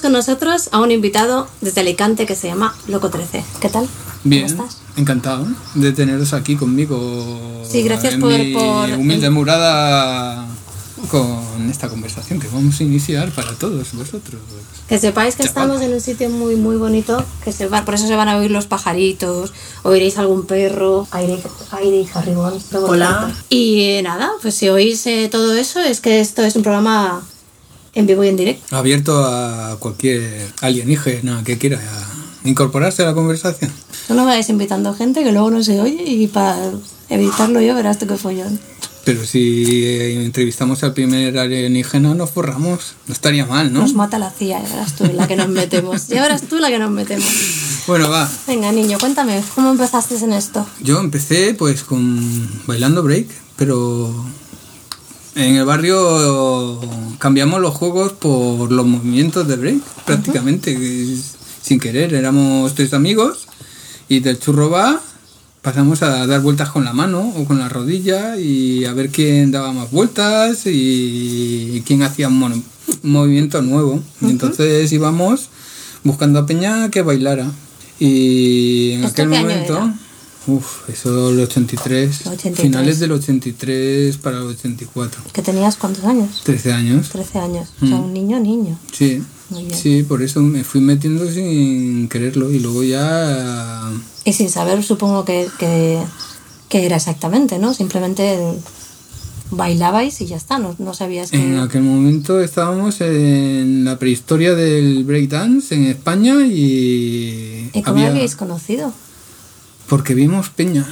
Tenemos con nosotros a un invitado desde Alicante que se llama Loco 13. ¿Qué tal? Bien, ¿Cómo estás? encantado de teneros aquí conmigo. Sí, gracias en por- mi por- humilde morada con esta conversación que vamos a iniciar para todos vosotros. Que sepáis que estamos en un sitio muy muy bonito, que se va, por eso se van a oír los pajaritos, oiréis algún perro, aire, aire y Hola. Y eh, nada, pues si oís eh, todo eso es que esto es un programa en vivo y en directo. Abierto a cualquier alienígena que quiera incorporarse a la conversación. No me vayáis invitando gente que luego no se oye y para evitarlo yo verás tú qué follón. Pero si eh, entrevistamos al primer alienígena nos forramos. No estaría mal, ¿no? Nos mata la CIA, ya verás tú la que nos metemos. Ya verás tú la que nos metemos. Bueno, va. Venga, niño, cuéntame, ¿cómo empezaste en esto? Yo empecé pues con bailando break, pero en el barrio cambiamos los juegos por los movimientos de break, prácticamente, sin querer. Éramos tres amigos y del churro va pasamos a dar vueltas con la mano o con la rodilla y a ver quién daba más vueltas y quién hacía un movimiento nuevo. Y entonces íbamos buscando a Peña que bailara. Y en ¿Esto aquel momento, era? Uff, eso el 83, 83. finales del 83 para el 84. ¿Que tenías cuántos años? 13 años. 13 años. O sea, Mm. un niño, niño. Sí. Muy bien. Sí, por eso me fui metiendo sin quererlo y luego ya Y sin saber, supongo que, que, que era exactamente, ¿no? Simplemente bailabais y ya está, no, no sabías que... En aquel momento estábamos en la prehistoria del breakdance en España y... ¿Y cómo había- habíais conocido? Porque vimos Peña.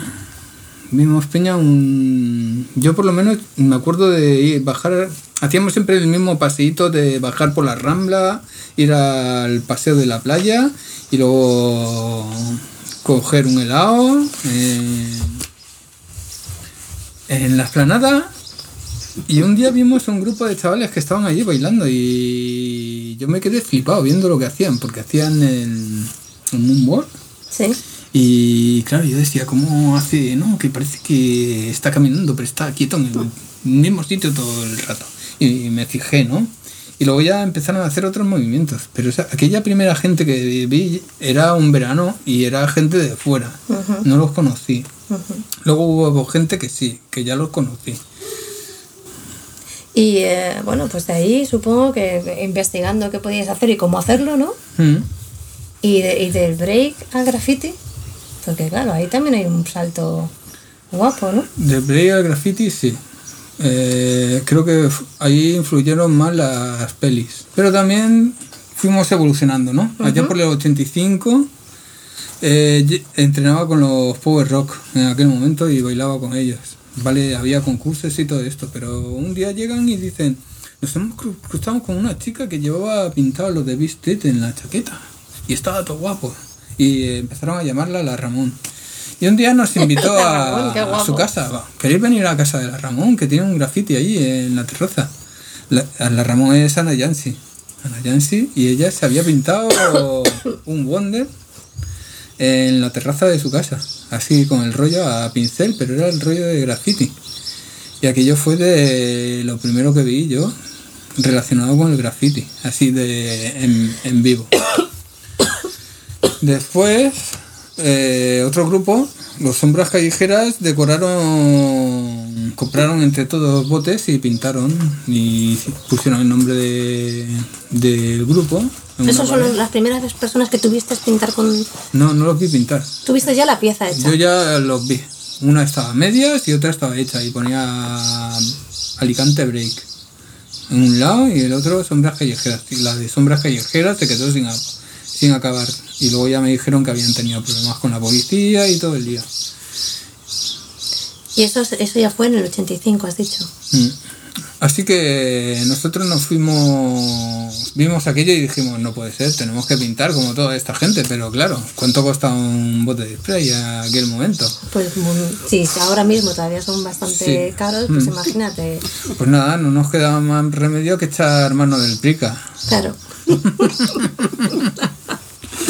Vimos Peña un... Yo por lo menos me acuerdo de ir, bajar... Hacíamos siempre el mismo paseíto de bajar por la Rambla, ir al paseo de la playa y luego coger un helado eh, en la esplanada y un día vimos un grupo de chavales que estaban allí bailando y yo me quedé flipado viendo lo que hacían, porque hacían el, el moonwalk. Sí. Y claro, yo decía, ¿cómo hace? No, que parece que está caminando, pero está quieto en el mismo sitio todo el rato. Y me fijé, ¿no? Y luego ya empezaron a hacer otros movimientos. Pero aquella primera gente que vi era un verano y era gente de fuera. No los conocí. Luego hubo gente que sí, que ya los conocí. Y eh, bueno, pues de ahí supongo que investigando qué podías hacer y cómo hacerlo, ¿no? Mm. Y, de- y del break al graffiti, porque claro, ahí también hay un salto guapo, ¿no? De break al graffiti, sí. Eh, creo que ahí influyeron más las pelis. Pero también fuimos evolucionando, ¿no? Allá por el 85 eh, entrenaba con los Power Rock en aquel momento y bailaba con ellos. Vale, había concursos y todo esto, pero un día llegan y dicen, nos hemos cru- cruzado con una chica que llevaba pintado lo de Beast en la chaqueta y estaba todo guapo. Y empezaron a llamarla la Ramón. Y un día nos invitó Ramón, a, su casa. ¿Queréis venir a la casa de la Ramón? Que tiene un graffiti allí en la terraza. La, la Ramón es Ana Yancy. Ana Yancy. Y ella se había pintado un Wonder en la terraza de su casa. Así con el rollo a pincel, pero era el rollo de graffiti. Y aquello fue de lo primero que vi yo relacionado con el graffiti. Así de en, en vivo. Después, eh, otro grupo, los sombras callejeras, decoraron, compraron entre todos botes y pintaron y pusieron el nombre de, del grupo. en una Esas son las primeras personas que tuviste pintar con... No, no los vi pintar. Tuviste ya la pieza hecha. Yo ya los vi. Una estaba a medias y otra estaba hecha y ponía Alicante Break en un lado y el otro sombras callejeras. Y la de sombras callejeras se quedó sin, sin acabar. Y luego ya me dijeron que habían tenido problemas con la policía y todo el día. Y eso, es- eso ya fue en el 85, has dicho. Mm. Así que nosotros nos fuimos, vimos aquello y dijimos, no puede ser, tenemos que pintar como toda esta gente, pero claro, ¿cuánto cuesta un bote de spray a aquel momento? Pues muy- sí, si ahora mismo todavía son bastante Sí. caros, pues Mm. imagínate. Pues nada, no nos quedaba más remedio que echar mano del prica. Claro.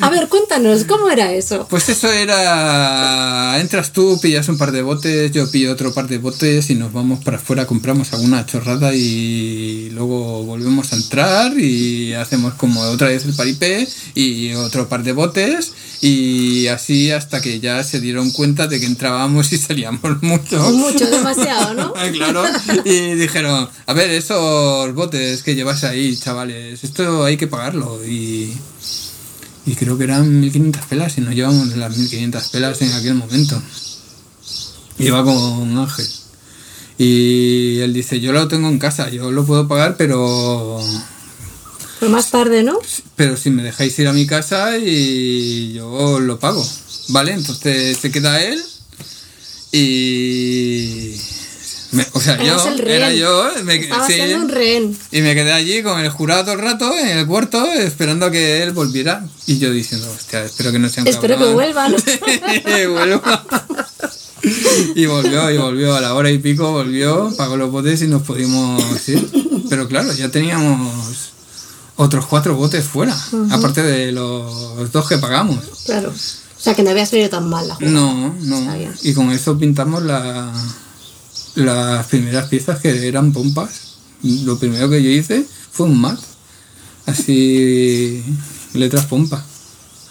A ver, cuéntanos, ¿cómo era eso? Pues eso era. Entras tú, pillas un par de botes, yo pillo otro par de botes y nos vamos para afuera, compramos alguna chorrada y luego volvemos a entrar y hacemos como otra vez el paripé y otro par de botes y así hasta que ya se dieron cuenta de que entrábamos y salíamos mucho. Mucho, demasiado, ¿no? claro. Y dijeron, a ver, esos botes que llevas ahí, chavales, esto hay que pagarlo. Y, y creo que eran 1500 pelas y nos llevamos las 1500 pelas en aquel momento. Iba con Ángel. Y él dice, yo lo tengo en casa, yo lo puedo pagar, pero... Pero más tarde, ¿no? Pero si me dejáis ir a mi casa y yo lo pago. ¿Vale? Entonces se queda él y... me- o sea, Eras yo el rehén. era yo, me, Estabas sí, siendo un rehén. y me quedé allí con el jurado todo el rato en el cuarto esperando a que él volviera. Y yo diciendo, hostia, espero que no sea un Espero que cabrón". vuelva, ¿no? Que vuelva. y volvió, y volvió a la hora y pico, volvió, pagó los botes y nos pudimos ir. Pero claro, ya teníamos otros cuatro botes fuera, aparte de los dos que pagamos. Claro. O sea, que no había salido tan mal la jugada. No, no. Y con eso pintamos la, las primeras piezas que eran pompas. Lo primero que yo hice fue un mat. Así, letras pompa.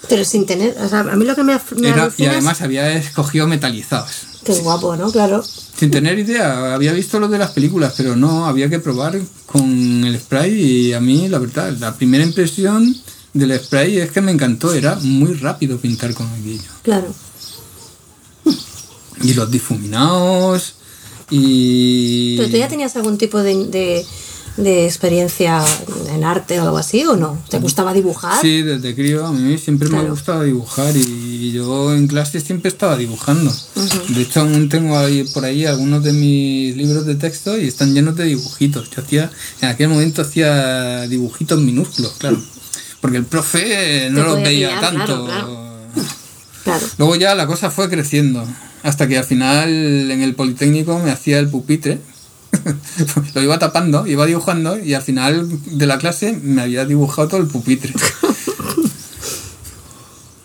Pero sin tener. O sea, a mí lo que me, me Era, y además había escogido metalizados. Qué guapo, ¿no? Claro. Sin tener idea, había visto lo de las películas, pero no, había que probar con el spray y a mí, la verdad, la primera impresión del spray es que me encantó, era muy rápido pintar con aquello. Claro. Y los difuminados y... ¿Pero tú ya tenías algún tipo de, de, de experiencia en arte o algo así o no? ¿Te gustaba dibujar? Sí, desde crío a mí siempre me Claro. ha gustado dibujar y yo en clase siempre estaba dibujando. De hecho, aún tengo ahí, por ahí algunos de mis libros de texto y están llenos de dibujitos. Yo hacía, en aquel momento hacía dibujitos minúsculos, claro. Porque el profe no los veía pillar, tanto. claro, claro. Claro. Luego ya la cosa fue creciendo, hasta que al final en el Politécnico me hacía el pupitre. Lo iba tapando, iba dibujando y al final de la clase me había dibujado todo el pupitre.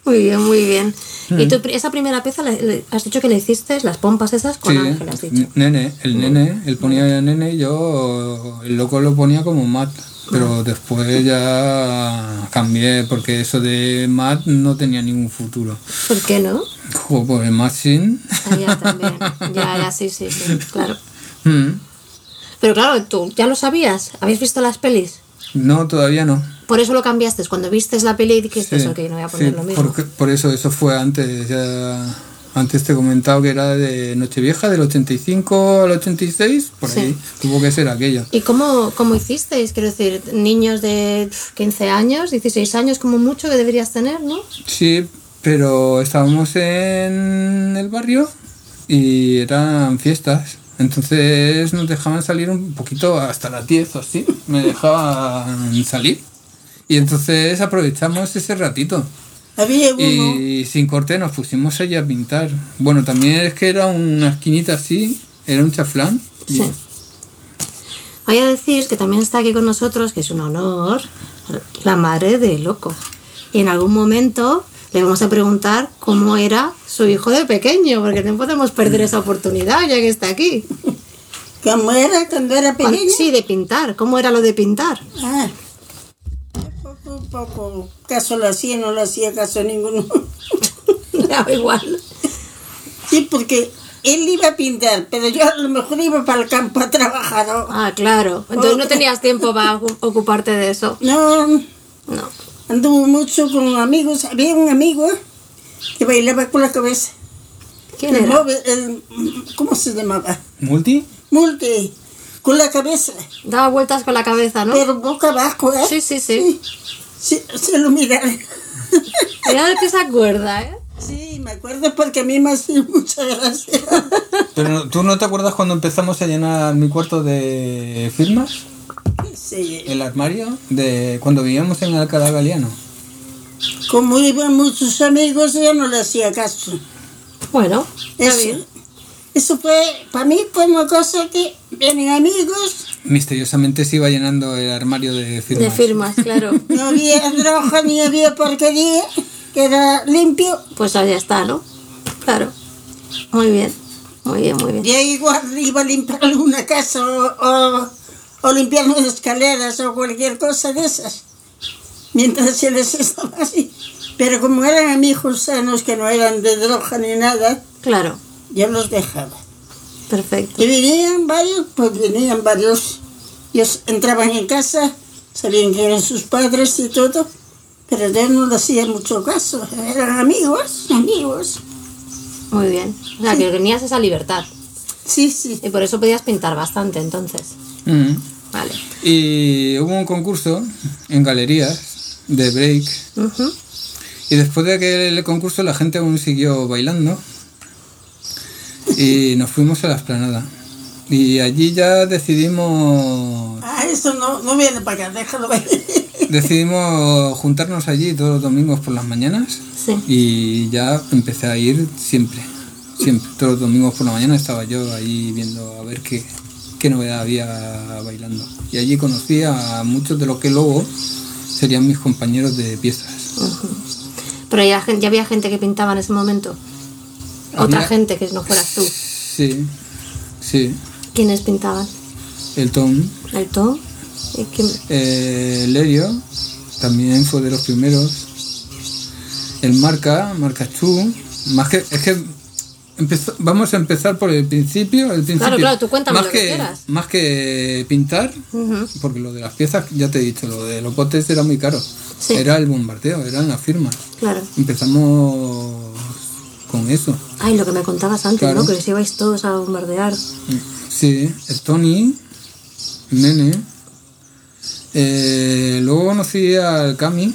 Muy bien, muy bien. Mm. ¿Y tú, esa primera pieza, has dicho que le hiciste las pompas esas con Sí, Ángel, has dicho? nene, el nene, él ponía el nene y yo, el loco lo ponía como mat, pero después ya cambié porque eso de mat no tenía ningún futuro. ¿Por qué no? Juego por el matching. Ah, ya también. Ya, ya, sí, sí, sí, claro. Mm. Pero claro, tú ya lo sabías. ¿Habéis visto las pelis? No, todavía no. Por eso lo cambiaste. Cuando vistes la peli dijiste, Sí, ok, no voy a poner sí, lo mismo. porque- por eso, eso fue antes. Ya, antes te he comentado que era de Nochevieja, del 85 al 86, por Sí. ahí tuvo que ser aquello. ¿Y cómo, cómo hicisteis? Quiero decir, niños de pf, 15 años, 16 años como mucho que deberías tener, ¿no? Sí, pero estábamos en el barrio y eran fiestas. Entonces nos dejaban salir un poquito hasta las 10 o así. Me dejaban salir. Y entonces aprovechamos ese ratito. Había uno, Y sin corte nos pusimos allí a pintar. Bueno, también es que era una esquinita así, era un chaflán. y- Sí. Voy a decir que también está aquí con nosotros, que es un honor, la madre de Loco. Y en algún momento le vamos a preguntar cómo era su hijo de pequeño, porque no podemos perder esa oportunidad ya que está aquí. ¿cómo era cuando era pequeña? Sí, de pintar. ¿Cómo era lo de pintar? Ah, poco, poco caso lo hacía, no lo hacía caso a ninguno. Daba igual. Sí, porque él iba a pintar, pero yo a lo mejor iba para el campo a trabajar. ¿no? Ah, claro. Entonces no tenías tiempo para ocu- ocuparte de eso. No, No. anduvo mucho con amigos. Había un amigo que bailaba con la cabeza. ¿Quién El era? el- ¿Cómo se llamaba? ¿Multi? Multe, con la cabeza, Daba vueltas con la cabeza, ¿no? pero boca abajo, ¿eh? Sí, sí, sí. Sí, se lo miraron. Era el que se acuerda, ¿eh? Sí, me acuerdo porque a mí me hacía mucha gracia. Pero no- tú no te acuerdas cuando empezamos a llenar mi cuarto de firmas? Sí, El armario de cuando vivíamos en Alcalá Galiano. como iban muchos amigos, yo no le hacía caso. Bueno, está Eso, bien. Eso fue, para mí fue una cosa que vienen amigos, Misteriosamente se iba llenando el armario de firmas. De firmas, claro. no había droga ni había porquería. queda limpio. Pues allá está, ¿no? Claro. Muy bien. Muy bien, muy bien. Y ahí igual iba a limpiar alguna casa o, o, o limpiar las escaleras o cualquier cosa de esas. Mientras se les estaba así. Pero como eran amigos sanos que no eran de droga ni nada, Claro. Yo los dejaba. Perfecto. Y venían varios, pues venían varios. Ellos entraban en casa, sabían que eran sus padres y todo, pero yo no le hacía mucho caso. Eran amigos, amigos. Muy bien. O sea, que tenías esa libertad. Sí, sí. Y por eso podías pintar bastante, entonces. Mm. Vale. Y hubo un concurso en galerías de break. Y después de aquel concurso la gente aún siguió bailando. Y nos fuimos a la esplanada. Y allí ya decidimos Ah, eso no, no viene para acá, déjalo decidimos juntarnos allí todos los domingos por las mañanas. Sí. Y ya empecé a ir siempre. Siempre. Todos los domingos por la mañana estaba yo ahí viendo a ver qué, qué novedad había bailando. Y allí conocí a muchos de los que luego serían mis compañeros de piezas. Pero ya, ya había gente que pintaba en ese momento. Otra Había- gente que no fueras tú. Sí, sí. ¿Quiénes pintaban? El Tom, ¿El Tom? ¿Y quién? eh, Lerio, también fue de los primeros. El Marca, Marca Chu. Más que, es que empezó- vamos a empezar por el principio. El principio claro, tú cuéntame más lo que que, quieras. Más que pintar, porque lo de las piezas, ya te he dicho, lo de los botes era muy caro. Sí. Era el bombardeo, eran las firmas. Claro. Empezamos con eso. Ay, lo que me contabas antes, Claro. ¿no? Que os ibais todos a bombardear. Sí, el Tony, el Nene. Eh, luego conocí al Cami,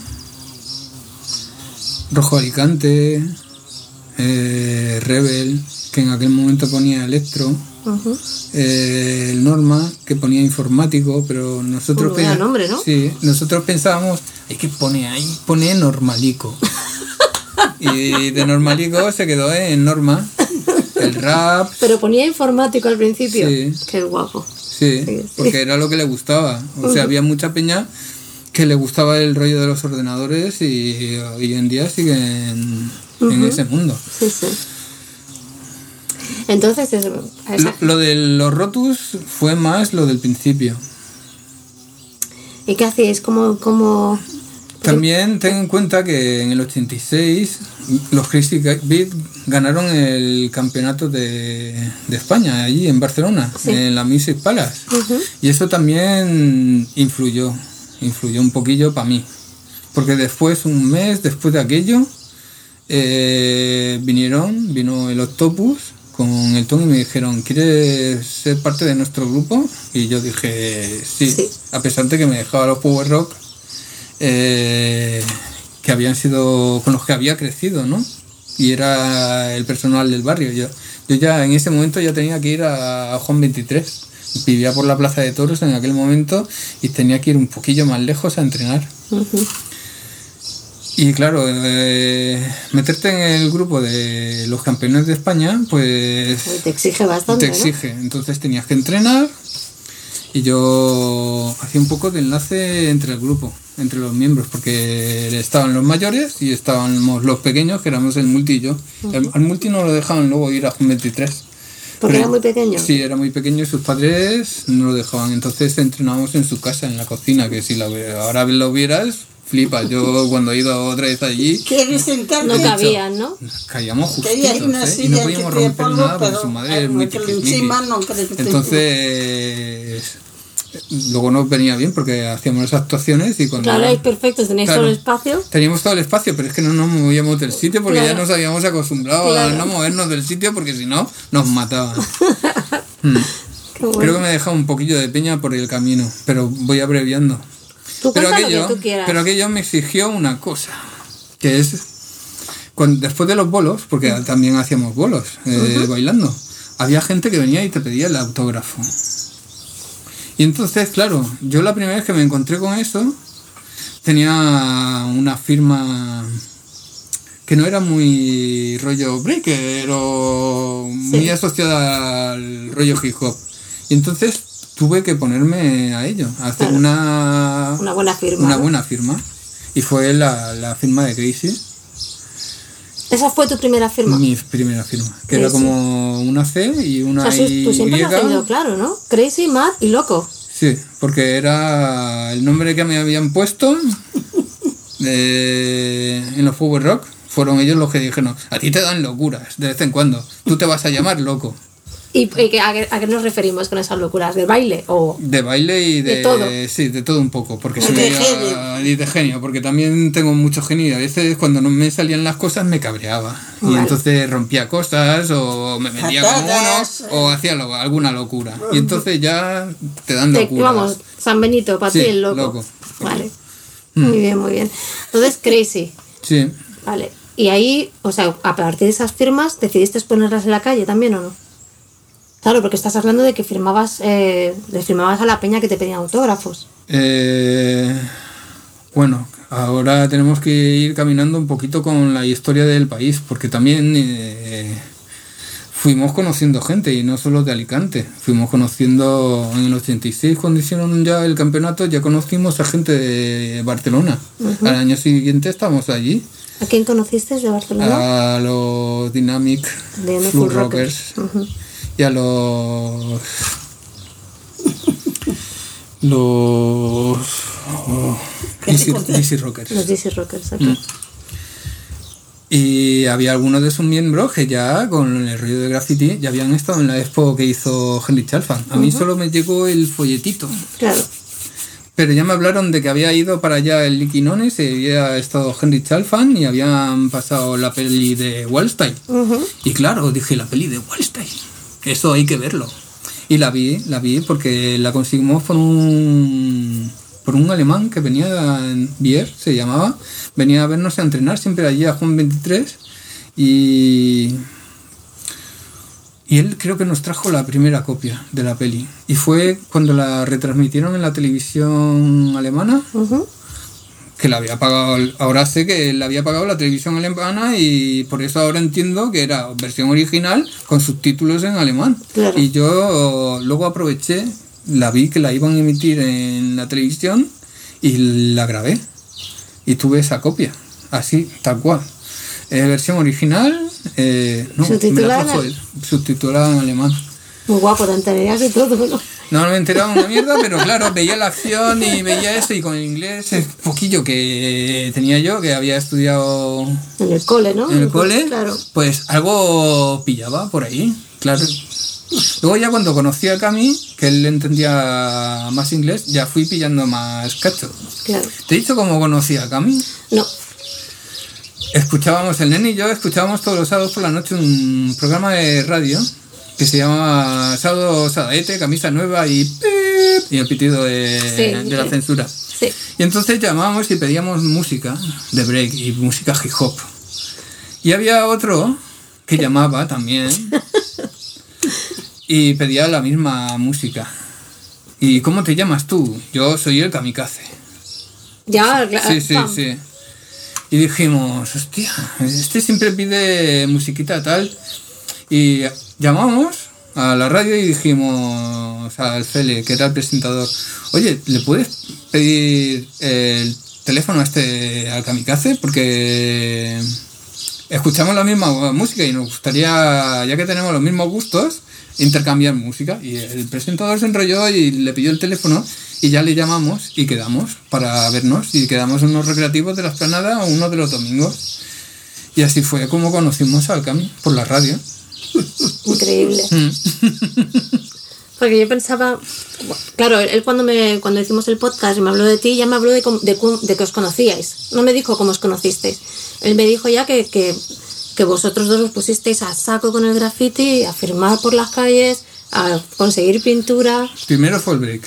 Rojo Alicante, eh, Rebel, que en aquel momento ponía Electro, eh, el Norma, que ponía informático, pero nosotros, nombre, ¿no? sí, nosotros pensábamos, hay que pone ahí, pone normalico. y de normalico se quedó en Norma. El rap, Pero ponía informático al principio. Sí. Qué guapo. Sí, porque era lo que le gustaba. O sea, había mucha peña que le gustaba el rollo de los ordenadores y hoy en día siguen en ese mundo. Sí, sí. Entonces, es- lo de los rotus fue más lo del principio. ¿y qué hacéis? ¿Cómo, cómo... También ten en cuenta que en el 86 los Crazy Beat ganaron el campeonato de, de España allí en Barcelona, Sí. en la Music Palace. Y eso también influyó, influyó un poquillo para mí. Porque después, un mes después de aquello, eh, vinieron, vino el Octopus con el Tom y me dijeron, ¿quieres ser parte de nuestro grupo? Y yo dije, sí, Sí. a pesar de que me dejaba los Power Rock, eh, que habían sido con los que había crecido, ¿no? Y era el personal del barrio. Yo, yo ya en ese momento ya tenía que ir a, a Juan 23. Vivía por la Plaza de Toros en aquel momento y tenía que ir un poquillo más lejos a entrenar. Y claro, eh, meterte en el grupo de los campeones de España, pues Te exige bastante, te ¿no? exige. Entonces tenías que entrenar y yo hacía un poco de enlace entre el grupo, entre los miembros, porque estaban los mayores y estábamos los pequeños, que éramos el multi y yo. El- al multi no lo dejaban luego ir a Jun 23. Porque Pero- era muy pequeño. Sí, era muy pequeño y sus padres no lo dejaban. Entonces entrenábamos en su casa, en la cocina, que si la, ahora lo vieras, flipas. Yo cuando he ido otra vez allí, ¿Quieres sentarte? No cabían, ¿no? caíamos una ¿eh? Y no podíamos romper nada porque su madre es muy. Entonces, luego nos venía bien porque hacíamos las actuaciones y cuando... Claro, es perfecto, tenéis Claro. todo el espacio. Teníamos todo el espacio, pero es que no nos movíamos del sitio porque Claro. ya nos habíamos acostumbrado Claro. a no movernos del sitio porque si no, nos mataban. Mm. Bueno. Creo que me he dejado un poquillo de peña por el camino, pero voy abreviando. Tú Pero aquello, que tú quieras. pero aquello me exigió una cosa, que es cuando, después de los bolos, porque también hacíamos bolos eh, bailando, había gente que venía y te pedía el autógrafo. Y entonces, claro, yo la primera vez que me encontré con eso, tenía una firma que no era muy rollo breaker o muy Sí. asociada al rollo hip hop. Y entonces tuve que ponerme a ello, a hacer Claro. una, Una buena firma. una buena firma. Y fue la, la firma de Crazy. Esa fue tu primera firma. Mi primera firma, que era como una C y una o sea, Y. tú siempre has tenido claro, ¿no? Crazy, Mad y Loco. Sí, porque era el nombre que me habían puesto de- en los Power Rock. Fueron ellos los que dijeron, a ti te dan locuras de vez en cuando. Tú te vas a llamar loco. ¿Y, y que- a, qué, a qué nos referimos con esas locuras? ¿Del baile? O... De baile y de, De todo. Sí, de todo un poco. Porque soy de genio. y de genio. Porque también tengo mucho genio. Y a veces cuando no me salían las cosas me cabreaba. Y entonces rompía cosas o me metía como uno Patadas. o hacía lo- alguna locura. Y entonces ya te dan locuras. vamos, San Benito, para Sí, ti el loco. loco. Vale. Muy bien, muy bien. Entonces, Crazy. Sí. Vale. Y ahí, o sea, a partir de esas firmas, ¿decidiste ponerlas en la calle también o no? Claro, porque estás hablando de que firmabas, eh, le firmabas a la peña que te pedían autógrafos. Eh, bueno, ahora tenemos que ir caminando un poquito con la historia del país, porque también eh, fuimos conociendo gente, y no solo de Alicante. Fuimos conociendo en el 86, cuando hicieron ya el campeonato, ya conocimos a gente de Barcelona. Al año siguiente estamos allí, ¿A quién conociste de Barcelona? a los Dynamic Full Rockers Rockers. Y a los los oh, ¿Qué te DC, Rockers Los DC Rockers. Mm. y había algunos de sus miembros que ya con el rollo de graffiti ya habían estado en la expo que hizo Henry Chalfan a mí solo me llegó el folletito Claro. pero ya me hablaron de que había ido para allá el Liquinones y había estado Henry Chalfan y habían pasado la peli de Wallstein Ujú. y claro, dije, la peli de Wallstein. Eso hay que verlo. Y la vi, la vi porque la conseguimos por un por un alemán que venía en Bier, se llamaba, venía a vernos a entrenar siempre allí a Juan 23 y y él creo que nos trajo la primera copia de la peli y fue cuando la retransmitieron en la televisión alemana. Que la había pagado, ahora sé que la había pagado la televisión alemana y por eso ahora entiendo que era versión original con subtítulos en alemán. Claro. Y yo luego aproveché, la vi que la iban a emitir en la televisión y la grabé. Y tuve esa copia, así, tal cual. Eh, versión original, eh, no, me Subtitulada la trajo en- él, subtitulada en alemán. Muy guapo, te enterarías de todo, ¿no? No me enteraba una mierda, pero claro, veía la acción y veía eso y con el inglés el poquillo que tenía yo, que había estudiado En el cole, ¿no? en el cole, Claro. pues algo pillaba por ahí, claro. Luego ya cuando conocí a Cami, que él entendía más inglés, ya fui pillando más cacho. Claro. ¿Te he dicho cómo conocí a Cami? No. Escuchábamos, el nene y yo escuchábamos todos los sábados por la noche un programa de radio que se llama Sábado Sadaete, camisa nueva y pip, y el pitido de, Sí, de la censura. Sí. Y entonces llamábamos y pedíamos música de break y música hip hop. Y había otro que llamaba también y pedía la misma música. ¿Y cómo te llamas tú? Yo soy el kamikaze. Ya, claro. Sí, sí, pam. sí. Y dijimos, hostia, este siempre pide musiquita tal. Y llamamos a la radio y dijimos al Fele, que era el presentador, oye, ¿le puedes pedir el teléfono a este al kamikaze? Porque escuchamos la misma música y nos gustaría, ya que tenemos los mismos gustos, intercambiar música. Y el presentador se enrolló y le pidió el teléfono y ya le llamamos y quedamos para vernos y quedamos en unos recreativos de la esplanada uno de los domingos. Y así fue como conocimos al Cami por la radio. Increíble. Mm. Porque yo pensaba, claro, él cuando me cuando hicimos el podcast y me habló de ti, ya me habló de, de, de que os conocíais. No me dijo cómo os conocisteis. Él me dijo ya que, que, que vosotros dos os pusisteis a saco con el graffiti, a firmar por las calles, a conseguir pintura. Primero fue el break.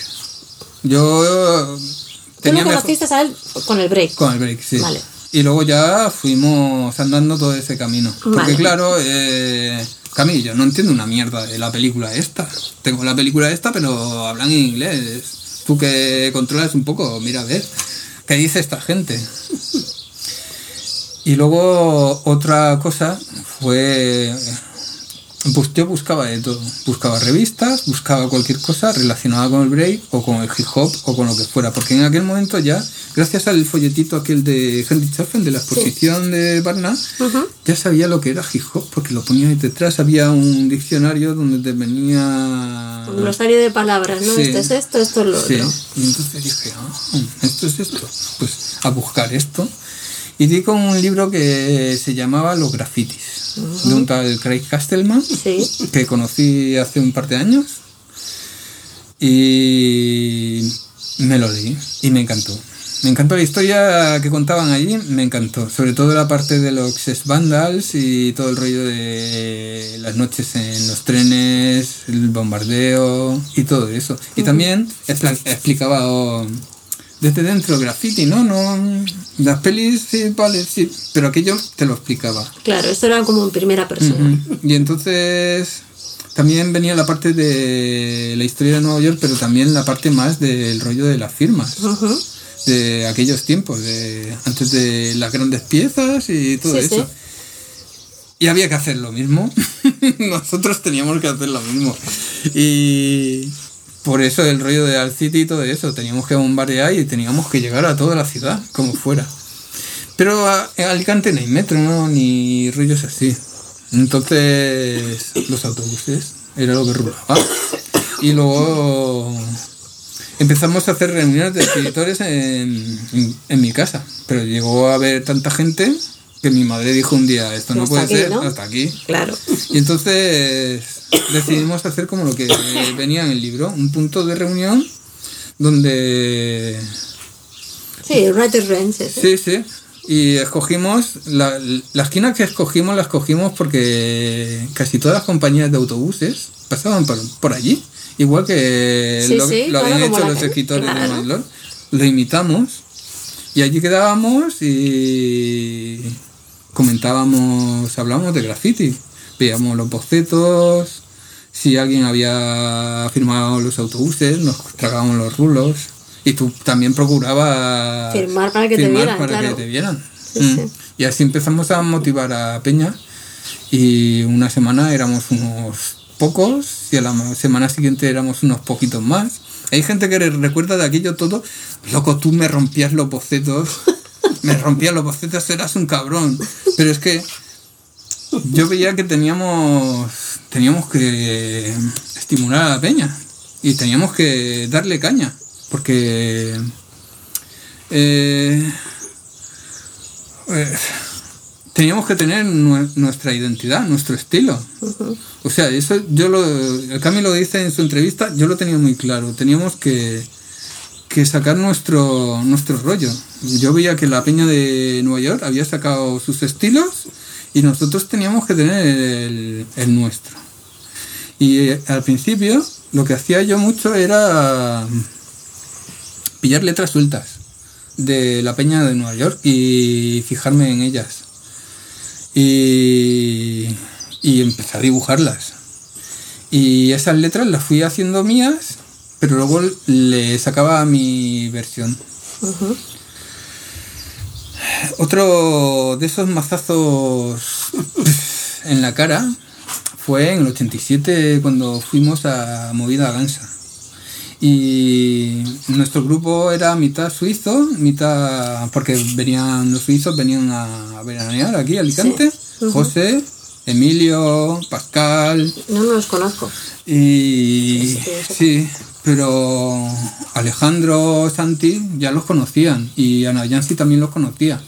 Yo Tú tenía lo mejor- conociste a él con el break. Con el break, sí. Vale. Y luego ya fuimos andando todo ese camino. Porque Vale. claro, eh, Cami, yo no entiendo una mierda de la película esta. Tengo la película esta, pero hablan en inglés. Tú que controlas un poco, mira a ver, ¿qué dice esta gente? Y luego otra cosa fue pues yo buscaba de todo. Buscaba revistas, buscaba cualquier cosa relacionada con el break o con el hip hop o con lo que fuera. Porque en aquel momento ya, gracias al folletito aquel de Henry Chaffin de la exposición de Barna, ya sabía lo que era hip hop porque lo ponía ahí detrás. Había un diccionario donde te venía. Un glosario de palabras, ¿no? Sí. Esto es esto, esto es lo Sí. otro. Y entonces dije, ah, esto es esto. Pues a buscar esto. Y di con un libro que se llamaba Los grafitis, de un tal Craig Castelman Sí. que conocí hace un par de años y me lo leí y me encantó. Me encantó la historia que contaban allí, me encantó. Sobre todo la parte de los sex vandals y todo el rollo de las noches en los trenes, el bombardeo y todo eso. Y también expla- explicaba oh, desde dentro graffiti, ¿no? no Las pelis, sí, vale, sí, pero aquello te lo explicaba. Claro, esto era como en primera persona. Y entonces también venía la parte de la historia de Nueva York, pero también la parte más del rollo de las firmas, de aquellos tiempos, de antes de las grandes piezas y todo Sí, eso. sí. Y había que hacer lo mismo. Nosotros teníamos que hacer lo mismo. Y por eso el rollo de Al City y todo eso, teníamos que bombardear y teníamos que llegar a toda la ciudad, como fuera. Pero a- en Alicante no hay metro, ¿no? Ni rollos así. Entonces, los autobuses era lo que rulaba. Y luego empezamos a hacer reuniones de escritores en, en- en mi casa. Pero llegó a haber tanta gente que mi madre dijo un día, esto no puede aquí, ser, ¿no? hasta aquí. Claro. Y entonces decidimos hacer como lo que venía en el libro, un punto de reunión donde Sí, Writer's Range. ese. Sí, sí. Y escogimos, la, la esquina que escogimos la escogimos porque casi todas las compañías de autobuses pasaban por, por allí. Igual que Sí, lo, sí, lo claro, habían hecho los escritores de York. Lo imitamos y allí quedábamos y comentábamos, hablábamos de graffiti. Veíamos los bocetos, si alguien había firmado los autobuses, nos tragábamos los rulos. Y tú también procurabas Firmar para que te vieran, para claro. que te vieran. Sí, Mm. sí. Y así empezamos a motivar a Peña. Y una semana éramos unos pocos y a la ma- semana siguiente éramos unos poquitos más. Hay gente que re- recuerda de aquello todo. Loco, tú me rompías los bocetos. Me rompías los bocetos, eras un cabrón. Pero es que yo veía que teníamos, teníamos que estimular a la peña y teníamos que darle caña, porque eh, eh, teníamos que tener nue- nuestra identidad, nuestro estilo. O sea, eso yo lo, el Cami lo dice en su entrevista, yo lo tenía muy claro, teníamos que, que sacar nuestro, nuestro rollo. Yo veía que la peña de Nueva York había sacado sus estilos y nosotros teníamos que tener el, nuestro. Y eh, al principio lo que hacía yo mucho era pillar letras sueltas de la peña de Nueva York y fijarme en ellas. Y, y a dibujarlas. Y esas letras las fui haciendo mías, pero luego le sacaba mi versión. Otro de esos mazazos en la cara fue en el 87 cuando fuimos a Movida Gansa. Y nuestro grupo era mitad suizo, mitad. porque venían los suizos, venían a veranear aquí a Alicante. Sí. Ujú. José, Emilio, Pascal. No, no los conozco. Y sí, pero Alejandro Santi ya los conocían y Ana Yancy también los conocía.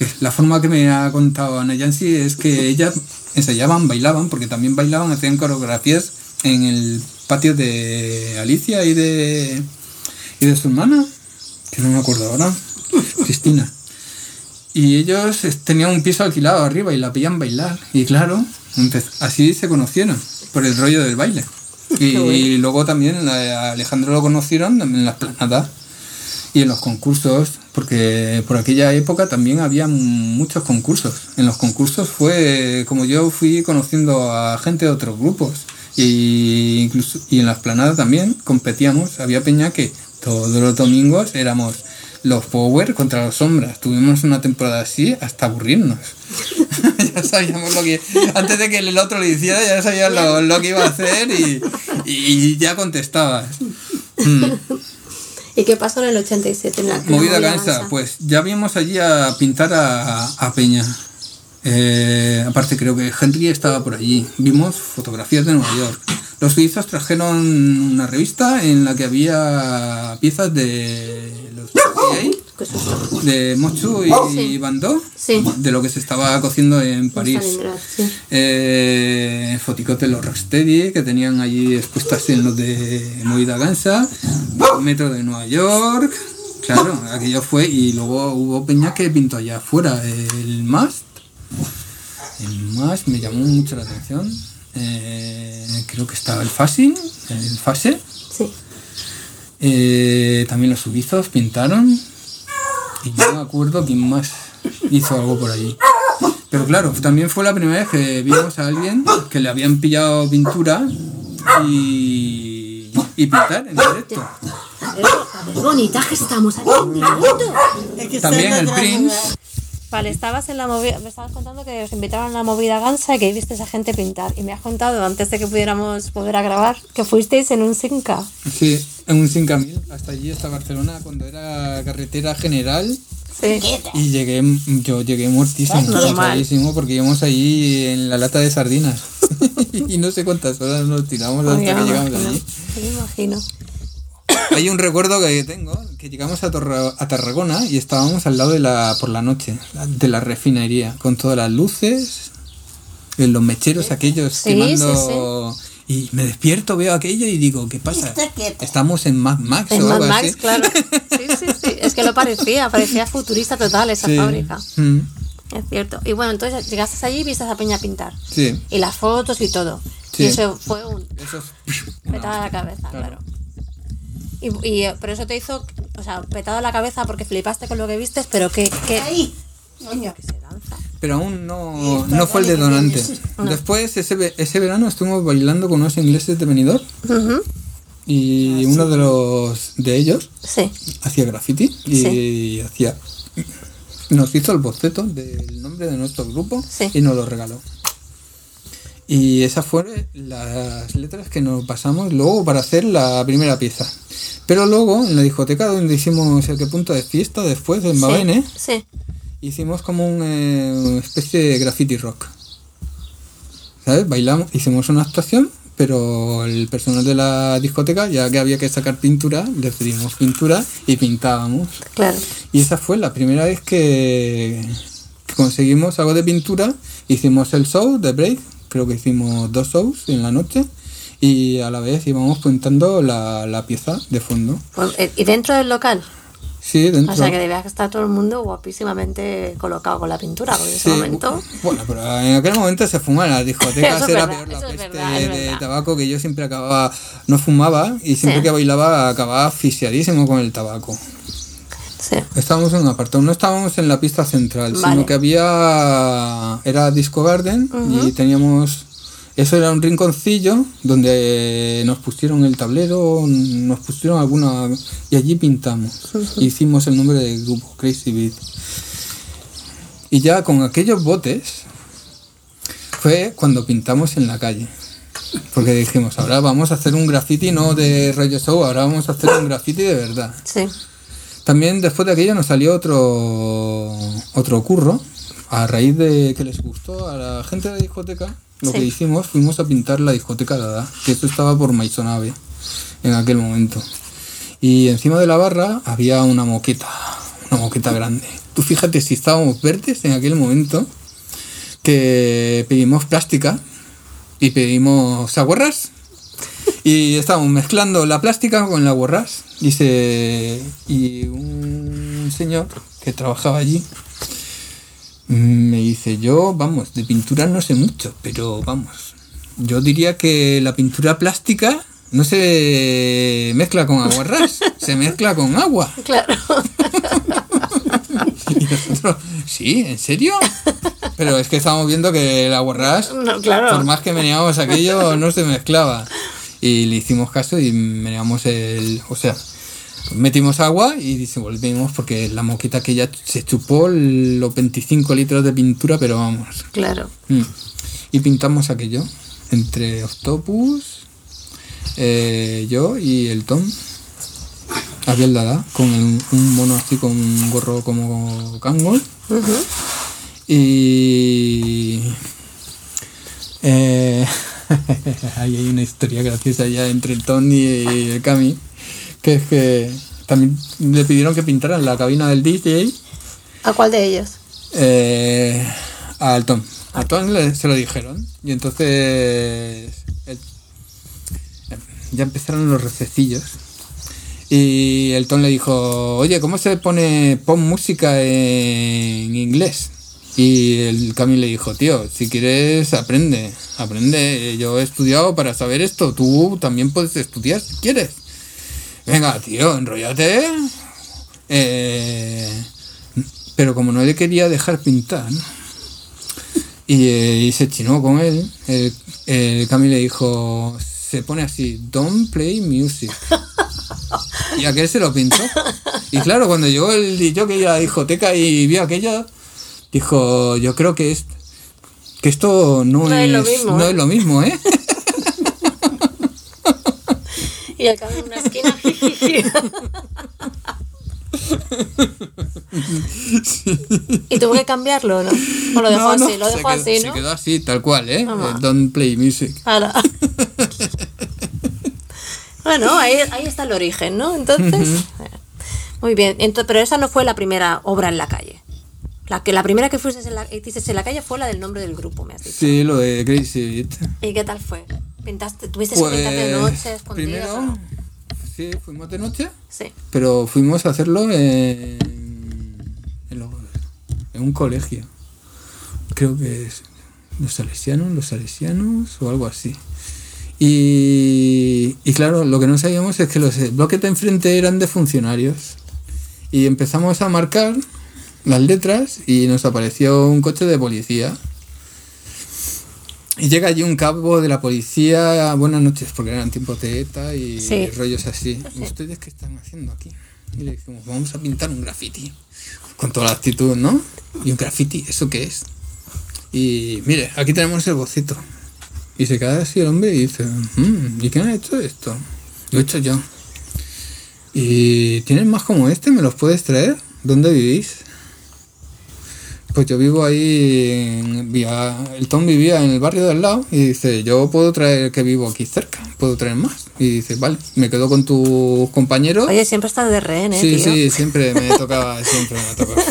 Eh, La forma que me ha contado Ana Yancy es que ellas ensayaban, bailaban, porque también bailaban, hacían coreografías en el patio de Alicia y de, y de su hermana, que no me acuerdo ahora, Cristina. Y ellos eh, tenían un piso alquilado arriba y la veían bailar. Y claro, así se conocieron, por el rollo del baile. Y, bueno. luego también a Alejandro lo conocieron en las planadas y en los concursos, porque por aquella época también había muchos concursos. En los concursos fue como yo fui conociendo a gente de otros grupos. Y, incluso, y en las planadas también competíamos. Había peña que todos los domingos éramos los Power contra los Sombras. Tuvimos una temporada así hasta aburrirnos. ya sabíamos lo que. Antes de que el otro lo hiciera, ya sabías lo, lo que iba a hacer y, y ya contestabas. Mm. ¿Y qué pasó en el 87 en la Movida Gansa, pues ya vimos allí a pintar a, a Peña. Eh, aparte creo que Henry estaba por allí. Vimos fotografías de Nueva York. Los suizos trajeron una revista en la que había piezas de los Qué susto. de Mochu y Sí. Bandó, Sí. de lo que se estaba cociendo en París. Sí. Eh, los Rocksteady que tenían allí expuestas en los de Movida Gansa, Metro de Nueva York, claro, aquello fue, y luego hubo Peña que pintó allá afuera, el Mast, el Mast me llamó mucho la atención, Eh, creo que estaba el Fasing, el Fase, Sí. Eh, también los suizos pintaron. Y yo me acuerdo quién más hizo algo por allí. Pero claro, también fue la primera vez que vimos a alguien que le habían pillado pintura y, y pintar en directo. A ver, a ver, bonita que estamos aquí en directo. Es que está También el Prince. Vale, estabas en la movida, me estabas contando que os invitaron a la movida Gansa y que viste a esa gente pintar. Y me has contado, antes de que pudiéramos volver a grabar, que fuisteis en un Sinca. Sí, en un 5000 hasta allí, hasta Barcelona, cuando era carretera general. Sí. Y llegué, yo llegué muertísimo, cansadísimo, porque íbamos allí en la lata de sardinas. y no sé cuántas horas nos tiramos hasta que llegamos imagino, allí. me imagino. Hay un recuerdo que tengo, que llegamos a, Torra- a Tarragona y estábamos al lado de la, por la noche, de la refinería, con todas las luces, eh, los mecheros aquellos Sí, quemando... Y me despierto, veo aquello y digo, ¿qué pasa? Estamos en Mad Max En o Mad algo Max, así. claro. Sí, sí, sí. Es que lo parecía, parecía futurista total esa Sí. fábrica. Mm, Es cierto. Y bueno, entonces llegaste allí y viste a esa peña pintar. sí, Y las fotos y todo. Sí. Y eso fue un eso es... petada la cabeza, claro. Y, y, eh, pero eso te hizo, o sea, petado a la cabeza porque flipaste con lo que vistes, pero que, que Ahí, coño. se lanza. Pero aún no, no fue el detonante. sí. Después, ese, ve- ese verano estuvimos bailando con unos ingleses de Benidorm Ujú. y uno de los de ellos Sí, hacía graffiti y hacía nos hizo el boceto del nombre de nuestro grupo Sí. y nos lo regaló y esas fueron las letras que nos pasamos luego para hacer la primera pieza pero luego en la discoteca donde hicimos el que punto de fiesta después en Babene sí, hicimos como eh, una especie de graffiti rock ¿sabes? bailamos hicimos una actuación pero el personal de la discoteca ya que había que sacar pintura le pedimos pintura y pintábamos claro. y esa fue la primera vez que, que conseguimos algo de pintura. Hicimos el show de break, creo que hicimos dos shows en la noche. Y a la vez íbamos pintando la, la pieza de fondo. Pues, eh, ¿Y dentro del local? Sí, dentro. O sea, que debía estar todo el mundo guapísimamente colocado con la pintura, porque en ese momento... Bueno, pero en aquel momento se fumaba en las discotecas, era verdad, peor la peste verdad, de tabaco que yo siempre acababa, no fumaba y siempre Sí. que bailaba acababa asfixiadísimo con el tabaco. Sí, Estábamos en un apartado, no estábamos en la pista central, Vale. sino que había. Era Disco Garden y teníamos. Eso era un rinconcillo donde nos pusieron el tablero, nos pusieron alguna. y allí pintamos. Hicimos el nombre del grupo, Crazy Beat. Y ya con aquellos botes fue cuando pintamos en la calle. Porque dijimos, ahora vamos a hacer un graffiti no de rollo show, ahora vamos a hacer un graffiti de verdad. sí. También después de aquello nos salió otro otro curro. A raíz de que les gustó a la gente de la discoteca, lo Sí. que hicimos fuimos a pintar la discoteca Dada, que esto estaba por Maisonave en aquel momento. Y encima de la barra había una moqueta, una moqueta grande. Tú fíjate si estábamos verdes en aquel momento, que pedimos plástica y pedimos aguarras y estábamos mezclando la plástica con la borras se y un señor que trabajaba allí me dice yo vamos de pintura no sé mucho pero vamos yo diría que la pintura plástica no se mezcla con aguarrás se mezcla con agua Claro. y nosotros sí en serio pero es que estábamos viendo que el aguarrás No, claro. por más que meneábamos aquello, no se mezclaba. Y le hicimos caso y meneamos el. O sea, Metimos agua y desenvolvimos porque la moqueta que ya se chupó los 25 litros de pintura, pero vamos. Claro. Mm. Y pintamos aquello entre Octopus, eh, yo y el Tom. Aquel Dada, con el- un mono así con un gorro como Kangol. Y. Eh, ahí hay una historia graciosa ya entre el Tom y el Cami. Que es que también le pidieron que pintaran la cabina del DJ ¿A cuál de ellos? eh, al Tom. A Tom le- se lo dijeron. Y entonces el- ya empezaron los rececillos. Y el Tom le dijo, oye, ¿cómo se pone pon música en inglés? Y el Cami le dijo, tío, si quieres aprende, aprende. Yo he estudiado para saber esto, tú también puedes estudiar si quieres. Venga, tío, enrollate. Eh, pero como no le quería dejar pintar, ¿no? y, eh, y se chinó con él, el, el Cami le dijo, se pone así, don't play music. Y aquel se lo pintó. Y claro, cuando llegó el yo que iba a la discoteca y vio aquello, dijo, yo creo que es que esto no, No es es, lo mismo, no ¿eh? es lo mismo, ¿eh? Y al cabo en una esquina. ¿Y tuvo que cambiarlo o no? ¿O lo dejó No, no, así? Lo se dejó quedó- así, Se ¿no? quedó así, tal cual, ¿eh? Eh, Don't play music. Ahora. bueno, ahí, ahí está el origen, ¿no? Entonces. Muy bien. Ento- pero esa no fue la primera obra en la calle. La, que, la primera que fuiste en la, hiciste en la calle fue la del nombre del grupo, me has dicho. Sí, lo de Crazy Beat. ¿Y qué tal fue? ¿Pintaste, ¿Tuviste que pintar de Pues, noche, escondidas primero, no? sí, fuimos de noche, Sí. pero fuimos a hacerlo en, en, en un colegio. Creo que es los salesianos, los salesianos o algo así. Y, y claro, lo que no sabíamos es que los bloques de enfrente eran de funcionarios. Y empezamos a marcar las letras y nos apareció un coche de policía. Y llega allí un cabo de la policía, buenas noches, porque eran tiempos de ETA y Sí. rollos así. ¿Ustedes qué están haciendo aquí? Y le dijimos, vamos a pintar un graffiti. Con toda la actitud, ¿no? ¿Y un graffiti? ¿Eso qué es? Y mire, aquí tenemos el boceto. Y se queda así el hombre y dice, "Mm, ¿y quién ha hecho esto? Lo he hecho yo. ¿Y tienes más como este? ¿Me los puedes traer? ¿Dónde vivís? Pues yo vivo ahí, en, vía- el Tom vivía en el barrio de al lado y dice, yo puedo traer que vivo aquí cerca, puedo traer más. Y dice, vale, me quedo con tus compañeros. Oye, siempre estás de rehén, ¿eh, sí, tío? sí, siempre me tocaba, siempre me tocaba.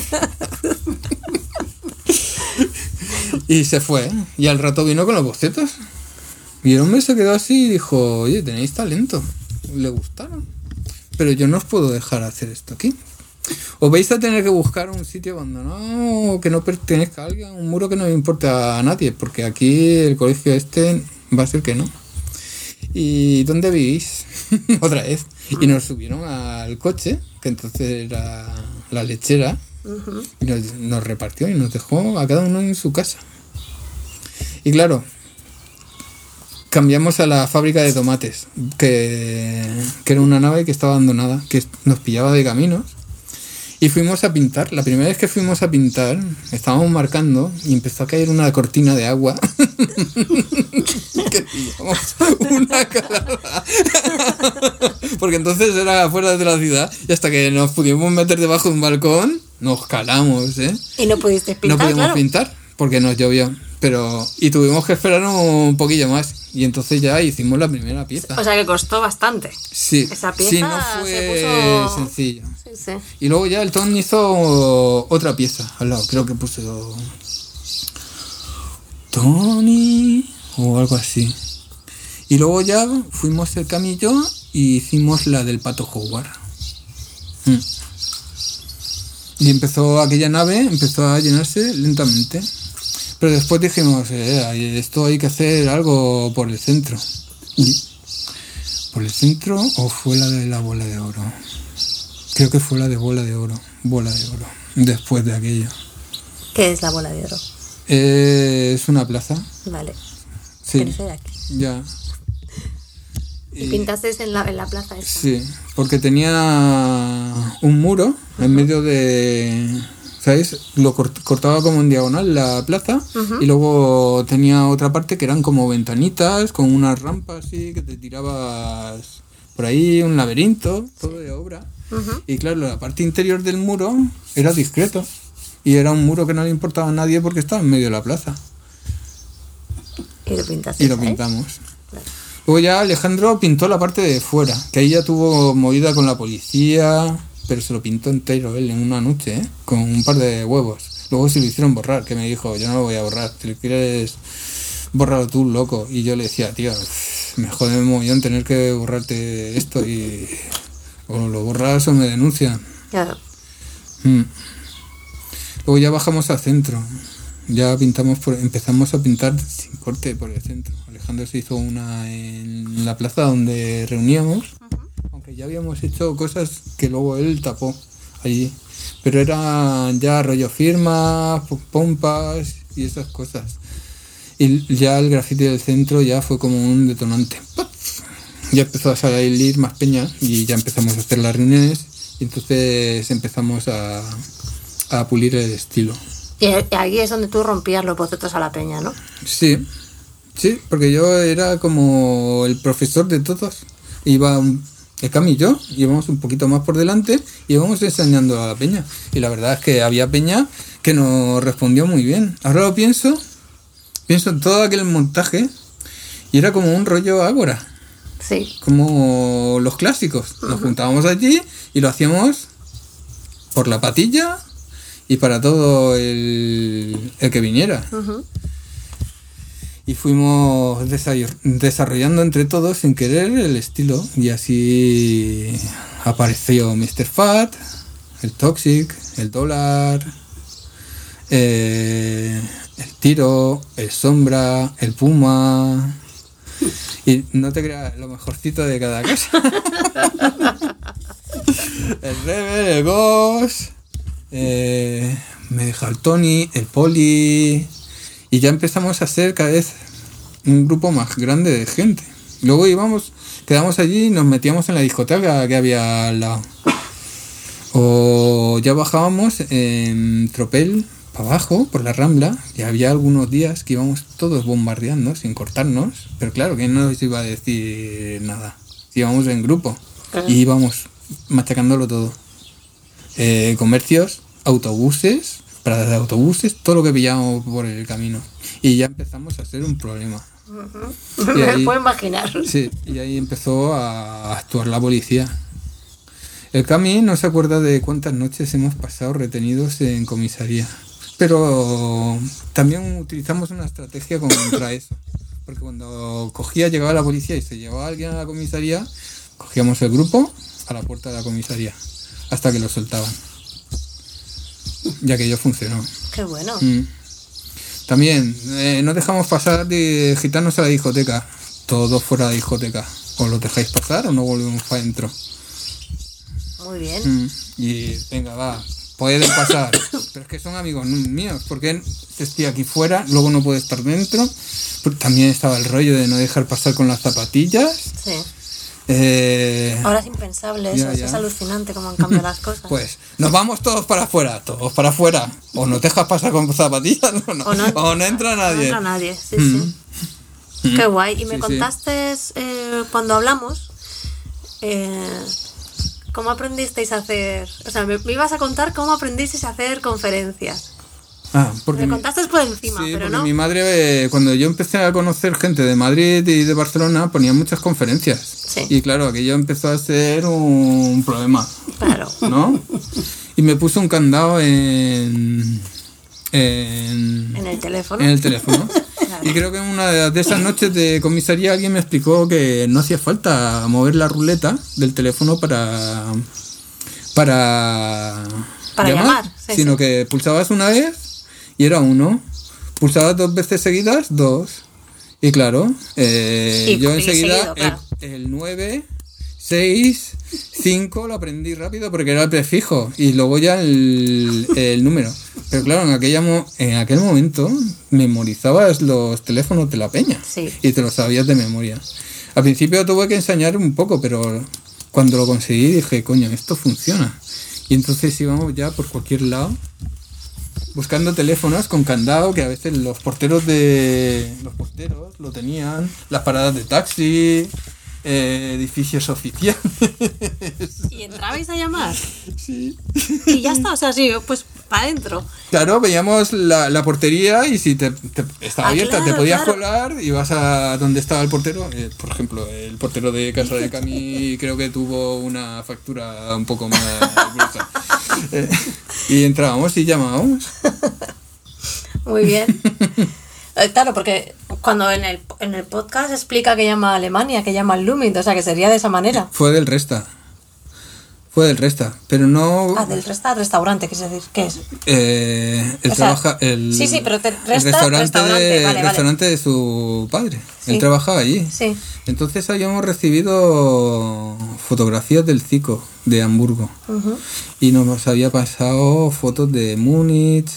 y se fue, y al rato vino con los bocetos. Y el hombre se quedó así y dijo, oye, tenéis talento, le gustaron. Pero yo no os puedo dejar hacer esto aquí. Os vais a tener que buscar un sitio abandonado que no pertenezca a alguien, un muro que no importa a nadie, porque aquí el colegio este va a ser que no. ¿Y dónde vivís? Otra vez. Y nos subieron al coche, que entonces era la lechera, y nos, nos repartió y nos dejó a cada uno en su casa. Y claro, cambiamos a la fábrica de tomates, que, que era una nave que estaba abandonada, que nos pillaba de caminos. Y fuimos a pintar. La primera vez que fuimos a pintar, estábamos marcando y empezó a caer una cortina de agua. que pillamos una calada. Porque entonces era fuera de la ciudad y hasta que nos pudimos meter debajo de un balcón, nos calamos, ¿eh? Y no pudiste no pintar, pudimos claro. pintar porque nos llovió. Pero. Y tuvimos que esperar un poquillo más. Y entonces ya hicimos la primera pieza. O sea que costó bastante. Sí, esa sí, pieza no se fue puso- sencillo. Sí, sí. Y luego ya el Tom hizo otra pieza al lado, creo que puso Tony o algo así. Y luego ya fuimos el camillo y hicimos la del pato Howard. Mm. Y empezó aquella nave, empezó a llenarse lentamente. Pero después dijimos, eh, esto hay que hacer algo por el centro. Y- ¿Por el centro o fue la de la bola de oro? Creo que fue la de bola de oro. Bola de oro. Después de aquello. ¿Qué es la bola de oro? Eh, es una plaza. Vale. Sí. De aquí. Ya. Y pintasteis en la, en la plaza esta. Sí, porque tenía un muro en medio de... ¿Sabéis? Lo cort- cortaba como en diagonal la plaza y luego tenía otra parte que eran como ventanitas con unas rampas así que te tirabas por ahí, un laberinto, todo de obra. Y claro, la parte interior del muro era discreto y era un muro que no le importaba a nadie porque estaba en medio de la plaza Y lo y pintamos. Luego ya Alejandro pintó la parte de fuera, que ahí ya tuvo movida con la policía, pero se lo pintó entero él en una noche, ¿eh? con un par de huevos. Luego se lo hicieron borrar, que me dijo, yo no lo voy a borrar, si lo quieres borrarlo tú, loco. Y yo le decía, tío, me jode mogollón tener que borrarte esto y o lo borras o me denuncian. Claro. Mm. Luego ya bajamos al centro. Ya pintamos por, empezamos a pintar sin corte por el centro. Alejandro se hizo una en la plaza donde reuníamos, ya habíamos hecho cosas que luego él tapó allí. Pero era ya rollo firmas, po- pompas y esas cosas. Y ya el grafiti del centro ya fue como un detonante. Ya empezó a salir más peña y ya empezamos a hacer las reuniones y entonces empezamos a, a pulir el estilo. Y aquí es donde tú rompías los bocetos a la peña, ¿no? Sí, sí, porque yo era como el profesor de todos. Iba un, el Cami y yo, íbamos un poquito más por delante y íbamos enseñando a la peña. Y la verdad es que había peña que nos respondió muy bien. Ahora lo pienso, pienso en todo aquel montaje y era como un rollo ágora, Sí. como los clásicos. Nos juntábamos allí y lo hacíamos por la patilla y para todo el, el que viniera. Y fuimos desa- desarrollando entre todos sin querer el estilo. Y así apareció Mr. Fat, el Toxic, el Dólar, eh, el Tiro, el Sombra, el Puma. Y no te creas, lo mejorcito de cada casa. el Rebel, el Ghost, eh, me deja el Tony, el Poli. Y ya empezamos a ser cada vez un grupo más grande de gente. Luego íbamos, quedamos allí y nos metíamos en la discoteca que había al lado. O ya bajábamos en tropel para abajo, por la rambla, y había algunos días que íbamos todos bombardeando sin cortarnos. Pero claro, que no nos iba a decir nada. Íbamos en grupo y íbamos machacándolo todo. Eh, comercios, autobuses, paradas de autobuses, todo lo que pillamos por el camino. Y ya empezamos a ser un problema. Y Me ahí- puedo imaginar. Sí, y ahí empezó a actuar la policía. El Cami no se acuerda de cuántas noches hemos pasado retenidos en comisaría. Pero también utilizamos una estrategia contra eso. Porque cuando cogía, llegaba la policía y se llevaba a alguien a la comisaría, cogíamos el grupo a la puerta de la comisaría. Hasta que lo soltaban. Ya que ello funcionó. Qué bueno. Mm. También, eh, no dejamos pasar de gitanos a la discoteca. Todos fuera de la discoteca. O los dejáis pasar o no volvemos para adentro. Muy bien. Mm. Y venga, va, pueden pasar. Pero es que son amigos míos. ¿Por qué estoy aquí fuera? Luego no puedo estar dentro. También estaba el rollo de no dejar pasar con las zapatillas. Sí. Eh, Ahora es impensable eso. ya. Es alucinante cómo han cambiado las cosas. Pues nos vamos todos para afuera, todos para afuera. O nos dejas pasar con zapatillas o no, O no- o no entra No nadie. entra nadie, sí, Mm. sí. Qué guay. Y me Sí, sí. contaste eh, cuando hablamos eh, cómo aprendisteis a hacer. O sea, me, me ibas a contar cómo aprendisteis a hacer conferencias. Ah, porque Me contaste por encima, Sí, pero porque no. mi madre, eh, cuando yo empecé a conocer gente de Madrid y de Barcelona, ponía muchas conferencias. Sí. Y claro, aquello empezó a ser un problema, Claro. ¿no? y me puso un candado en, en, En el teléfono. en el teléfono. Y creo que en una de esas noches de comisaría alguien me explicó que no hacía falta mover la ruleta del teléfono para para, Para llamar, sí, sino que pulsabas una vez y era uno. Pulsabas dos veces seguidas, dos. Y claro, eh, Y- yo enseguida seguido, claro. el, el 9, 6, 5 lo aprendí rápido porque era el prefijo y luego ya el, el número. Pero claro, en, aquella mo- en aquel momento memorizabas los teléfonos de la peña Sí. y te los sabías de memoria. Al principio tuve que enseñar un poco, pero cuando lo conseguí dije, coño, esto funciona. Y entonces íbamos ya por cualquier lado buscando teléfonos con candado que a veces los porteros de los porteros lo tenían, las paradas de taxi, eh, edificios oficiales. ¿Y entrabais a llamar? Sí. Y ya está, o sea, sí, pues para adentro. Claro, veíamos la, la portería y si te, te- estaba Ah, abierta, te podías claro. colar y vas a donde estaba el portero. Eh, por ejemplo, el portero de Casa de Cami creo que tuvo una factura un poco más gruesa. Eh, y entrábamos y llamábamos. Muy bien. Eh, Claro, porque cuando en el, en el podcast explica que llama a Alemania, que llama al Lumit, o sea que sería de esa manera. Fue del Resta. Fue del Resta. Pero no. Ah, del resta restaurante, ¿qué es decir? ¿Qué es? Eh, él O sea, trabaja. El, sí, sí, pero te- el resta, restaurante, restaurante, de, vale, vale. restaurante de su padre. Sí. Él trabajaba allí. Sí. Entonces habíamos recibido fotografías del Zico de Hamburgo. Y nos había pasado fotos de Múnich,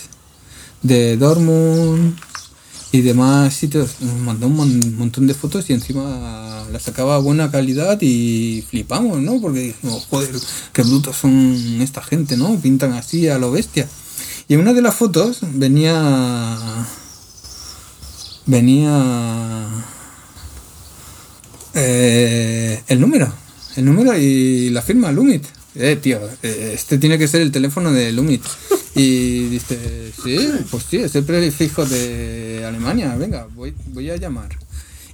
de Dortmund y demás sitios. Nos mandó un mon- montón de fotos y encima las sacaba a buena calidad y flipamos, ¿no? Porque dijimos, joder, qué brutos son esta gente, ¿no? Pintan así a lo bestia. Y en una de las fotos venía. venía. eh, el número. El número y la firma Lumit. Eh, tío, eh, este tiene que ser el teléfono de Lumit. Y dice, sí, pues sí, es el prefijo de Alemania. Venga, voy, voy a llamar.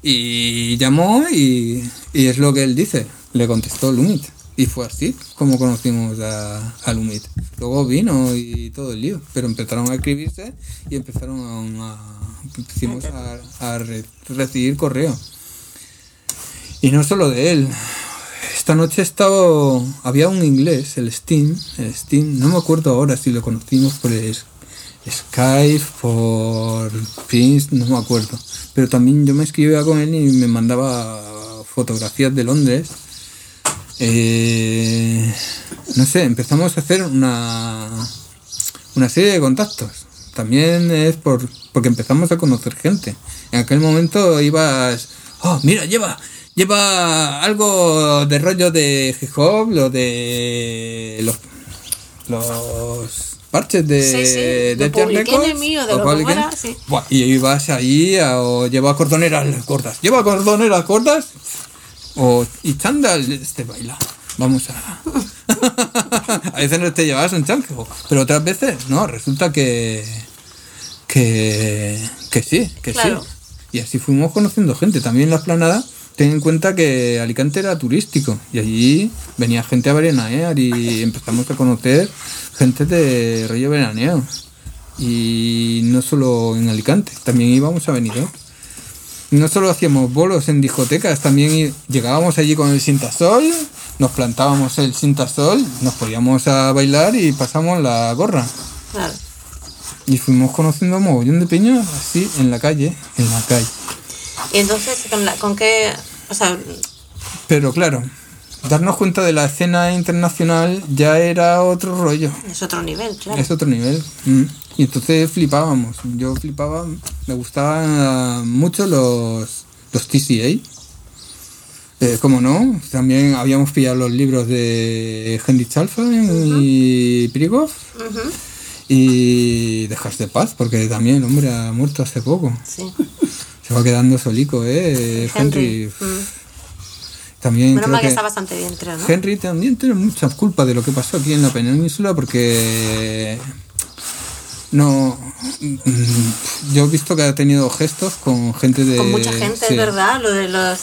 Y llamó y, y es lo que él dice. Le contestó Lumit. Y fue así como conocimos a, a Lumit. Luego vino y todo el lío. Pero empezaron a escribirse y empezaron a... a, a re- recibir correo. Y no solo de él. Esta noche estaba. Había un inglés, el Steam. El Steam, no me acuerdo ahora si lo conocimos por Skype, por Prince, no me acuerdo. Pero también yo me escribía con él y me mandaba fotografías de Londres. Eh, no sé, empezamos a hacer una, una serie de contactos. También es por, porque empezamos a conocer gente. En aquel momento ibas, oh, mira, lleva, lleva algo de rollo de hip hop, lo de los, los parches de, Sí, sí, de Records, Enemy o de o lo que Public fuera, Enemy. sí. Buah, y ibas ahí a- o lleva cordoneras cortas, lleva cordoneras cortas o y chándal este baila. Vamos a. a veces no te llevabas un chanco, pero otras veces no, resulta que. que. que sí, que Claro. sí. Y así fuimos conociendo gente. También en la esplanada, ten en cuenta que Alicante era turístico y allí venía gente a veranear y empezamos a conocer gente de rollo veraneo. Y no solo en Alicante, también íbamos a Benidorm. No solo hacíamos bolos en discotecas, también llegábamos allí con el cintasol, nos plantábamos el cintasol, nos podíamos a bailar y pasamos la gorra. Claro. Y fuimos conociendo a mogollón de peñas así en la calle, en la calle. Y entonces, ¿con, la- con qué...? O sea, Pero claro, darnos cuenta de la escena internacional ya era otro rollo, es otro nivel, claro. es otro nivel. Mm. Y entonces flipábamos, yo flipaba, me gustaban mucho los, los TCA. Eh, como no, también habíamos pillado los libros de Henry Chalfan y Prigov Ujú, y Dejas de Paz, porque también el hombre ha muerto hace poco. Sí. Se va quedando solico, ¿eh? Henry. Henry. mm. También Menos creo que que está bastante bien, creo, ¿no? Henry también tiene mucha culpa de lo que pasó aquí en la península porque no mm, yo he visto que ha tenido gestos con gente de Con mucha gente, sí. es verdad, lo de los...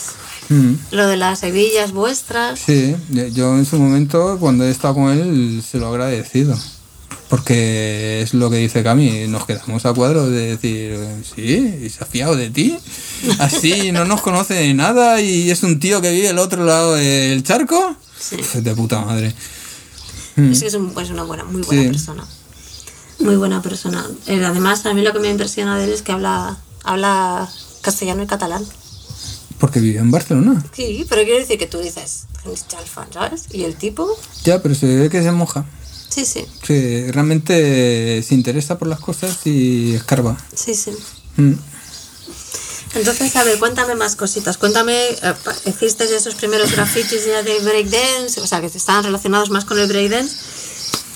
Mm, Lo de las hebillas vuestras. sí yo en su momento cuando he estado con él se lo he agradecido porque es lo que dice Cami nos quedamos a cuadro de decir sí y se ha fiado de ti así no nos conoce de nada y es un tío que vive al otro lado del charco Sí. Pues de puta madre Es que es, un- es una buena, muy buena Sí. persona. Muy buena persona. Eh, además, a mí lo que me impresiona de él es que habla, habla castellano y catalán. Porque vive en Barcelona. Sí, pero quiero decir que tú dices, Chalfan, ¿sabes? Y el tipo, Ya, pero se ve que se moja. Sí, sí, Que realmente se interesa por las cosas y escarba. sí, sí. Mm. Entonces, a ver, cuéntame más cositas. Cuéntame, eh, hiciste esos primeros grafitis ya de breakdance, o sea, que estaban relacionados más con el breakdance.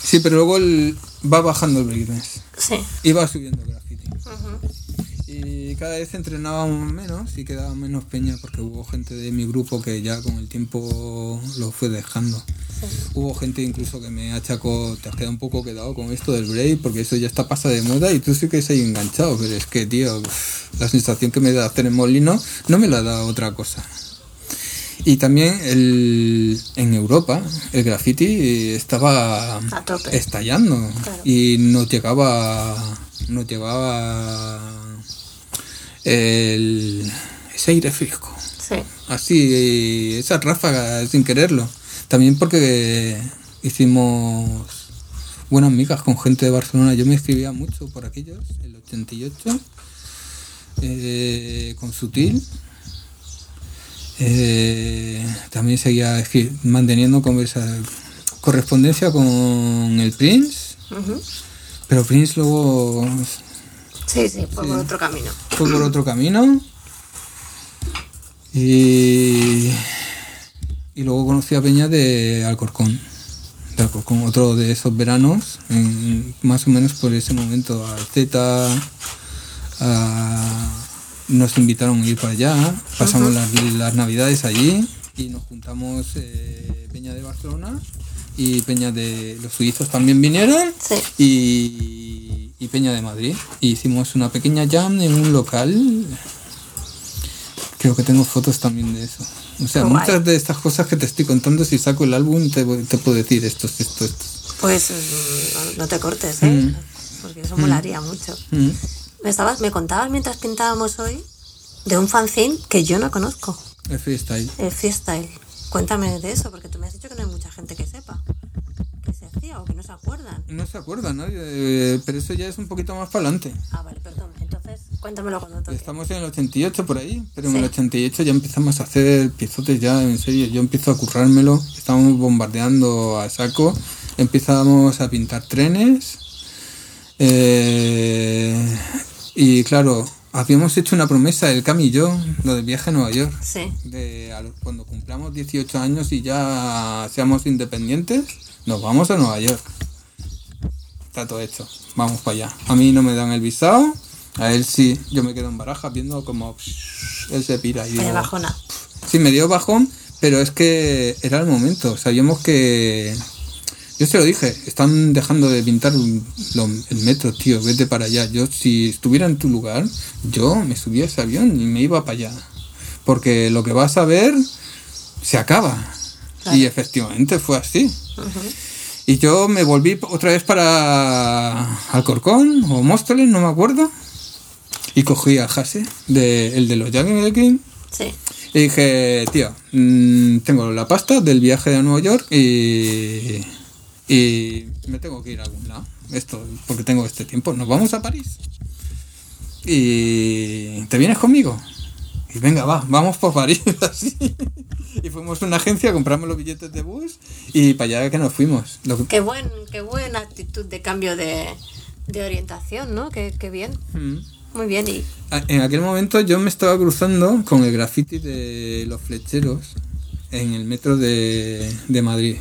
Sí, pero luego el- va bajando el breakdance. Sí. Y va subiendo el graffiti. Y cada vez entrenábamos menos y quedaba menos peña porque hubo gente de mi grupo que ya con el tiempo lo fue dejando. Hubo gente incluso que me achacó, te has quedado un poco quedado con esto del break porque eso ya está pasado de moda y tú sí que se ahí enganchado, pero es que, tío, la sensación que me da hacer en molino no me la da otra cosa. Y también el, en Europa el graffiti estaba estallando Claro. y nos llegaba nos llegaba el, ese aire fresco. Sí. así esa ráfaga sin quererlo. También porque hicimos buenas migas con gente de Barcelona. Yo me escribía mucho por aquellos el 88 eh, con Sutil. Eh, también seguía manteniendo conversa, correspondencia con el Prince, pero Prince luego Sí, sí, fue por otro camino. fue por otro camino y, y luego conocí a Peña de Alcorcón, de Alcorcón, otro de esos veranos, en- más o menos por ese momento, al Z, a- nos invitaron a ir para allá, pasamos las, las navidades allí y nos juntamos eh, Peña de Barcelona y Peña de los suizos también vinieron Sí. y, y Peña de Madrid. Y hicimos una pequeña jam en un local. Creo que tengo fotos también de eso. O sea, guay. muchas de estas cosas que te estoy contando, si saco el álbum, te, te puedo decir esto, esto, esto. Pues mm, no, te cortes, ¿eh? Mm. Porque eso molaría mucho. Mm. Me, estabas, me contabas mientras pintábamos hoy de un fanzine que yo no conozco, El freestyle. el freestyle. Cuéntame de eso, porque tú me has dicho que no hay mucha gente que sepa o que no se acuerdan. No se acuerda nadie, eh, pero eso ya es un poquito más para adelante. Ah, vale, perdón. Entonces, cuéntamelo cuando toque. Estamos en el 88 por ahí, pero en el 88 ya empezamos a hacer piezotes ya, en serio, yo empiezo a currármelo, estamos bombardeando a saco, empezamos a pintar trenes, eh, y claro, habíamos hecho una promesa, el Cami y yo, lo del viaje a Nueva York, Sí. de a lo- cuando cumplamos 18 años y ya seamos independientes, nos vamos a Nueva York. Está todo hecho, vamos para allá. A mí no me dan el visado, a él sí, yo me quedo en baraja viendo como él se pira y digo, bajona. Sí, me dio bajón, pero es que era el momento. Sabíamos que. Yo se lo dije, están dejando de pintar el metro, tío, vete para allá. Yo, si estuviera en tu lugar, yo me subía a ese avión y me iba para allá. Porque lo que vas a ver se acaba. Claro. Y efectivamente fue así. Y yo me volví otra vez para Alcorcón o Móstoles, no me acuerdo. Y cogí a Jase, de, el de los Jagged King. Sí. Y dije, tío, mm, tengo la pasta del viaje a Nueva York y, y me tengo que ir a algún lado. Esto, porque tengo este tiempo. Nos vamos a París. Y te vienes conmigo. Y venga, va, vamos por París, así. Y fuimos a una agencia, compramos los billetes de bus y para allá que nos fuimos. Lo Qué, buen, qué buena actitud de cambio de, de orientación, ¿no? Qué, qué bien. Mm. Muy bien. Y En aquel momento yo me estaba cruzando con el graffiti de los flecheros en el metro de, de Madrid.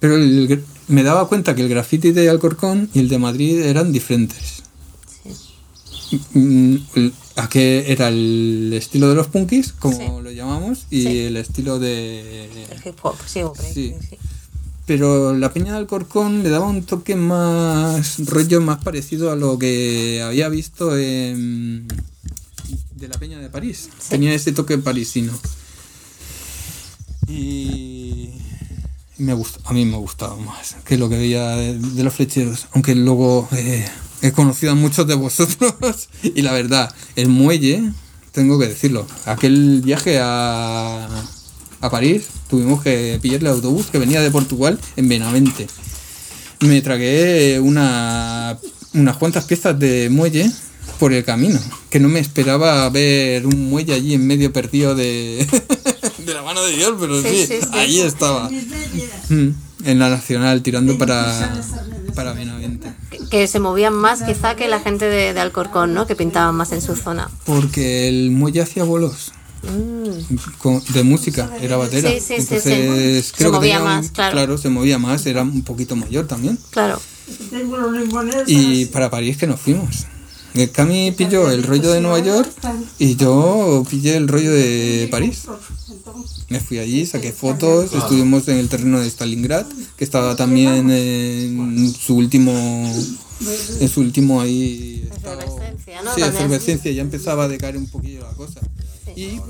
Pero el me daba cuenta que el graffiti de Alcorcón y el de Madrid eran diferentes. Mm, el- Aquel era el estilo de los punkis, como Sí. lo llamamos, y Sí. el estilo de... el hip hop, sí, o break, Sí. Pero la peña de Alcorcón le daba un toque más rollo, más parecido a lo que había visto en, de la peña de París. Tenía ese toque parisino. Y me gustó, a mí me gustaba más que lo que veía de, de los flecheros. Aunque luego eh, he conocido a muchos de vosotros y la verdad, el muelle, tengo que decirlo, aquel viaje a, a París tuvimos que pillar el autobús que venía de Portugal en Benavente. Me tragué una, unas cuantas piezas de muelle por el camino, que no me esperaba ver un muelle allí en medio perdido de, de la mano de Dios, pero Sí, sí, sí, sí. allí estaba. Mm, En la nacional, tirando para... Para Benavente. Que, que se movían más quizá que la gente de, de Alcorcón, ¿no? Que pintaban más en su zona. Porque el muelle hacía bolos Mm. de música, era batera. Sí, sí, sí, sí. Entonces, Se creo que movía tenía un- más, claro. se movía más, era un poquito mayor también. Claro. Y para París que nos fuimos. El Cami pilló el rollo de Nueva York y yo pillé el rollo de París. Me fui allí, saqué fotos, estuvimos en el terreno de Stalingrad, que estaba también en su último, en su último ahí. Efervescencia, ¿no? Sí, efervescencia, ya empezaba a decaer un poquillo la cosa. Y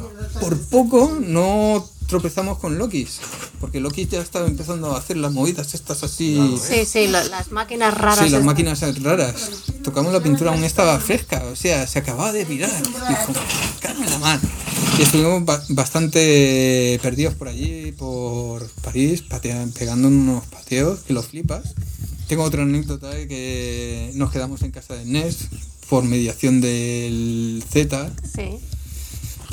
por poco no tropezamos con Lokis, porque Lokis ya estaba empezando a hacer las movidas estas así. Sí, sí, lo- las máquinas raras. Sí, las estas. máquinas raras. Tocamos la pintura aún estaba fresca, o sea, se acababa de virar. Dijo, "Cago en la mar. Y estuvimos ba- bastante perdidos por allí, por París, pegando unos pateos que los flipas. Tengo otra anécdota de que nos quedamos en casa de Nes por mediación del Z Sí.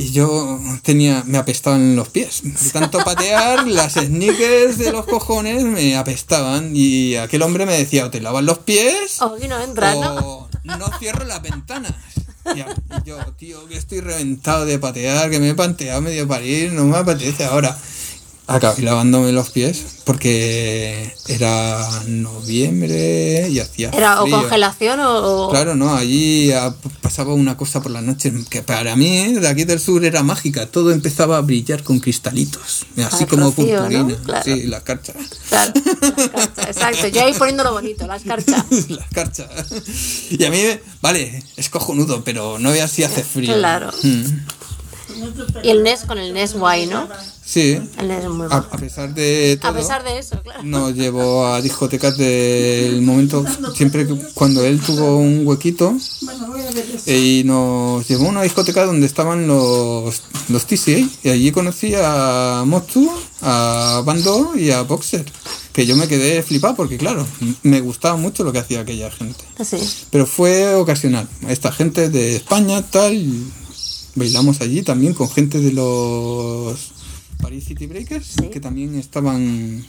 Y yo tenía, me apestaban los pies. De tanto patear, las sneakers de los cojones me apestaban. Y aquel hombre me decía, o te lavas los pies aquí no entra, o no cierro las ventanas. Y yo, tío, que estoy reventado de patear, que me he panteado medio París, no me apetece ahora. Acabé lavándome los pies porque era noviembre y hacía Era o congelación o. Claro, no, allí ah, pasaba una cosa por la noche que para mí, eh, de aquí del sur, era mágica. Todo empezaba a brillar con cristalitos, así Ah, como rocío, ¿no? purpurina. Claro. Sí, la carcha. Claro, la escarcha, exacto. Yo ahí poniéndolo bonito, la escarcha. la carcha. Y a mí, vale, es cojonudo, pero no veas si hace frío. Claro. Mm. Y el NES con el NES guay, ¿no? Sí, El NES es muy a, a pesar de todo. A pesar de eso, claro. Nos llevó a discotecas del momento, siempre que cuando él tuvo un huequito, y nos llevó a una discoteca donde estaban los, los TCA y allí conocí a Motsu, a Bando y a Boxer que yo me quedé flipado porque claro, me gustaba mucho lo que hacía aquella gente Sí. pero fue ocasional esta gente de España tal bailamos allí también con gente de los Paris City Breakers Sí. que también estaban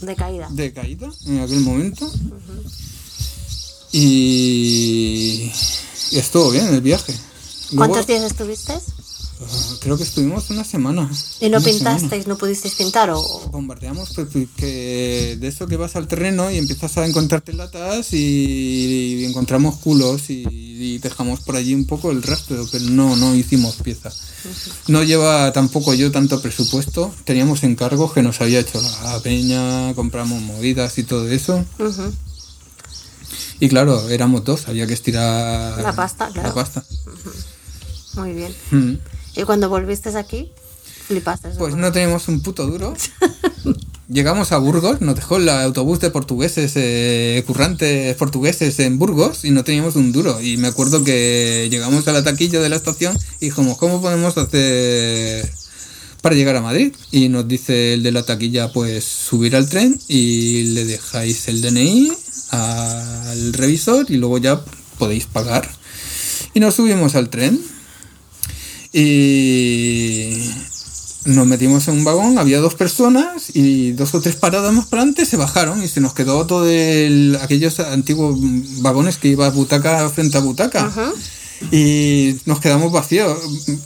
De caída. de caída en aquel momento. Y, y estuvo bien el viaje. Luego, ¿Cuántos días estuviste? ah, creo que estuvimos una semana. ¿Y no semana. pintasteis? ¿No pudisteis pintar? O... Bombardeamos que de eso que vas al terreno y empiezas a encontrarte latas y, y encontramos culos y, y dejamos por allí un poco el rastro, pero no, no hicimos pieza. No lleva tampoco yo tanto presupuesto. Teníamos encargos que nos había hecho la peña, compramos movidas y todo eso. Y claro, éramos dos, había que estirar La pasta, claro. la pasta. Muy bien. Mm. ¿Y cuando volviste aquí? Flipaste. Pues no teníamos un puto duro. Llegamos a Burgos, nos dejó el autobús de portugueses, eh, currantes portugueses en Burgos y no teníamos un duro. Y me acuerdo que llegamos a la taquilla de la estación y dijimos, ¿cómo podemos hacer para llegar a Madrid? Y nos dice el de la taquilla, pues subir al tren y le dejáis el DNI al revisor y luego ya podéis pagar. Y nos subimos al tren y nos metimos en un vagón, había dos personas y dos o tres paradas más para adelante se bajaron y se nos quedó todo el, aquellos antiguos vagones que iba butaca frente a butaca. Ajá. Y nos quedamos vacíos,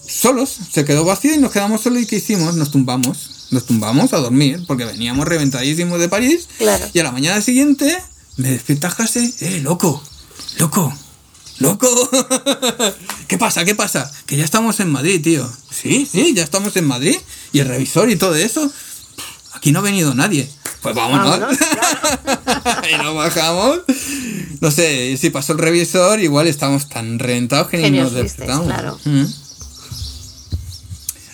solos, se quedó vacío y nos quedamos solos y ¿qué hicimos? Nos tumbamos, nos tumbamos a dormir porque veníamos reventadísimos de París Claro. y a la mañana siguiente me despierta Jase, eh, loco, loco, loco. ¿Qué pasa? ¿Qué pasa? Que ya estamos en Madrid, tío. Sí, sí, ya estamos en Madrid. Y el revisor y todo eso. Aquí no ha venido nadie. Pues vámonos. Vámonos, y nos bajamos. No sé, si pasó el revisor, igual estamos tan reventados que Que ni nos despertamos. claro. Mm.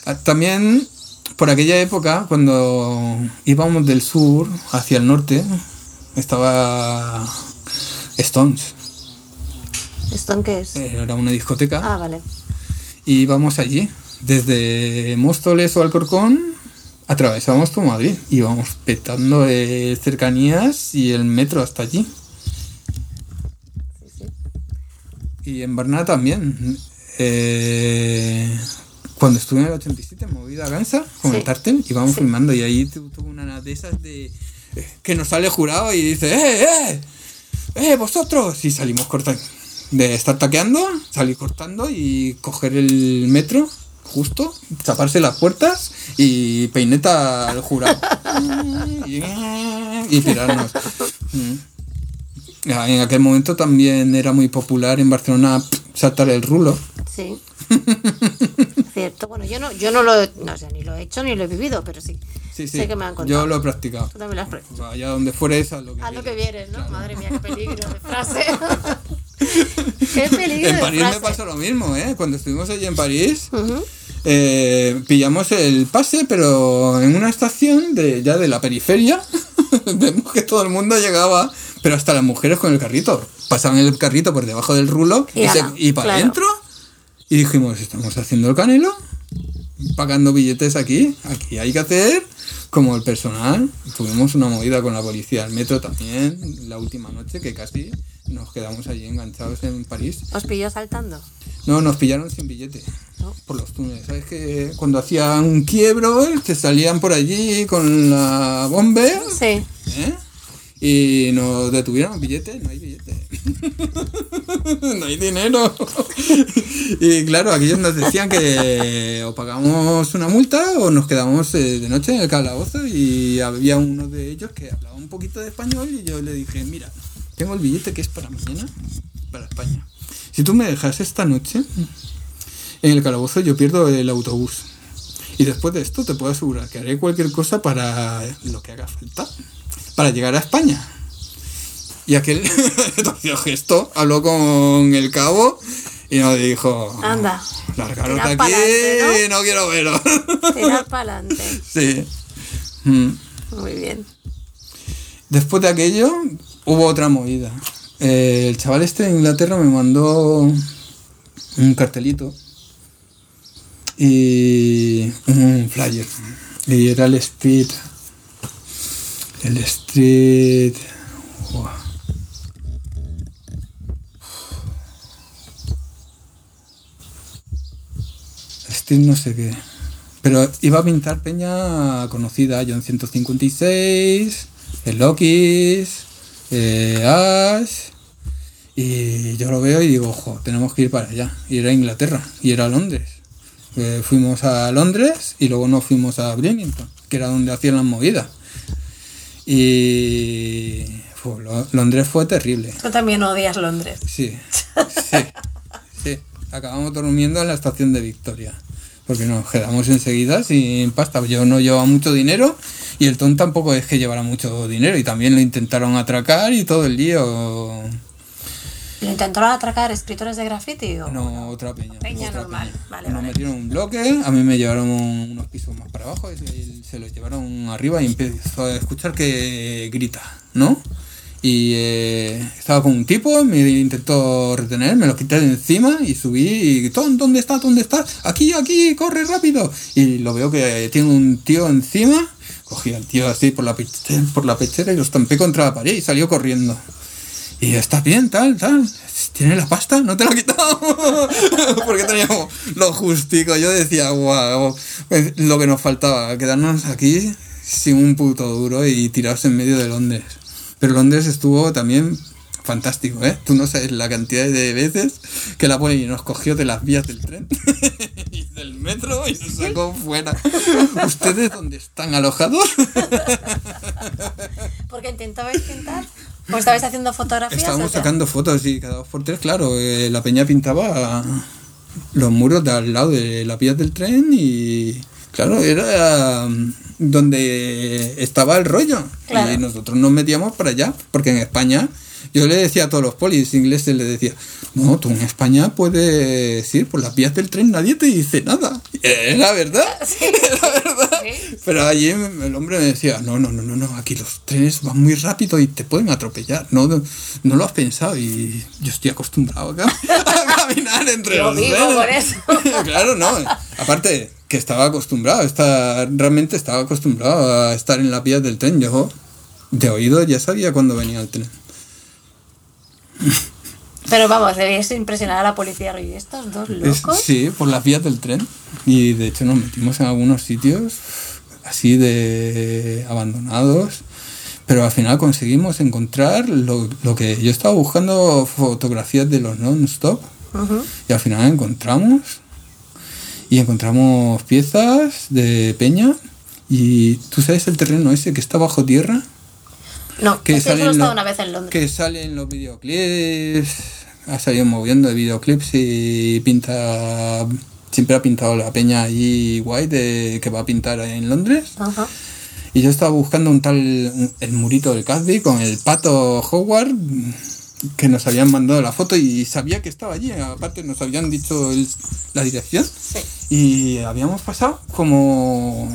Ah, También, por aquella época, cuando íbamos del sur hacia el norte, estaba Stones. ¿Esto en qué es? Era una discoteca. Ah, vale. Y íbamos allí. Desde Móstoles o Alcorcón atravesamos todo Madrid. Íbamos petando eh, cercanías y el metro hasta allí. Sí, sí. Y en Barna también. Eh, cuando estuve en el 87 en Movida Gansa con Sí. el Tartel, íbamos Sí. filmando y ahí tu- tuve una de esas de eh, que nos sale jurado y dice, ¡eh, eh! ¡eh, vosotros! Y salimos cortando. De estar taqueando, salir cortando y coger el metro justo, taparse las puertas y peineta al jurado. y, tirarnos. Mm. En aquel momento también era muy popular en Barcelona saltar el rulo. Sí. Cierto. Bueno, yo no, yo no lo, no sé, ni lo he hecho ni lo he vivido, pero sí. Sí, sí. Sé que me han contado. Yo lo he practicado. Tú también lo has practicado. Allá donde fueres, a lo que Haz lo que vieres. vieres, ¿no? Madre mía, qué peligro de frase. qué peligro En París me pasó lo mismo, ¿eh? Cuando estuvimos allí en París, eh, pillamos el pase, pero en una estación de ya de la periferia, vemos que todo el mundo llegaba, pero hasta las mujeres con el carrito. Pasaban el carrito por debajo del rulo Y y, se- ala, y para claro. adentro. Y dijimos, estamos haciendo el canelo, pagando billetes aquí, aquí hay que hacer como el personal. Tuvimos una movida con la policía del metro también, la última noche, que casi nos quedamos allí enganchados en París. ¿Os pilló saltando? No, nos pillaron sin billete. No. Por los túneles. ¿Sabes que cuando hacían un quiebro, se salían por allí con la bomba Sí. ¿eh? Y nos detuvieron billete? No hay billete. no hay dinero. y claro, aquellos nos decían que o pagamos una multa o nos quedamos eh, de noche en el calabozo y había uno de ellos que hablaba un poquito de español y yo le dije, mira, tengo el billete que es para mañana, para España. Si tú me dejas esta noche en el calabozo, yo pierdo el autobús. Y después de esto te puedo asegurar que haré cualquier cosa para lo que haga falta, para llegar a España. Y aquel gesto, habló con el cabo y nos dijo, Anda. largaros de aquí, ¿no? quiero veros. Tirar para adelante. sí. Mm. Muy bien. Después de aquello, hubo otra movida. Eh, el chaval este de Inglaterra me mandó un cartelito y un flyer. Y era el Street. El Street. Buah. Street no sé qué. Pero iba a pintar peña conocida, John 156, el Lokis, eh, Ash. Y yo lo veo y digo, ojo, tenemos que ir para allá. Y era Inglaterra, y era Londres. Eh, fuimos a Londres y luego nos fuimos a Birmingham, que era donde hacían las movidas. Y Londres fue terrible. Tú también odias Londres. Sí, sí, sí. Acabamos durmiendo en la estación de Victoria. Porque nos quedamos enseguida sin pasta. Yo no llevaba mucho dinero y el Tom tampoco es que llevara mucho dinero. Y también lo intentaron atracar y todo el lío. ¿Lo intentaron atracar escritores de graffiti o No, otra peña. Peña otra normal. peña. Vale, Nos vale. metieron un bloque, a mí me llevaron unos pisos más para abajo, y se, los llevaron arriba y empezó a escuchar que grita, ¿no? Y eh, estaba con un tipo, me intentó retener, me lo quité de encima y subí y Tom, ¿dónde está? ¿Dónde está? Aquí, aquí, corre rápido. Y lo veo que tiene un tío encima, cogí al tío así por la, por la pechera y lo estampé contra la pared y salió corriendo. Y estás bien, tal, tal. ¿Tienes la pasta? ¿No te la quitado? Porque teníamos lo justico. Yo decía, guau, pues, lo que nos faltaba, quedarnos aquí sin un puto duro y tirados en medio de Londres. Pero Londres estuvo también fantástico, ¿eh? Tú no sabes la cantidad de veces que la poli nos cogió de las vías del tren y del metro y nos sacó fuera. ¿Ustedes dónde están alojados? porque intentabais pintar o estabais haciendo fotografías? Estábamos sacando fotos y cada dos por tres, claro, eh, la peña pintaba los muros de al lado de la vía del tren y claro, era mm, donde estaba el rollo. Claro. Y nosotros nos metíamos para allá, porque en España, yo le decía a todos los polis ingleses, le decía, no, tú en España puedes ir por las vías del tren, nadie te dice nada. Era verdad, era verdad. Sí. Pero allí el hombre me decía, no, no, no, no, no, aquí los trenes van muy rápido y te pueden atropellar. No, no, no lo has pensado y yo estoy acostumbrado a, cam- a caminar entre Yo los vivo trenes. con eso. claro, no. Aparte que estaba acostumbrado, está, realmente estaba acostumbrado a estar en las vías del tren. Yo de oído ya sabía cuándo venía el tren. Pero vamos, debíais impresionar a la policía. ¿Y estos dos Es- locos? sí, por las vías del tren. Y de hecho nos metimos en algunos sitios así de abandonados. Pero al final conseguimos encontrar lo, lo que yo estaba buscando fotografías de los non-stop. Y al final encontramos. Y encontramos piezas de peña. Y tú sabes el terreno ese que está bajo tierra. No, Que es que solo he estado una vez en Londres. Que salen los videoclips. Ha salido moviendo de videoclips y pinta. Siempre ha pintado la peña allí guay de que va a pintar en Londres. Ajá. Y yo estaba buscando un tal. un- el murito del Casby con el pato Howard. Que nos habían mandado la foto y sabía que estaba allí. Aparte, nos habían dicho el- la dirección. Sí. Y habíamos pasado como.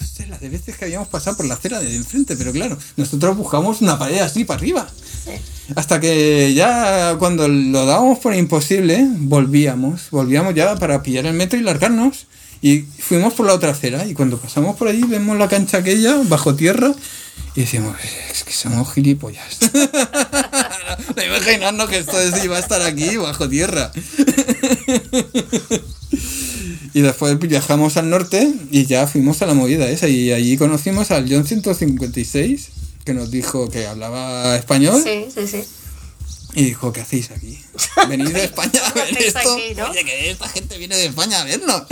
No sé, las de veces que habíamos pasado por la acera de enfrente, pero claro, nosotros buscamos una pared así para arriba. Hasta que ya cuando lo dábamos por imposible, volvíamos. Volvíamos ya para pillar el metro y largarnos. Y fuimos por la otra acera. Y cuando pasamos por allí, vemos la cancha aquella, bajo tierra. Y decimos, es que somos gilipollas. no imaginarnos que esto iba a estar aquí, bajo tierra. Y después viajamos al norte y ya fuimos a la movida esa. Y allí conocimos al John 156, que nos dijo que hablaba español. Sí, sí, sí. Y dijo, ¿qué hacéis aquí? ¿Venís de España a ver hacéis esto? aquí, no? Oye, que esta gente viene de España a vernos.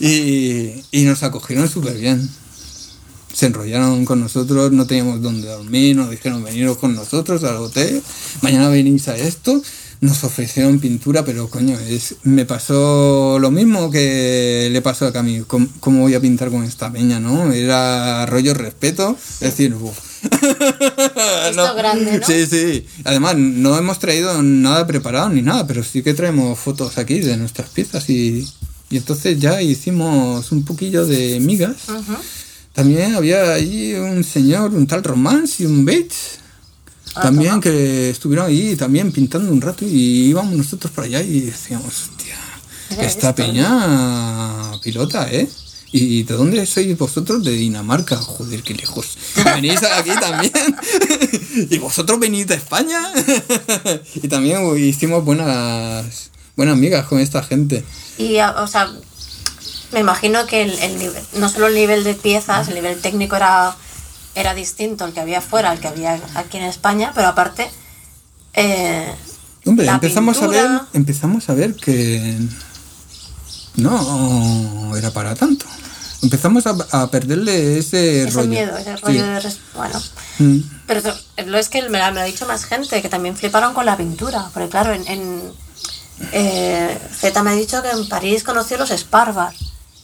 y, y nos acogieron súper bien. Se enrollaron con nosotros, no teníamos dónde dormir, nos dijeron veniros con nosotros al hotel, mañana venís a esto. Nos ofrecieron pintura, pero coño, es, me pasó lo mismo que le pasó a Cami. ¿Cómo, cómo voy a pintar con esta peña, no? Era rollo respeto, es decir, uf. Esto grande, ¿no? Sí, sí. Además, no hemos traído nada preparado ni nada, pero sí que traemos fotos aquí de nuestras piezas y, y entonces ya hicimos un poquillo de migas. Ujú. También había allí un señor, un tal Romance y un Bates. Ah, también toma. que estuvieron ahí también pintando un rato y íbamos nosotros para allá y decíamos, hostia, esta peña pilota, ¿eh? ¿Y de dónde sois vosotros? De Dinamarca. Joder, qué lejos. Venís aquí también. ¿Y vosotros venís de España? y también hicimos buenas, buenas amigas con esta gente. Y, o sea, me imagino que el, el nivel, no solo el nivel de piezas, el nivel técnico era, era distinto al que había fuera, al que había aquí en España, pero aparte, eh, Hombre, empezamos a ver, empezamos a ver que no era para tanto. Empezamos a, a perderle ese, ese rollo. miedo, ese Sí. rollo de... res- Bueno, Mm. pero lo es que me lo, me lo ha dicho más gente, que también fliparon con la pintura, porque claro, en... en eh, Z me ha dicho que en París conoció los Sparvar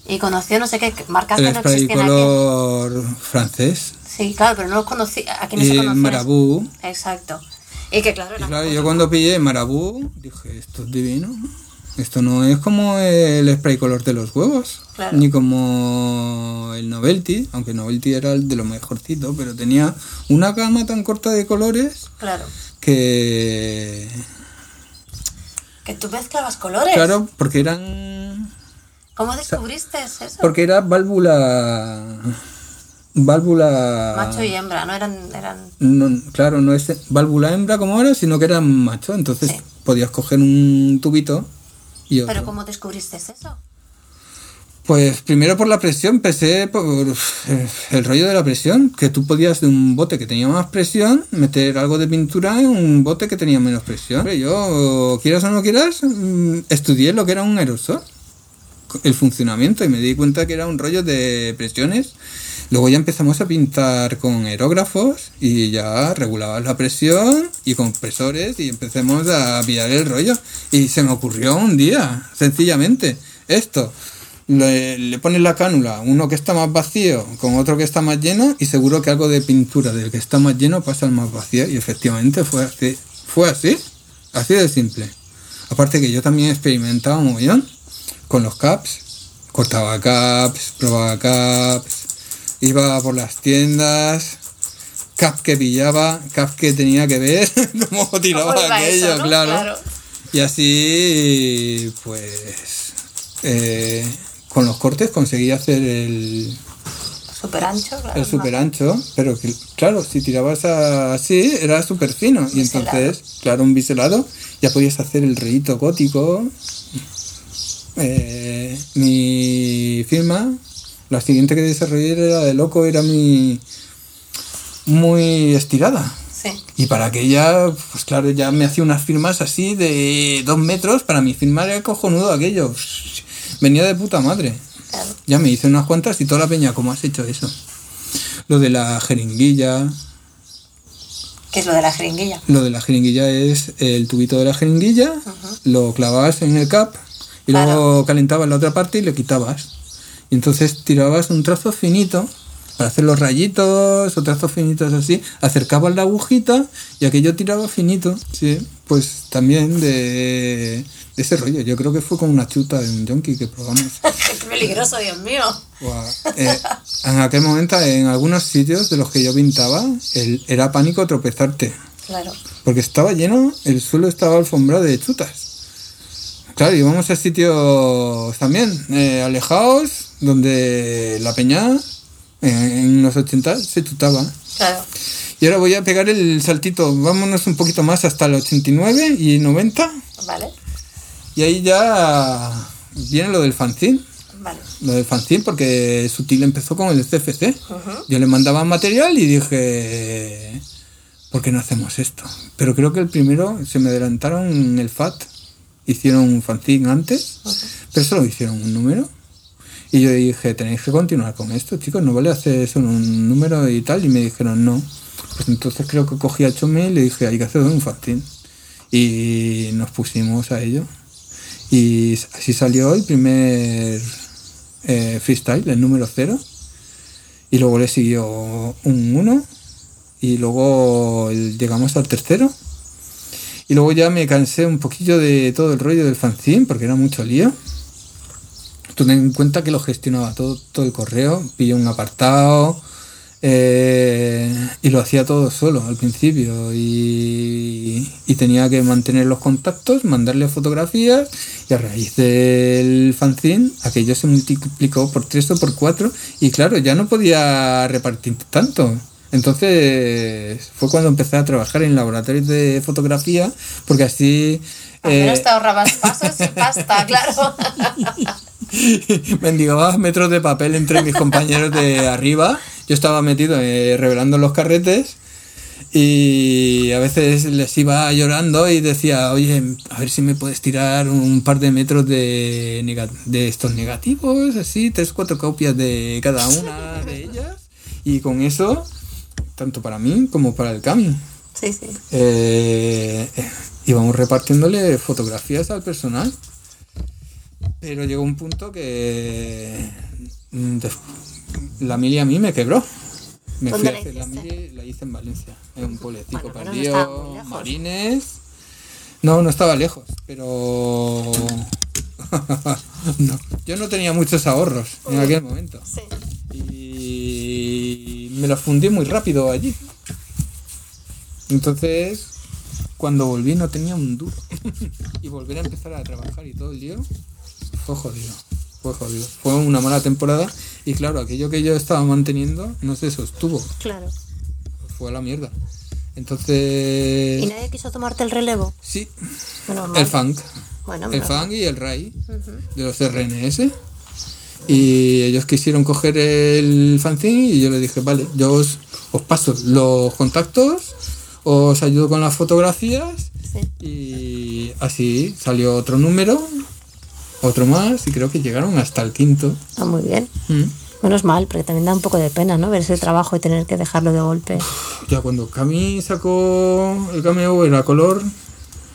y conoció no sé qué marcas El que no spray existían aquí. color francés Sí, claro, pero no los conocí, aquí no se y conocían. marabú. Exacto. Y que claro, Y claro, yo cuando pillé marabú dije, esto es divino. Esto no es como el spray color de los huevos, Claro. ni como el Novelty, aunque Novelty era el de lo mejorcito, pero tenía una gama tan corta de colores Claro. que Que tú mezclabas colores. Claro, porque eran. ¿Cómo descubriste eso? Porque era válvula. Válvula. Macho y hembra, ¿no? Eran, eran... no, claro, no es válvula hembra como ahora, sino que eran macho. Entonces Sí. podías coger un tubito y otro. Pero ¿cómo descubriste eso? Pues primero por la presión, empecé por eh, el rollo de la presión, que tú podías de un bote que tenía más presión meter algo de pintura en un bote que tenía menos presión. Yo, quieras o no quieras, mm, estudié lo que era un aerosol, el funcionamiento, y me di cuenta que era un rollo de presiones. Luego ya empezamos a pintar con aerógrafos y ya regulabas la presión y compresores y empecemos a pillar el rollo. Y se me ocurrió un día, sencillamente, esto le, pones la cánula, uno que está más vacío con otro que está más lleno y seguro que algo de pintura del que está más lleno pasa al más vacío y efectivamente fue así, fue así, así de simple. Aparte que yo también experimentaba un mogollón con los caps, cortaba caps, probaba caps, iba por las tiendas, cap que pillaba, cap que tenía que ver cómo tiraba ¿Cómo aquello, eso, no? claro. Claro. Y así, pues, eh, con los cortes conseguí hacer el, Súper ancho, claro. el super ancho, pero que, claro, si tirabas a- así era súper fino. Y entonces, claro, un biselado, ya podías hacer el rayito gótico. Eh, mi firma, la siguiente que desarrollé era de loco, era mi muy estirada. Sí. Y para aquella, pues claro, ya me hacía unas firmas así de dos metros. Para mi firmar era cojonudo aquello. Venía de puta madre. Claro. Ya me hice unas cuantas y toda la peña, ¿cómo has hecho eso? Lo de la jeringuilla. ¿Qué es lo de la jeringuilla? Lo de la jeringuilla es el tubito de la jeringuilla, lo clavabas en el cap y Claro. luego calentabas la otra parte y le quitabas. Y entonces tirabas un trazo finito para hacer los rayitos o trazos finitos así, acercabas la agujita y aquello tiraba finito. Sí, pues también de, de ese rollo. Yo creo que fue como una chuta de un yonki que probamos. Qué peligroso, Dios mío. Eh, en aquel momento, en algunos sitios de los que yo pintaba, el- era pánico tropezarte. Claro. Porque estaba lleno, el suelo estaba alfombrado de chutas. Claro, íbamos a sitios también eh, alejados, donde la peña eh, en los 80 se chutaba. Claro. Y ahora voy a pegar el saltito, vámonos un poquito más hasta el 89 y 90. Vale. Y ahí ya viene lo del fanzine. Vale. Lo del fanzine porque Sutil empezó con el CFC. Yo le mandaba material y dije, ¿por qué no hacemos esto? Pero creo que el primero se me adelantaron en el FAT. Hicieron un fanzine antes, pero solo hicieron un número. Y yo dije, tenéis que continuar con esto, chicos, no vale hacer solo un número y tal. Y me dijeron, no. Pues entonces creo que cogí a Chome y le dije, hay que hacer un fanzine. Y nos pusimos a ello. Y así salió el primer eh, freestyle, el número 0. Y luego le siguió un 1. Y luego llegamos al tercero. Y luego ya me cansé un poquillo de todo el rollo del fanzine, porque era mucho lío. Tú ten en cuenta que lo gestionaba todo, todo el correo, pillé un apartado eh, y lo hacía todo solo al principio. Y, y tenía que mantener los contactos, mandarle fotografías y a raíz del fanzine aquello se multiplicó por tres o por cuatro y claro, ya no podía repartir tanto. Entonces fue cuando empecé a trabajar en laboratorios de fotografía porque así... Eh, menos te ahorrabas pasos y pasta, claro. mendigaba metros de papel entre mis compañeros de arriba. Yo estaba metido eh, revelando los carretes y a veces les iba llorando y decía, oye, a ver si me puedes tirar un par de metros de, de estos negativos, así, tres, cuatro copias de cada una de ellas. Y con eso, tanto para mí como para el Cami, Sí, sí. eh, íbamos repartiéndole fotografías al personal. Pero llegó un punto que mm, la mili a mí me quebró. Me ¿Dónde fui a la hacer la hiciste? mili, la hice en Valencia, en un pueblecito Bueno, no perdido, lejos. Marines. No, no estaba lejos, pero no, yo no tenía muchos ahorros en aquel momento Sí. y me los fundí muy rápido allí. Entonces, cuando volví no tenía un duro. y volver a empezar a trabajar y todo el día fue jodido. Fue jodido. Fue una mala temporada y claro, aquello que yo estaba manteniendo no se sostuvo. Claro. Fue a la mierda. ¿Y Entonces, nadie quiso tomarte el relevo? sí, Bueno, el funk. Bueno, El funk y el RAI de los RNS. Y ellos quisieron coger el fanzine y yo les dije, vale, yo os, os paso los contactos, os ayudo con las fotografías Sí. y así salió otro número, otro más y creo que llegaron hasta el quinto. Ah, muy bien. Mm. Menos mal, porque también da un poco de pena, ¿no? Ver ese trabajo y tener que dejarlo de golpe. Ya cuando Cami sacó el cameo era color,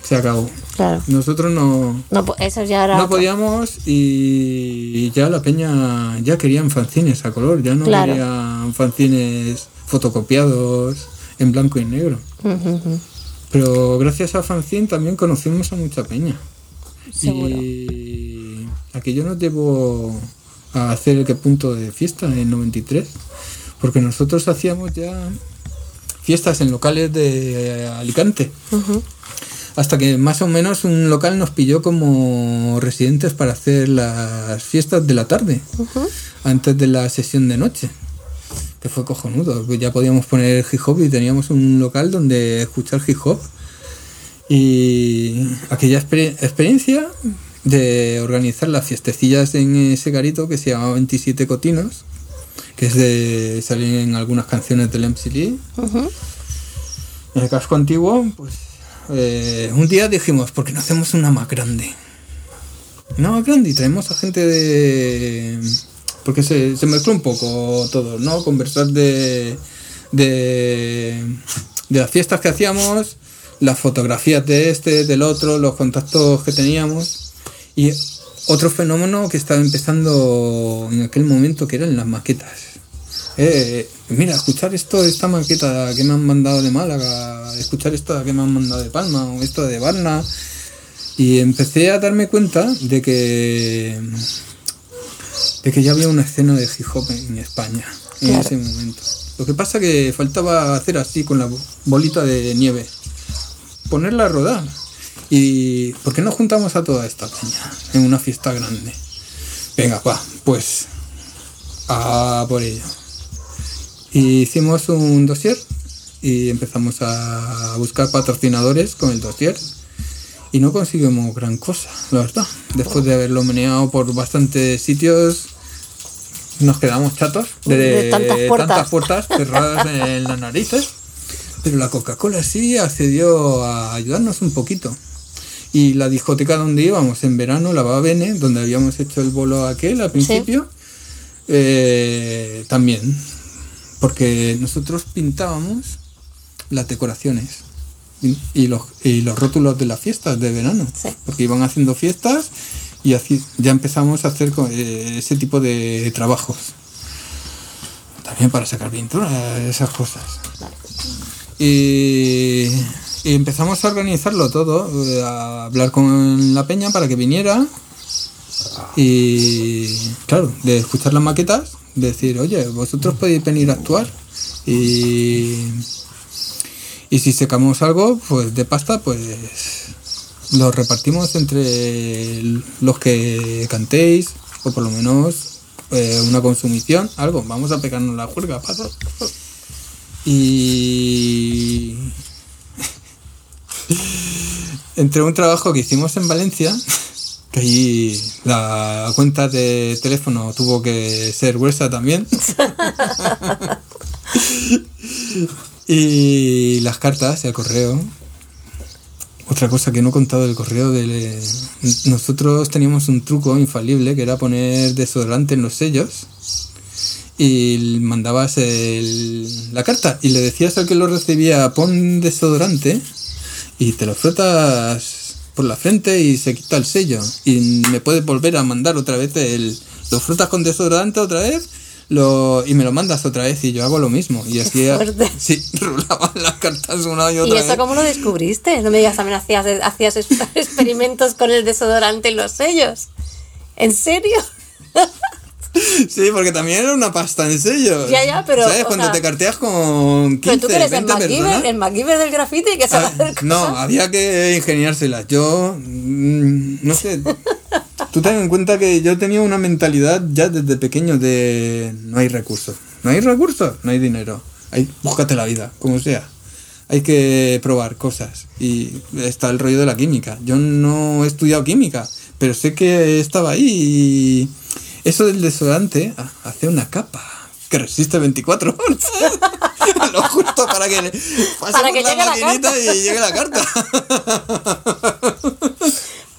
se acabó. Claro. Nosotros no, No, eso ya era... No podíamos y ya la peña ya querían fanzines a color, ya no Claro. querían fanzines fotocopiados en blanco y negro. Pero gracias a fanzine también conocimos a mucha peña. Seguro. Y aquello nos llevó a hacer el que punto de fiesta en 93, porque nosotros hacíamos ya fiestas en locales de Alicante. Hasta que más o menos un local nos pilló como residentes para hacer las fiestas de la tarde, antes de la sesión de noche, que fue cojonudo. Ya podíamos poner hip hop y teníamos un local donde escuchar hip hop. Y aquella exper- experiencia de organizar las fiestecillas en ese garito que se llamaba 27 Cotinos, que es de salir en algunas canciones del MC Lee. Ujú. En el casco antiguo, pues eh, un día dijimos, ¿por qué no hacemos una más grande? Una más grande y traemos a gente de... Porque se, se mezcló un poco todo, ¿no? Conversar de, de, las fiestas que hacíamos, las fotografías de este, del otro, los contactos que teníamos. Y otro fenómeno que estaba empezando en aquel momento que eran las maquetas. Eh, mira, escuchar esto, esta maqueta que me han mandado de Málaga, escuchar esta que me han mandado de Palma o esto de Varna. Y empecé a darme cuenta de que de que ya había una escena de hip hop en España en Claro. ese momento. Lo que pasa que faltaba hacer así con la bolita de nieve, ponerla a rodar. Y ¿por qué no juntamos a toda esta peña en una fiesta grande? Venga, va, pues a por ello. Y hicimos un dossier y empezamos a buscar patrocinadores con el dossier y no conseguimos gran cosa, la verdad. Después de haberlo meneado por bastantes sitios, nos quedamos chatos de, De tantas puertas. tantas puertas cerradas en las narices. Pero la Coca-Cola sí accedió a ayudarnos un poquito. Y la discoteca donde íbamos en verano, la Babene, donde habíamos hecho el bolo aquel al principio, eh, también. Porque nosotros pintábamos las decoraciones y, y los, y los rótulos de las fiestas de verano. Sí. Porque iban haciendo fiestas y así ya empezamos a hacer eh, ese tipo de trabajos. También para sacar pintura, esas cosas. Y, y empezamos a organizarlo todo, eh, a hablar con la peña para que viniera. Y claro, de escuchar las maquetas, decir, oye, vosotros podéis venir a actuar. Y, y si sacamos algo, pues de pasta, pues lo repartimos entre los que cantéis, o por lo menos eh, una consumición, algo. Vamos a pegarnos la juerga, paso. Y entre un trabajo que hicimos en Valencia, que ahí la cuenta de teléfono tuvo que ser gruesa también. y las cartas, el correo. Otra cosa que no he contado del correo de nosotros teníamos un truco infalible que era poner desodorante en los sellos y mandabas el- la carta y le decías al que lo recibía pon desodorante y te lo frotas por la frente y se quita el sello y me puedes volver a mandar otra vez el lo frotas con desodorante otra vez lo, y me lo mandas otra vez y yo hago lo mismo y así fuerte. sí rulaban las cartas una y ¿Y otra eso vez cómo lo descubriste? No me digas, también hacías, hacías experimentos con el desodorante y los sellos. ¿En serio? sí porque también era una pasta en sello Ya, ya, pero, sabes cuando sea, te carteas con 15 Pero tú que eres el 20 MacGyver, personas el MacGyver del que sabe Ah, hacer no, cosas. había que ingeniárselas. Yo, mm, no sé, tú ten en cuenta que yo tenía una mentalidad ya desde pequeño de no hay recursos. No hay recursos, no hay dinero. Hay, búscate la vida, como sea. Hay que probar cosas. Y está el rollo de la química. Yo no he estudiado química, pero sé que estaba ahí y eso del desodorante ah, hace una capa que resiste 24 horas. Lo justo para que pase Para que la llegue la carta. y llegue la carta.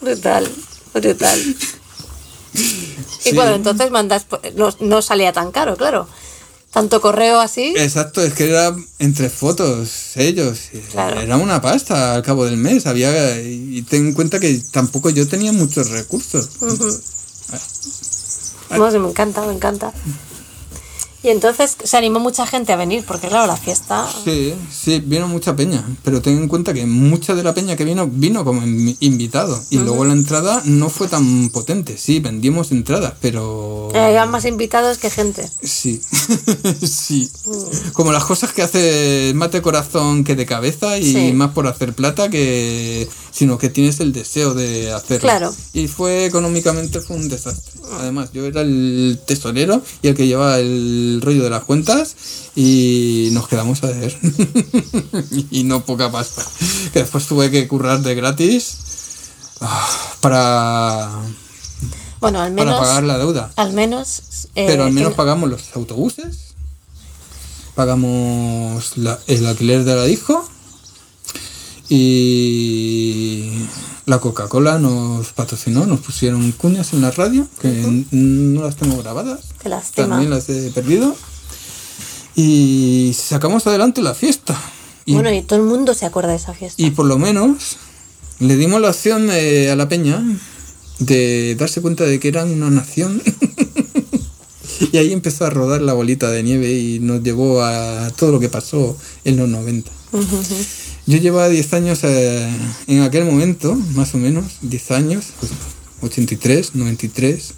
Brutal, brutal. Y bueno, entonces mandas, no, no salía tan caro, claro. Tanto correo así. Exacto, es que era entre fotos, sellos. y Claro. Era una pasta al cabo del mes. Había y ten en cuenta que tampoco yo tenía muchos recursos. No, sí, me encanta, me encanta. Y entonces se animó mucha gente a venir, porque claro, la fiesta. Sí, sí, vino mucha peña, pero ten en cuenta que mucha de la peña que vino vino como invi- invitado y luego la entrada no fue tan potente. Sí, vendimos entradas, pero eh, Había más invitados que gente. sí, sí, como las cosas que hace más de corazón que de cabeza y Sí. más por hacer plata que sino que tienes el deseo de hacerlo. Claro. Y fue económicamente fue un desastre. Además, yo era el tesorero y el que llevaba el rollo de las cuentas y nos quedamos a ver. y no poca pasta. Que después tuve que currar de gratis ah, para Bueno, al menos. para pagar la deuda. Al menos. eh, Pero al menos pagamos los autobuses, pagamos la- el alquiler de la disco y la Coca-Cola nos patrocinó, nos pusieron cuñas en la radio, que no las tengo grabadas, Qué lástima. también las he perdido. Y sacamos adelante la fiesta. Y, Bueno, y todo el mundo se acuerda de esa fiesta. y por lo menos le dimos la opción eh, a la peña de darse cuenta de que eran una nación. y ahí empezó a rodar la bolita de nieve y nos llevó a todo lo que pasó en los 90. Ujú, ujú. Yo llevaba 10 años eh, en aquel momento, más o menos, 10 años, pues, 83, 93.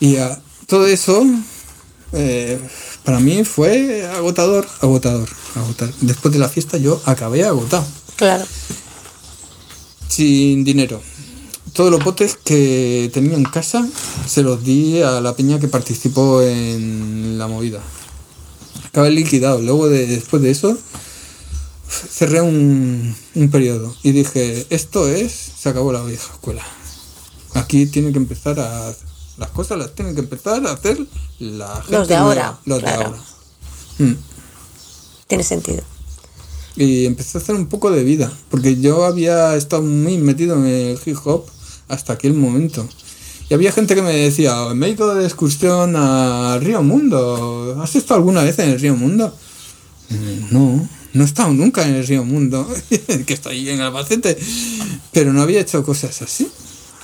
Y ah, todo eso eh, para mí fue agotador, agotador, agotador. Después de la fiesta yo acabé agotado Claro. sin dinero. Todos los botes que tenía en casa se los di a la peña que participó en la movida. Acabé liquidado. Luego, de, después de eso, cerré un, un periodo y dije, esto es, se acabó la vieja escuela. Aquí tiene que empezar a... Las cosas las tienen que empezar a hacer la gente Los de nueva, ahora, Los claro. de ahora. Mm. Tiene sentido. y empecé a hacer un poco de vida, porque yo había estado muy metido en el hip hop hasta aquel momento. Y había gente que me decía, me he ido de excursión a Río Mundo, ¿has estado alguna vez en el Río Mundo? "Mm, No, no he estado nunca en el Río Mundo, que está ahí en Albacete, pero no había hecho cosas así.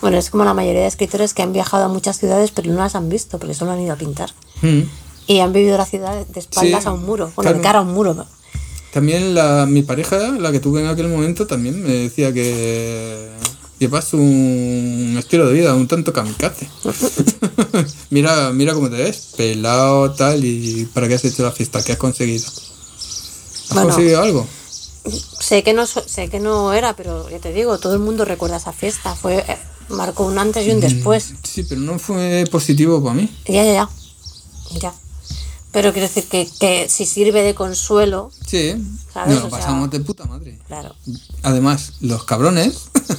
Bueno, es como la mayoría de escritores que han viajado a muchas ciudades pero no las han visto porque solo han ido a pintar. Mm. Y han vivido la ciudad de espaldas Sí, a un muro, bueno, de claro. cara a un muro. También la, mi pareja, la que tuve en aquel momento, también me decía que llevas un estilo de vida un tanto kamikaze. mira, mira cómo te ves, pelado, tal, y para qué has hecho la fiesta, ¿qué has conseguido? ¿Has Bueno. conseguido algo? Sé que no sé que no era, pero ya te digo, todo el mundo recuerda esa fiesta. Fue eh, marcó un antes y un después. Sí, pero no fue positivo para mí. Ya, ya, ya. Ya. Pero quiero decir que, que si sirve de consuelo, Sí, ¿Sabes? nos lo O sea- pasamos de puta madre. claro. Además, los cabrones,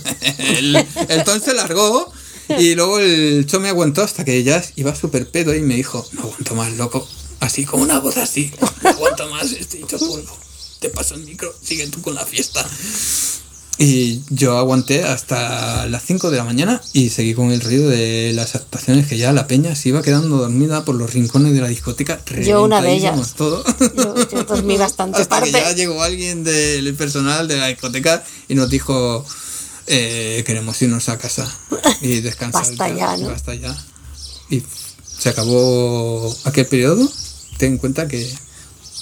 el, el ton se largó y luego el cho me aguantó hasta que ya iba súper pedo y me dijo, no aguanto más, loco. Así, con una voz así, no aguanto más, estoy hecho polvo. Te paso el micro, sigue tú con la fiesta. Y yo aguanté hasta las 5 de la mañana y seguí con el ruido de las actuaciones que ya la peña se iba quedando dormida por los rincones de la discoteca. Yo una de ellas. Todo. Yo, yo dormí bastante Hasta que parte. ya llegó alguien del personal de la discoteca y nos dijo eh, queremos irnos a casa y descansar. Basta ya, ¿no? Basta ya. Y se acabó aquel periodo. Ten en cuenta que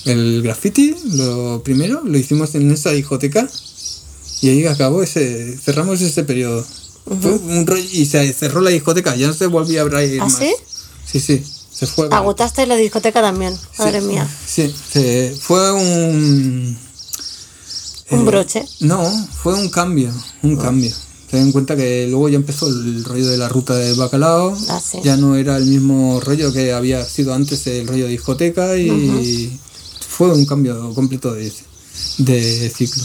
el graffiti, lo primero, lo hicimos en esa discoteca y ahí acabó ese, cerramos ese periodo. Fue un rollo- y se cerró la discoteca, ya no se volvía a abrir ¿Ah, más. sí? Sí, sí, se fue. Agotaste la discoteca también, madre Sí, mía. Sí, se- fue un... Un eh, broche. No, fue un cambio, un cambio. Ten en cuenta que luego ya empezó el rollo de la ruta del bacalao. Ah, sí. Ya no era el mismo rollo que había sido antes el rollo de discoteca y fue un cambio completo de, de ciclo.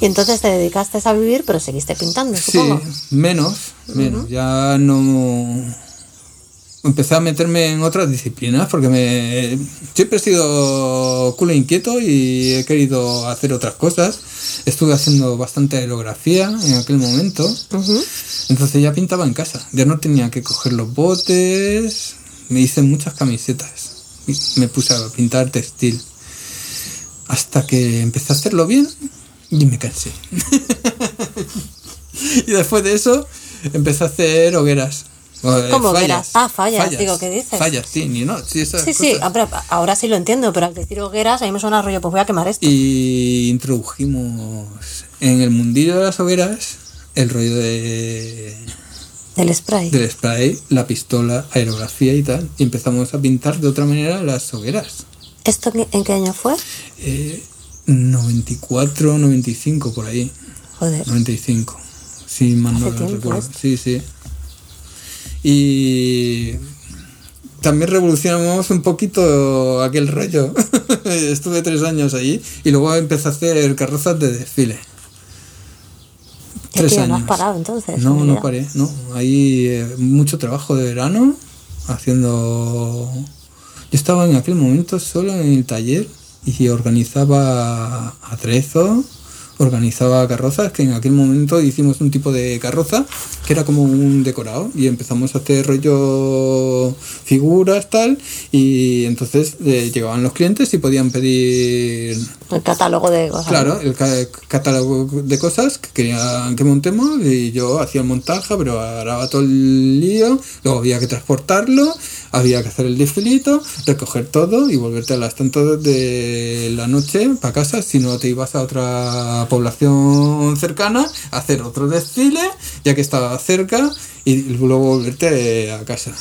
Y entonces te dedicaste a vivir, pero seguiste pintando, Sí, supongo. menos, menos. Ya no empecé a meterme en otras disciplinas porque me siempre he sido culo inquieto y he querido hacer otras cosas. Estuve haciendo bastante aerografía en aquel momento. Entonces ya pintaba en casa. Ya no tenía que coger los botes. Me hice muchas camisetas. Me puse a pintar textil. Hasta que empecé a hacerlo bien y me cansé. y después de eso empecé a hacer hogueras. Eh, ¿Cómo hogueras? Ah, fallas, digo, ¿qué dices? Fallas, sí, ni no. Sí, esas Sí, sí, ahora sí lo entiendo, pero al decir hogueras, a mí me suena rollo, pues voy a quemar esto. Y introdujimos en el mundillo de las hogueras el rollo de Del spray. del spray, la pistola, aerografía y tal. Y empezamos a pintar de otra manera las hogueras. ¿Esto en- qué año fue? Eh, 94, 95 por ahí. Joder. 95. Sí, más no recuerdo. esto. Sí, sí. Y también revolucionamos un poquito aquel rollo. Estuve tres años allí y luego empecé a hacer carrozas de desfile. Tres que no años. has parado entonces. No, en no paré, no. Hay eh, mucho trabajo de verano haciendo... Yo estaba en aquel momento solo en el taller y organizaba atrezos, organizaba carrozas, que en aquel momento hicimos un tipo de carroza que era como un decorado y empezamos a hacer rollo figuras tal y entonces eh, llegaban los clientes y podían pedir El catálogo de cosas. Claro, el ca- catálogo de cosas que querían que montemos y yo hacía el montaje, pero haraba todo el lío, luego había que transportarlo, había que hacer el desfilito, recoger todo y volverte a las tantas de la noche para casa, si no te ibas a otra población cercana a hacer otro desfile, ya que estaba cerca, y luego volverte a casa.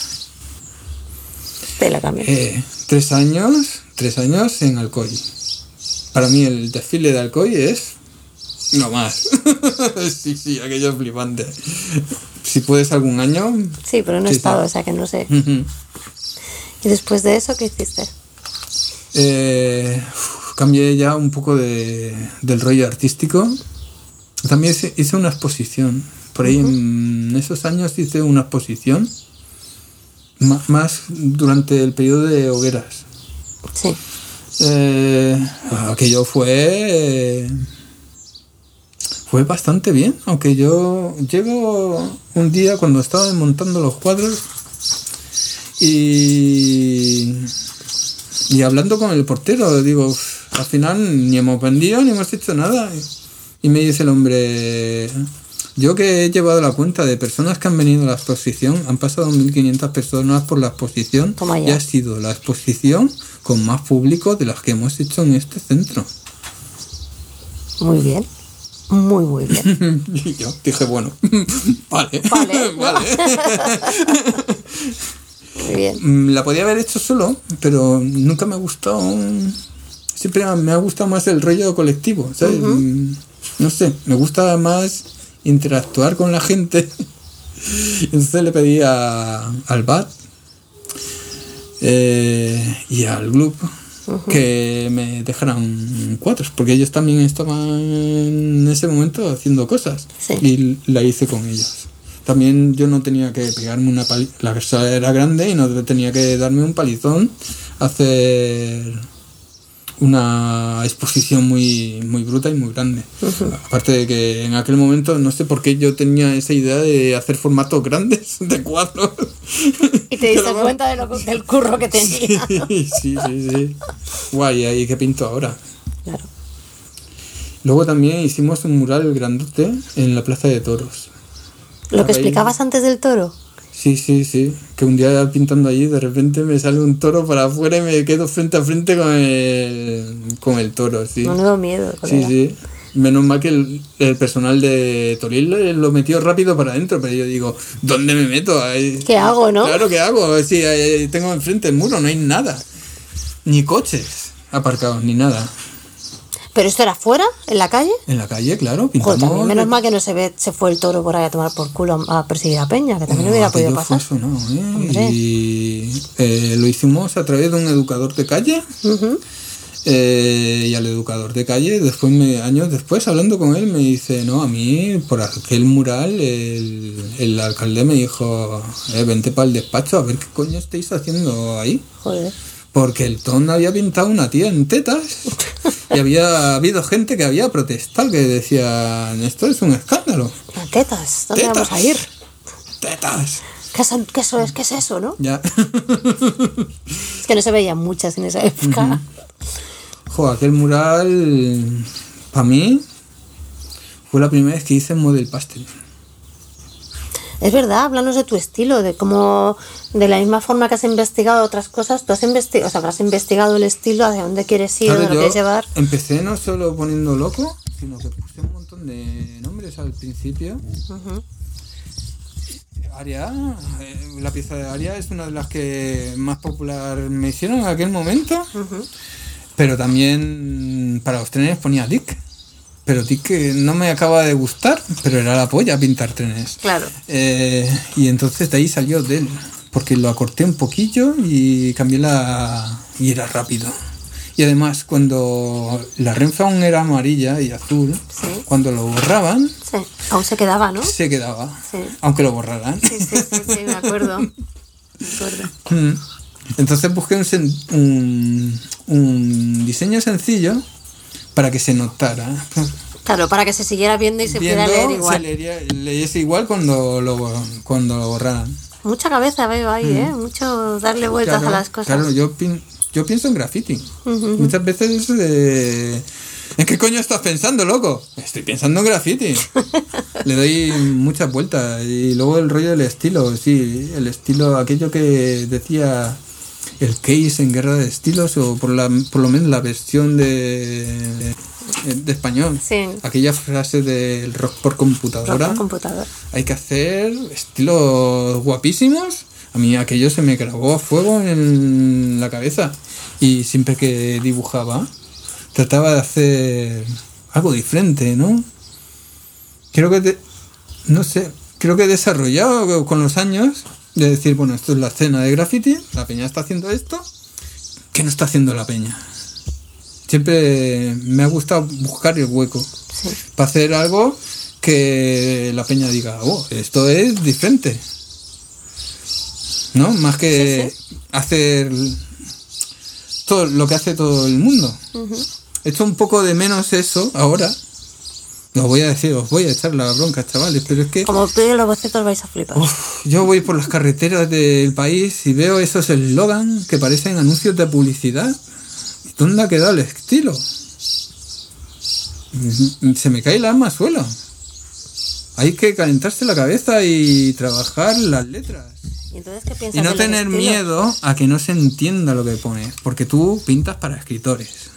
Eh, tres años, tres años en Alcoy. Para mí el desfile de Alcoy es no más. sí, sí, aquello es flipante. Si puedes algún año. sí, pero no he estado, o sea que no sé. ¿Y después de eso qué hiciste? Eh, cambié ya un poco de, del rollo artístico. También hice- una exposición. Por ahí en esos años hice una exposición. Más durante el periodo de hogueras. Sí. Eh, aquello fue fue bastante bien aunque yo llego un día cuando estaba montando los cuadros y y hablando con el portero digo "Uf, al final ni hemos vendido ni hemos hecho nada y me dice el hombre yo que he llevado la cuenta de personas que han venido a la exposición, han pasado 1.500 personas por la exposición y ha sido la exposición con más público de las que hemos hecho en este centro. Muy bien. Muy, muy bien. y yo dije, bueno, vale, Vale. vale. Muy bien. Mm, La podía haber hecho solo, pero nunca me gustó. Siempre me ha gustado más el rollo colectivo, ¿sabes? Mm, No sé, me gusta más interactuar con la gente. Entonces le pedí a- al BAT eh, y al grupo que me dejaran cuadros, porque ellos también estaban en ese momento haciendo cosas Sí. y la hice con ellos. También yo no tenía que pegarme una paliza, la casa era grande y no tenía que darme un palizón, hacer una exposición muy, muy bruta y muy grande. Aparte de que en aquel momento no sé por qué yo tenía esa idea de hacer formatos grandes de cuadros. Y te diste cuenta de lo, del curro que tenía. Sí, sí, sí, sí. Guay, ahí que pinto ahora. Claro. Luego también hicimos un mural grandote en la Plaza de Toros. Lo que explicabas antes del toro. Sí, sí, sí. Que un día pintando allí, de repente me sale un toro para afuera y me quedo frente a frente con el, con el toro, sí. Menudo miedo. Sí, colega. sí. Menos mal que el, el personal de Toril lo- metió rápido para adentro, pero yo digo, ¿dónde me meto? ¿Qué hago, no? Claro, ¿qué hago? Sí, ahí- ahí tengo enfrente el muro, no hay nada. Ni coches aparcados, ni nada. ¿Pero esto era fuera, en la calle? En la calle, claro, Joder, pintamos... también menos mal que no se ve, se fue el toro por ahí a tomar por culo a perseguir a Peña, que también Oh, hubiera podido fue pasar. sonado, ¿eh? Hombre. Y eh, lo hicimos a través de un educador de calle. Eh, y al educador de calle, después me, años después, hablando con él, me dice, no, a mí, por aquel mural, el, el alcalde me dijo, eh, vente para el despacho a ver qué coño estáis haciendo ahí. Joder. Porque el ton había pintado una tía en tetas y había habido gente que había protestado, que decían, esto es un escándalo. Las tetas, ¿dónde Tetas. vamos a ir? Tetas. ¿Qué, son- qué? ¿Qué es eso, no? Ya. Es que no se veían muchas en esa época. Jo, aquel mural, para mí, fue la primera vez que hice model pastel. Es verdad, háblanos de tu estilo, de cómo, de la misma forma que has investigado otras cosas, tú has investigado, o sea, habrás investigado el estilo, hacia dónde quieres ir, Claro, dónde quieres llevar. empecé no solo poniendo loco, sino que puse un montón de nombres al principio. Aria, eh, la pieza de Aria es una de las que más popular me hicieron en aquel momento. Pero también para los trenes ponía Dick. Pero Dick que no me acaba de gustar, pero era la polla pintar trenes. Claro. Eh, y entonces de ahí salió Del, porque lo acorté un poquillo y cambié la... y era rápido. Y además, cuando la Renfe aún era amarilla y azul, Sí. cuando lo borraban, Sí, aún se quedaba, ¿no? se quedaba, Sí. aunque lo borraran. Sí, sí, sí, sí, me acuerdo. Me acuerdo. Mm. Entonces busqué un, un diseño sencillo para que se notara. Claro, para que se siguiera viendo y se pudiera leer igual. Se leería- leyese igual cuando lo, cuando lo borraran. Mucha cabeza veo ahí, ¿eh? Mucho darle vueltas Claro, a las cosas. Claro, yo, pin- yo pienso en graffiti. Muchas veces... eh, ¿En qué coño estás pensando, loco? Estoy pensando en graffiti. Le doy muchas vueltas. Y luego el rollo del estilo, sí, el estilo, aquello que decía el case en Guerra de Estilos, o por, la, por lo menos la versión de, de español. Sí. Aquella frase del rock por computadora. Rock. Hay que hacer estilos guapísimos. A mí aquello se me grabó a fuego en la cabeza. Y siempre que dibujaba, trataba de hacer algo diferente, ¿no? Creo que, te- no sé, creo que he desarrollado con los años de decir, bueno, esto es la escena de graffiti, la peña está haciendo esto, ¿qué no está haciendo la peña? Siempre me ha gustado buscar el hueco Sí. para hacer algo que la peña diga, oh, esto es diferente. ¿No? Más que hacer todo lo que hace todo el mundo. Echo un poco de menos eso ahora. Os voy a decir, os voy a echar la bronca, chavales, pero es que Como piden los bocetos vais a flipar. uf, yo voy por las carreteras del país y veo esos eslogan que parecen anuncios de publicidad. ¿Y dónde ha quedado el estilo? Se me cae el alma al suelo. Hay que calentarse la cabeza y trabajar las letras. ¿Y entonces qué piensas Y no tener miedo a que no se entienda lo que pones, porque tú pintas para escritores.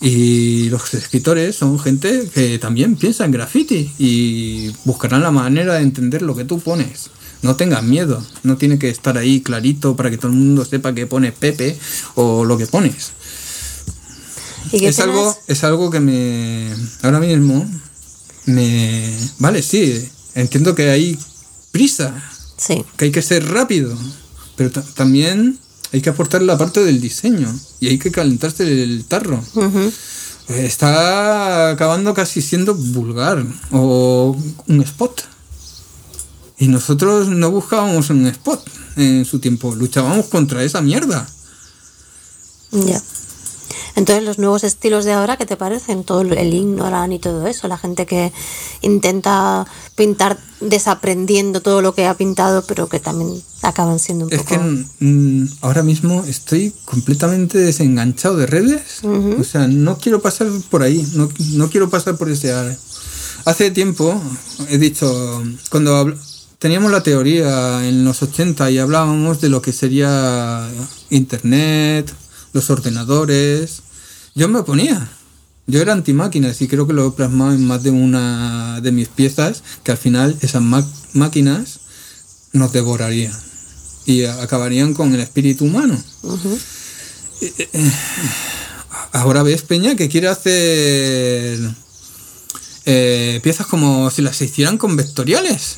Y los escritores son gente que también piensa en graffiti y buscarán la manera de entender lo que tú pones. No tengas miedo, no tiene que estar ahí clarito para que todo el mundo sepa que pones Pepe o lo que pones. ¿Y qué Es algo, es algo que me. Ahora mismo. Me. Vale, sí. Entiendo que hay prisa Sí, que hay que ser rápido, pero ta- también hay que aportar la parte del diseño y hay que calentarse el tarro. Eh, Está acabando casi siendo vulgar o un spot. Y nosotros no buscábamos un spot en su tiempo, luchábamos contra esa mierda. ya. Entonces, los nuevos estilos de ahora, ¿qué te parecen? Todo el- ignoran y todo eso. La gente que intenta pintar desaprendiendo todo lo que ha pintado, pero que también acaban siendo un Es poco. que mm, ahora mismo estoy completamente desenganchado de redes. O sea, no quiero pasar por ahí, no, no quiero pasar por ese área. Hace tiempo he dicho, cuando teníamos la teoría en los 80 y hablábamos de lo que sería Internet, los ordenadores, yo me oponía. Yo era antimáquinas y creo que lo he plasmado en más de una de mis piezas, que al final esas máquinas nos devorarían y acabarían con el espíritu humano. Eh, eh, Ahora ves Peña que quiere hacer eh, piezas como si las hicieran con vectoriales.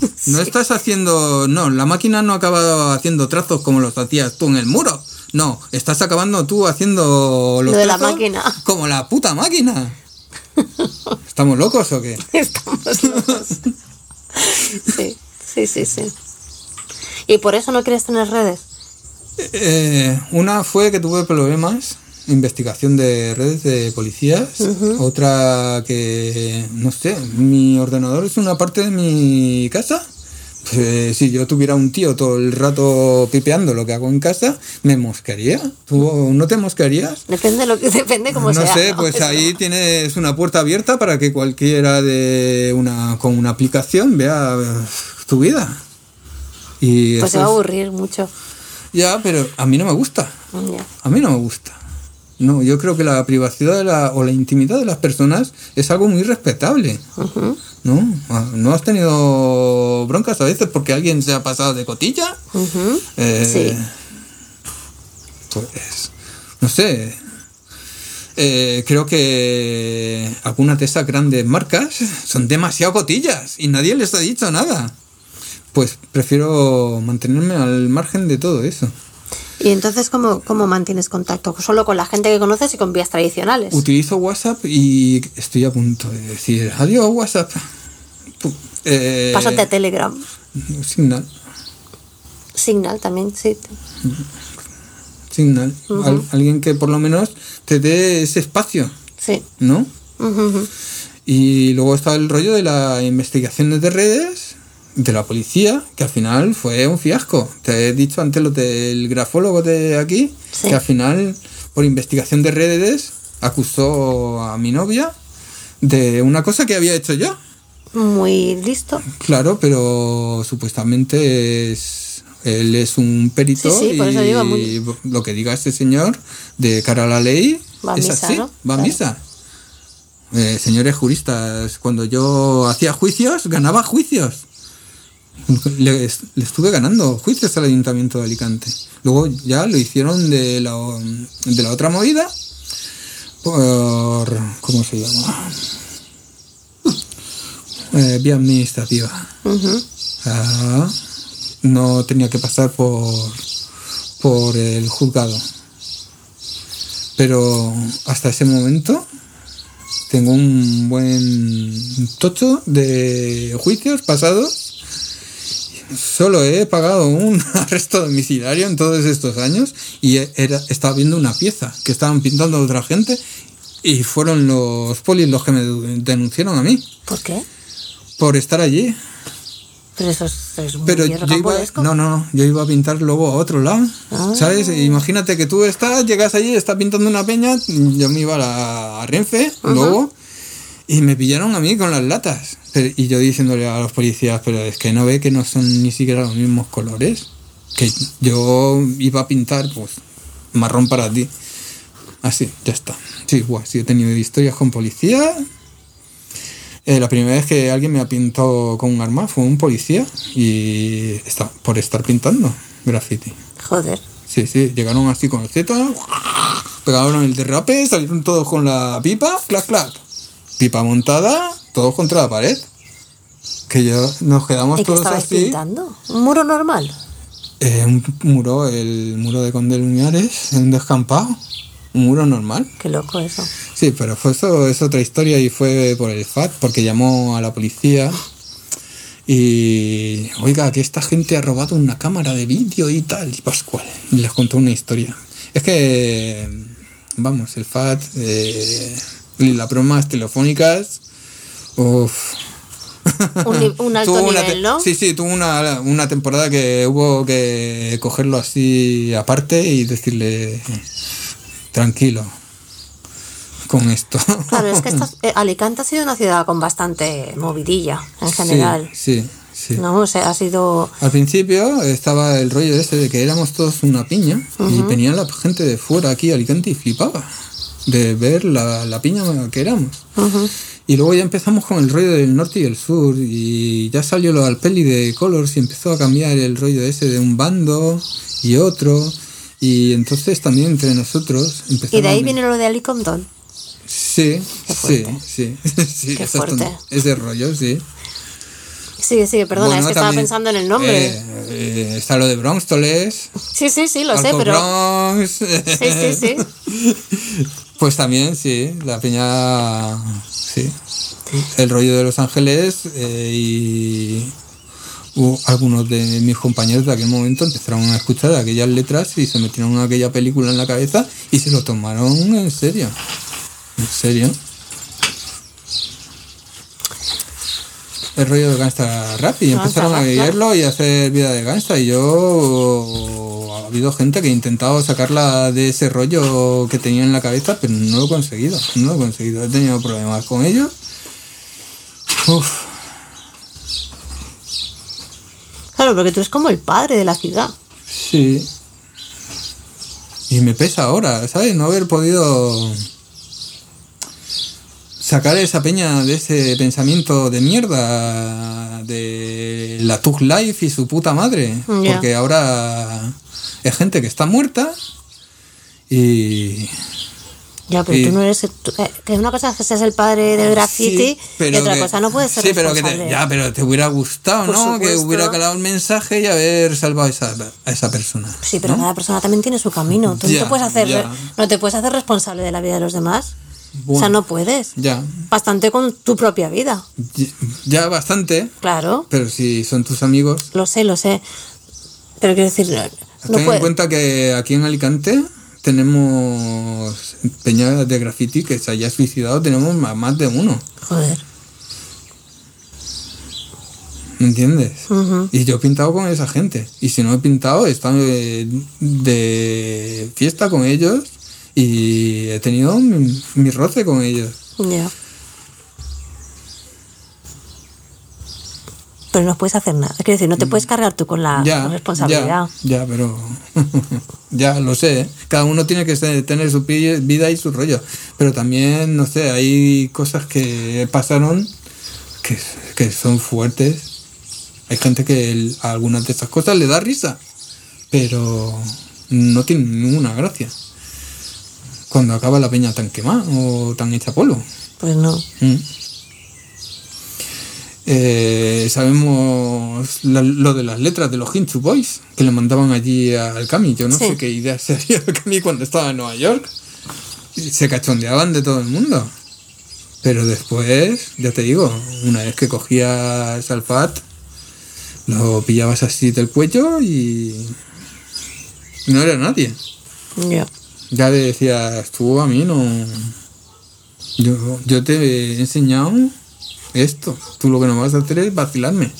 No estás haciendo. No, la máquina no acaba haciendo trazos como los hacías tú en el muro. No, estás acabando tú haciendo los Lo de la máquina. Como la puta máquina. ¿Estamos locos o qué? Estamos locos. sí, sí, sí, sí. ¿Y por eso no quieres tener redes? Eh, una fue que tuve problemas, investigación de redes de policías. Otra que, no sé, mi ordenador es una parte de mi casa. Pues, si yo tuviera un tío todo el rato pipeando lo que hago en casa, me mosquearía. ¿Tú no te mosquearías? Depende lo que depende cómo no sea. sé, ¿no? pues Eso. ahí tienes una puerta abierta para que cualquiera de una con una aplicación vea eh, tu vida. Y Pues se va a aburrir mucho. ya, pero a mí no me gusta. Ya. A mí no me gusta. No, yo creo que la privacidad de la, o la intimidad de las personas es algo muy respetable. Ah, ¿No has tenido broncas a veces porque alguien se ha pasado de cotilla? Ujú. Eh, Sí. Pues, no sé. Eh, creo que algunas de esas grandes marcas son demasiado cotillas y nadie les ha dicho nada. Pues prefiero mantenerme al margen de todo eso. Y entonces, ¿cómo, ¿cómo mantienes contacto? ¿Solo con la gente que conoces y con vías tradicionales? Utilizo WhatsApp y estoy a punto de decir adiós WhatsApp. Eh, Pásate a Telegram. Signal. Signal también, sí. Signal. Al- alguien que por lo menos te dé ese espacio, Sí. ¿no? Y luego está el rollo de las investigaciones de redes de la policía, que al final fue un fiasco. Te he dicho antes lo del grafólogo de aquí, Sí. que al final, por investigación de redes, acusó a mi novia de una cosa que había hecho yo. Muy listo. Claro, pero supuestamente es él es un perito Sí, sí, por eso y digo, muy- lo que diga este señor de cara a la ley Va a es misa, así, ¿no? va a Claro. misa. Eh, señores juristas, cuando yo hacía juicios, ganaba juicios. Le, le estuve ganando juicios al Ayuntamiento de Alicante. Luego ya lo hicieron de la, de la otra movida por... ¿Cómo se llama? Eh, vía administrativa. Ah, no tenía que pasar por, por el juzgado. Pero hasta ese momento tengo un buen tocho de juicios pasados. Solo he pagado un arresto domiciliario en todos estos años y era, estaba viendo una pieza que estaban pintando a otra gente y fueron los polis los que me denunciaron a mí ¿Por qué? por estar allí. Pero eso es, es muy Pero yo iba, no, no, yo iba a pintar luego a otro lado. Ah. ¿Sabes? Imagínate que tú estás, llegas allí, estás pintando una peña, yo me iba a, la, a Renfe, luego, y me pillaron a mí con las latas. Pero- y yo diciéndole a los policías, pero es que no ve que no son ni siquiera los mismos colores. Que yo iba a pintar, pues, marrón para ti. Así, ya está. Sí, guay, sí, he tenido historias con policía. Eh, la primera vez que alguien me ha pintado con un arma fue un policía y está por estar pintando graffiti. Joder. Sí, sí, llegaron así con el Z, pegaron el derrape, salieron todos con la pipa, clac, clac. Pipa montada, todos contra la pared. Que yo nos quedamos ¿Y qué todos estabas así. pintando? ¿Un muro normal? Eh, un muro, el muro de Conde Luñares, en un descampado. Un muro normal. Qué loco eso. Sí, pero fue eso, es otra historia y fue por el FAT, porque llamó a la policía y, oiga, que esta gente ha robado una cámara de vídeo y tal, y Pascual, y les contó una historia. Es que, vamos, el FAT, eh, las bromas telefónicas, uff. Un, un alto nivel, ¿no? Sí, sí, tuvo una, una temporada que hubo que cogerlo así aparte y decirle, tranquilo con esto. Claro, es que estas- eh, Alicante ha sido una ciudad con bastante movidilla en general. Sí, sí, sí. ¿No? O sea, ha sido. Al principio estaba el rollo ese de que éramos todos una piña y venía la gente de fuera aquí a Alicante y flipaba de ver la, la piña que éramos. Ujú. Y luego ya empezamos con el rollo del norte y el sur y ya salió lo al peli de Colors y empezó a cambiar el rollo ese de un bando y otro y entonces también entre nosotros empezamos Y de ahí viene lo de Alicompton. Sí, sí, sí, sí, Qué fuerte. Ese rollo, sí. Sigue, sigue, perdona, Bueno, es que estaba pensando en el nombre. eh, eh, está lo de Bronxtoles. sí, sí, sí, lo sé, pero. Bronx. Sí, sí, sí. Pues también, sí, la peña. Sí. El rollo de Los Ángeles eh, y. hubo algunos de mis compañeros de aquel momento empezaron a escuchar aquellas letras y se metieron aquella película en la cabeza y se lo tomaron en serio. En serio. El rollo de gangsta rap y Gangsta empezaron a leerlo y a hacer vida de gangsta. Y yo ha habido gente que ha intentado sacarla de ese rollo que tenía en la cabeza pero no lo he conseguido no lo he conseguido. He tenido problemas con ellos Uf, Claro, porque tú eres como el padre de la ciudad. sí. Y me pesa ahora sabes no haber podido sacar esa peña de ese pensamiento de mierda de la Tug Life y su puta madre. Porque ahora es gente que está muerta y, Ya, pero Y- tú no eres. tú- que- que una cosa es que seas el padre del graffiti Sí, pero y otra que- cosa no puede ser Sí, pero que te, ya, pero te hubiera gustado, Por ¿no? Que hubiera calado el mensaje y haber salvado a esa, a esa persona. Sí, pero ¿no? cada persona también tiene su camino. Tú no te puedes hacer, ya. no te puedes hacer responsable de la vida de los demás. O sea, no puedes. Ya, Bastante con tu propia vida. ya- ya bastante, Claro, pero si son tus amigos. lo sé, lo sé. Pero quiero decir, no Ten en cuenta que aquí en Alicante tenemos peñas de graffiti que se haya suicidado, tenemos más, de uno. Joder. ¿Me entiendes? Y yo he pintado con esa gente. Y si no he pintado, he estado de, de fiesta con ellos y he tenido mi, mi roce con ellos. Ya. Pero no puedes hacer nada. Quiero decir, no te puedes cargar tú con la ya, responsabilidad. Ya, ya, pero ya lo sé. ¿eh? Cada uno tiene que tener su vida y su rollo. Pero también, no sé, hay cosas que pasaron que, que son fuertes. Hay gente que el- a algunas de esas cosas le da risa, pero no tiene ninguna gracia. Cuando acaba la peña tan quemada o tan hecha polvo. Pues no. Mm. Eh, sabemos la- lo de las letras de los Hinchu Boys que le mandaban allí al Cami. Yo no Sí. sé qué idea se haría el Cami cuando estaba en Nueva York. Se cachondeaban de todo el mundo. Pero después, ya te digo, una vez que cogías al Fat, lo pillabas así del cuello y no era nadie. Ya. Ya le decías, tú a mí no. Yo, yo te he enseñado esto. Tú lo que no vas a hacer es vacilarme.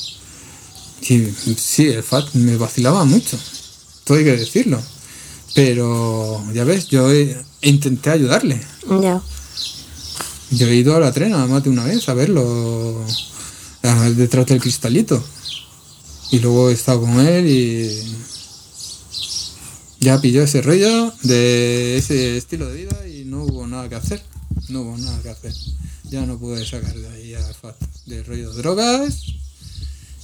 Y sí, el FAT me vacilaba mucho. Todo hay que decirlo. Pero ya ves, yo he- intenté ayudarle. Ya. Yo he ido a la trena más de una vez a verlo detrás del cristalito. Y luego he estado con él y ya pilló ese rollo de ese estilo de vida y no hubo nada que hacer. No hubo nada que hacer. Ya no pude sacar de ahí a Fat de rollo de drogas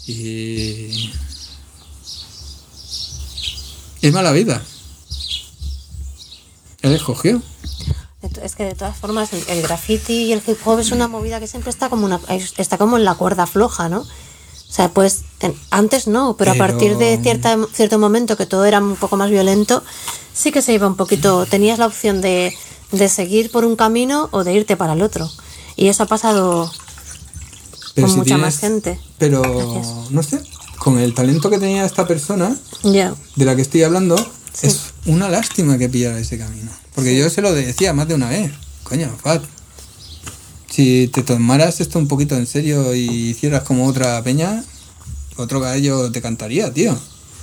y... Es mala vida. Él escogió. Es que de todas formas el, el graffiti y el hip hop es una movida que siempre está como una es- está como en la cuerda floja, ¿no? O sea, pues antes no, pero, a partir de cierta, cierto momento que todo era un poco más violento, sí que se iba un poquito, tenías la opción de, de seguir por un camino o de irte para el otro. Y eso ha pasado Pero con si mucha tienes- más gente. Pero, Gracias. no sé, con el talento que tenía esta persona, de la que estoy hablando, Sí. es una lástima que pillara ese camino. Porque yo se lo decía más de una vez. Coño, Fat. Si te tomaras esto un poquito en serio y hicieras como otra peña, otro gallo te cantaría, tío.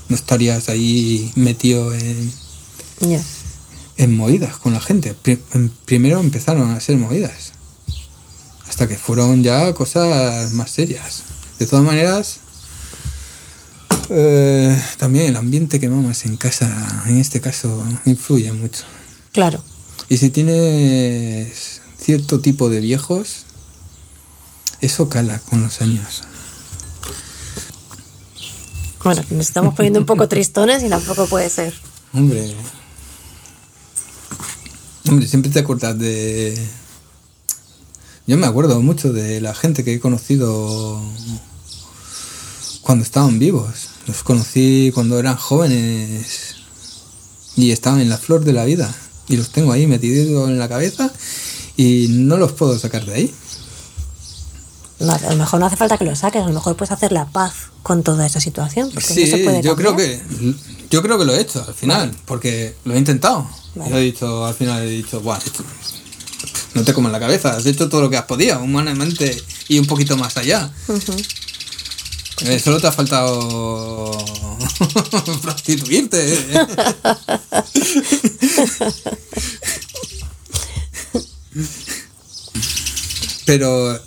No estarías ahí metido en, en movidas con la gente. En- primero empezaron a ser movidas. Hasta que fueron ya cosas más serias. De todas maneras, eh, también el ambiente que mamas en casa, en este caso, influye mucho. Claro. Y si tienes cierto tipo de viejos, eso cala con los años. Bueno, nos estamos poniendo un poco tristones y tampoco puede ser. Hombre. Hombre, siempre te acuerdas de. Yo me acuerdo mucho de la gente que he conocido cuando estaban vivos. Los conocí cuando eran jóvenes y estaban en la flor de la vida. Y los tengo ahí metidos en la cabeza y no los puedo sacar de ahí. No, a lo mejor no hace falta que lo saques, a lo mejor puedes hacer la paz con toda esa situación. Porque Sí, no se puede yo creo que yo creo que lo he hecho al final, porque lo he intentado. Vale. Yo he dicho, al final he dicho, Buah, esto- no te comas la cabeza, has hecho todo lo que has podido, humanamente y un poquito más allá. Eh, solo te ha faltado prostituirte. Pero,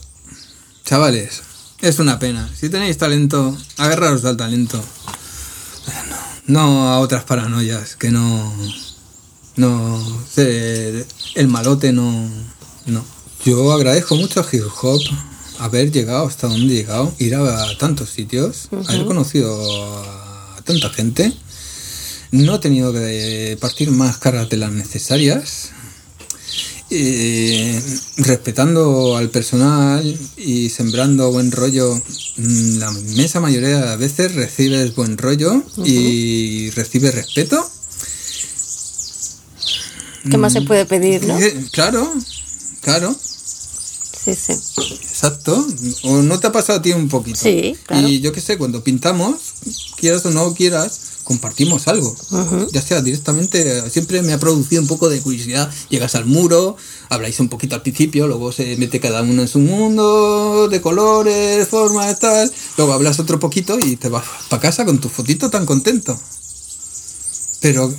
chavales, es una pena. Si tenéis talento, agarraros al talento. No a otras paranoias, que no. No. el malote no. No. Yo agradezco mucho a hip hop haber llegado hasta donde he llegado, ir a tantos sitios, haber conocido a tanta gente. No he tenido que partir más caras de las necesarias. Eh, respetando al personal y sembrando buen rollo, mm, la inmensa mayoría de las veces recibes buen rollo y recibes respeto. ¿Qué más se puede pedir, no? Eh, Claro, claro, Sí, sí. exacto. ¿O no te ha pasado a ti un poquito? Sí, claro. Y yo qué sé, cuando pintamos, quieras o no quieras, compartimos algo. Ya sea directamente, siempre me ha producido un poco de curiosidad. Llegas al muro, habláis un poquito al principio, luego se mete cada uno en su mundo, de colores, formas, tal. Luego hablas otro poquito y te vas para casa con tu fotito tan contento. Pero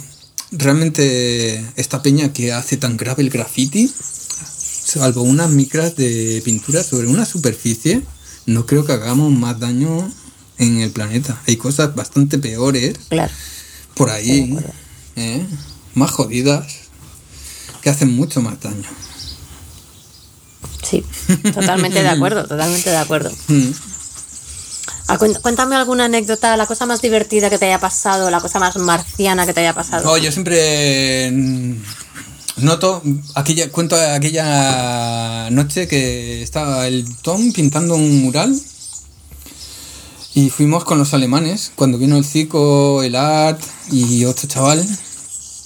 realmente esta peña que hace tan grave el graffiti, salvo unas micras de pintura sobre una superficie, no creo que hagamos más daño en el planeta. Hay cosas bastante peores Claro. por ahí, ¿eh? más jodidas, que hacen mucho más daño. Sí, totalmente de acuerdo, totalmente de acuerdo. Mm. Ah, Cuéntame alguna anécdota, la cosa más divertida que te haya pasado, la cosa más marciana que te haya pasado. No, yo siempre mm, noto, aquella, cuento aquella noche que estaba el Tom pintando un mural y fuimos con los alemanes, cuando vino el Cico, el Art y otro chaval,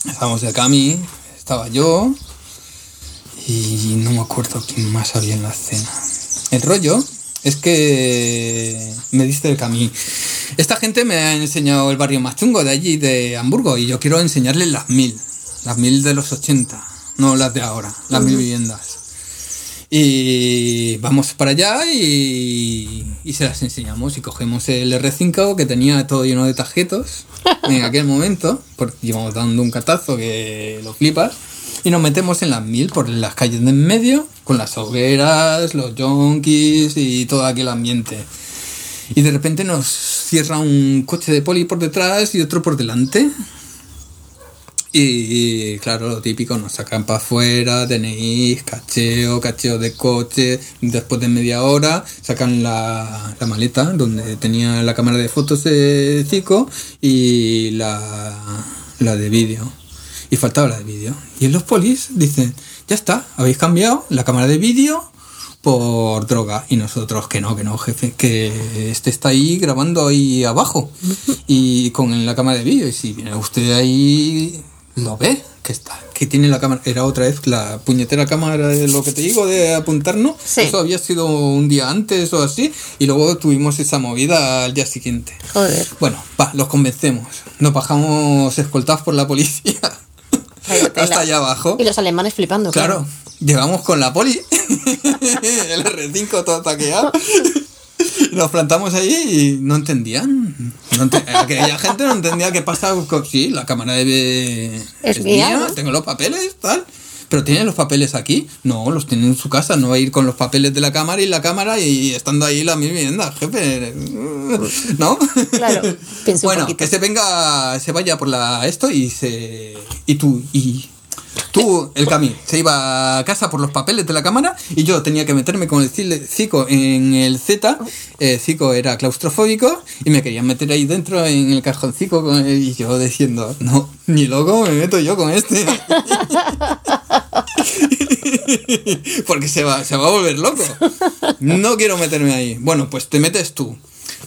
estábamos de Cami, estaba yo y no me acuerdo quién más había en la escena. El rollo es que me diste el Cami. Esta gente me ha enseñado el barrio más chungo de allí, de Hamburgo, y yo quiero enseñarles las mil, las mil de los 80, no las de ahora, las mil viviendas. Y vamos para allá y, y se las enseñamos y cogemos el R5 que tenía todo lleno de tarjetos en aquel momento, porque íbamos dando un catazo que lo flipas, y nos metemos en las mil por las calles de en medio, con las hogueras, los yonkis y todo aquel ambiente. Y de repente nos cierra un coche de poli por detrás y otro por delante. Y, claro, lo típico, nos sacan para afuera, tenéis cacheo, cacheo de coche. Después de media hora sacan la, la maleta donde tenía la cámara de fotos de Zico y la, la de vídeo. Y faltaba la de vídeo. Y en los polis dicen, ya está, habéis cambiado la cámara de vídeo por droga. Y nosotros, que no, que no, jefe, que este está ahí grabando ahí abajo. Y con la cámara de vídeo. Y si viene usted ahí, lo ve, que está. Que tiene la cámara. Era otra vez la puñetera cámara de lo que te digo de apuntarnos. Sí. Eso había sido un día antes o así. Y luego tuvimos esa movida al día siguiente. Joder. Bueno, va, los convencemos. Nos bajamos escoltados por la policía. Hasta allá abajo. Y los alemanes flipando. Claro, llegamos con la poli, el R5 todo taqueado. Nos plantamos ahí y no entendían. No ente- aquella gente no entendía qué pasa. Sí, la cámara de... Es mía, ¿no? tengo los papeles, tal. Pero ¿tienen los papeles aquí? No, los tienen en su casa. No va a ir con los papeles de la cámara y la cámara y estando ahí la mil vivienda, jefe. ¿No? Claro, bueno, que se venga, se vaya por la esto y se... Y tú, y... Tú, el Cami, se iba a casa por los papeles de la cámara y yo tenía que meterme con el Zico en el Z. Eh, Zico era claustrofóbico y me querían meter ahí dentro en el cajoncico y yo diciendo, no, ni loco me meto yo con este. Porque se va, se va a volver loco. No quiero meterme ahí. Bueno, pues te metes tú.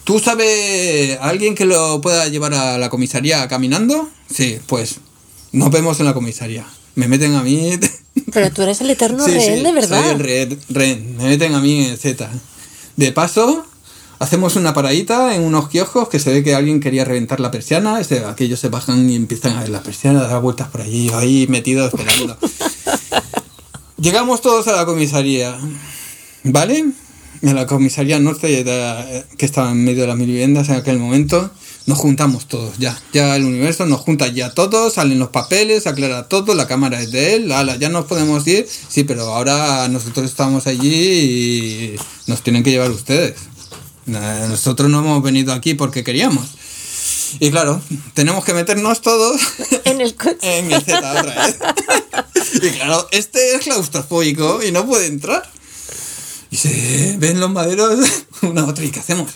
¿Tú sabes alguien que lo pueda llevar a la comisaría caminando? Sí, pues nos vemos en la comisaría. Me meten a mí. Pero tú eres el eterno Sí, rehén, sí, de verdad. Soy el rehén, rehén. Me meten a mí en Z. De paso, hacemos una paradita en unos kioscos que se ve que alguien quería reventar la persiana. Este, aquellos se bajan y empiezan a ver la persiana, a dar vueltas por allí, ahí metido esperando. Llegamos todos a la comisaría, ¿vale? En la comisaría norte, de- que estaba en medio de las mil viviendas en aquel momento, nos juntamos todos, ya. Ya el universo nos junta ya todos, salen los papeles, aclara todo, la cámara es de él, ala, ya nos podemos ir. Sí, pero ahora nosotros estamos allí y nos tienen que llevar ustedes. Nosotros no hemos venido aquí porque queríamos. Y claro, tenemos que meternos todos En el coche. en el Z otra vez. y claro, este es claustrofóbico y no puede entrar. Y se ven los maderos una otra. ¿Y qué hacemos?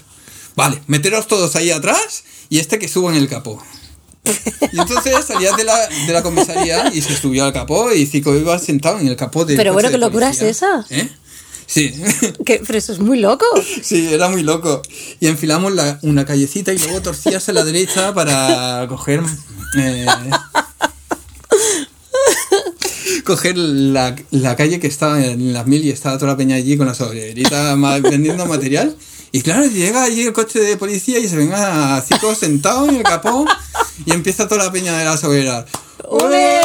Vale, meteros todos ahí atrás y este que suba en el capó. Y entonces salía de la, de la comisaría y se subió al capó y Zico iba sentado en el capó de. Pero bueno, ¿qué locura es esa? ¿Eh? Sí. ¿Qué? Pero eso es muy loco. Sí, era muy loco. Y enfilamos la- una callecita y luego torcías a la derecha para coger. eh, coger la, la calle que estaba en las mil y estaba toda la peña allí con la sobrerita vendiendo material. Y claro, llega allí el coche de policía y se venga a Cico sentado en el capó y empieza toda la peña de la sobrera. ¡Ole!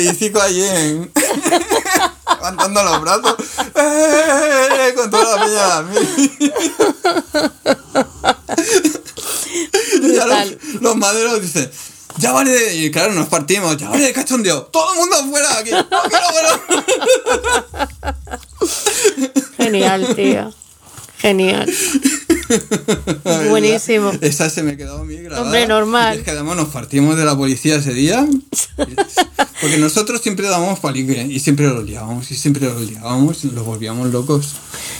Y Cico allí en- levantando los brazos ¡Eh! con toda la peña de las mil. Y ya los, los maderos dicen, ya vale de... Y claro, nos partimos, ya vale de cachondeo. Todo el mundo afuera aquí. No quiero verlo. Genial, tío. Genial. Buenísimo. Esa se me quedó mí grabada. Hombre, normal. Y es que además nos partimos de la policía ese día. Porque nosotros siempre dábamos palique y siempre lo liábamos y siempre lo liábamos y los volvíamos locos.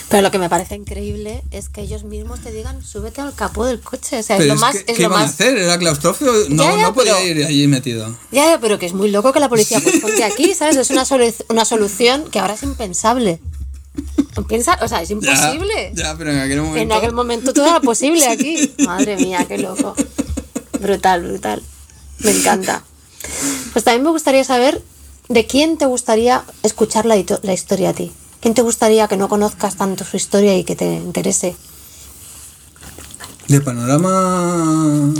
Pero lo que me parece increíble es que ellos mismos te digan, súbete al capó del coche. O sea, es Pero lo es más. que, es ¿qué lo iban a más... hacer? ¿Era claustrofio? No, Ya, ya, no podía pero- ir allí metido. Ya, ya, pero que es muy loco que la policía pues ponte aquí, ¿sabes? Es una, solu- una solución que ahora es impensable. Piensa, o sea, es Ya, imposible. Ya, pero en aquel momento... En aquel momento todo era posible aquí. Madre mía, qué loco. Brutal, brutal. Me encanta. Pues también me gustaría saber de quién te gustaría escuchar la, la historia a ti. ¿Quién te gustaría que no conozcas tanto su historia y que te interese? De panorama...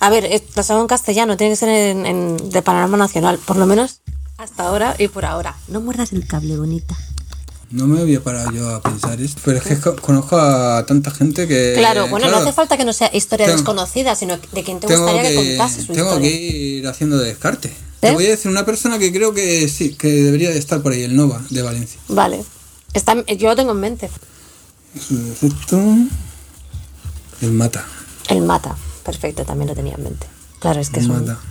A ver, es- lo hago en castellano, tiene que ser en, en- de panorama nacional, por lo menos hasta ahora y por ahora. No muerdas el cable, bonita. No me había parado yo a pensar esto. Pero es que co- conozco a tanta gente que... Claro, bueno, no hace falta que no sea historia Tengo- desconocida, sino de quien te tengo gustaría que, que, contase su tengo historia. que ir haciendo descarte. ¿Eh? Te voy a decir una persona que creo que sí, que debería de estar por ahí, el Nova de Valencia. Vale. Está, yo lo tengo en mente. El mata. El mata. Perfecto, también lo tenía en mente. Claro, es que es un... mata.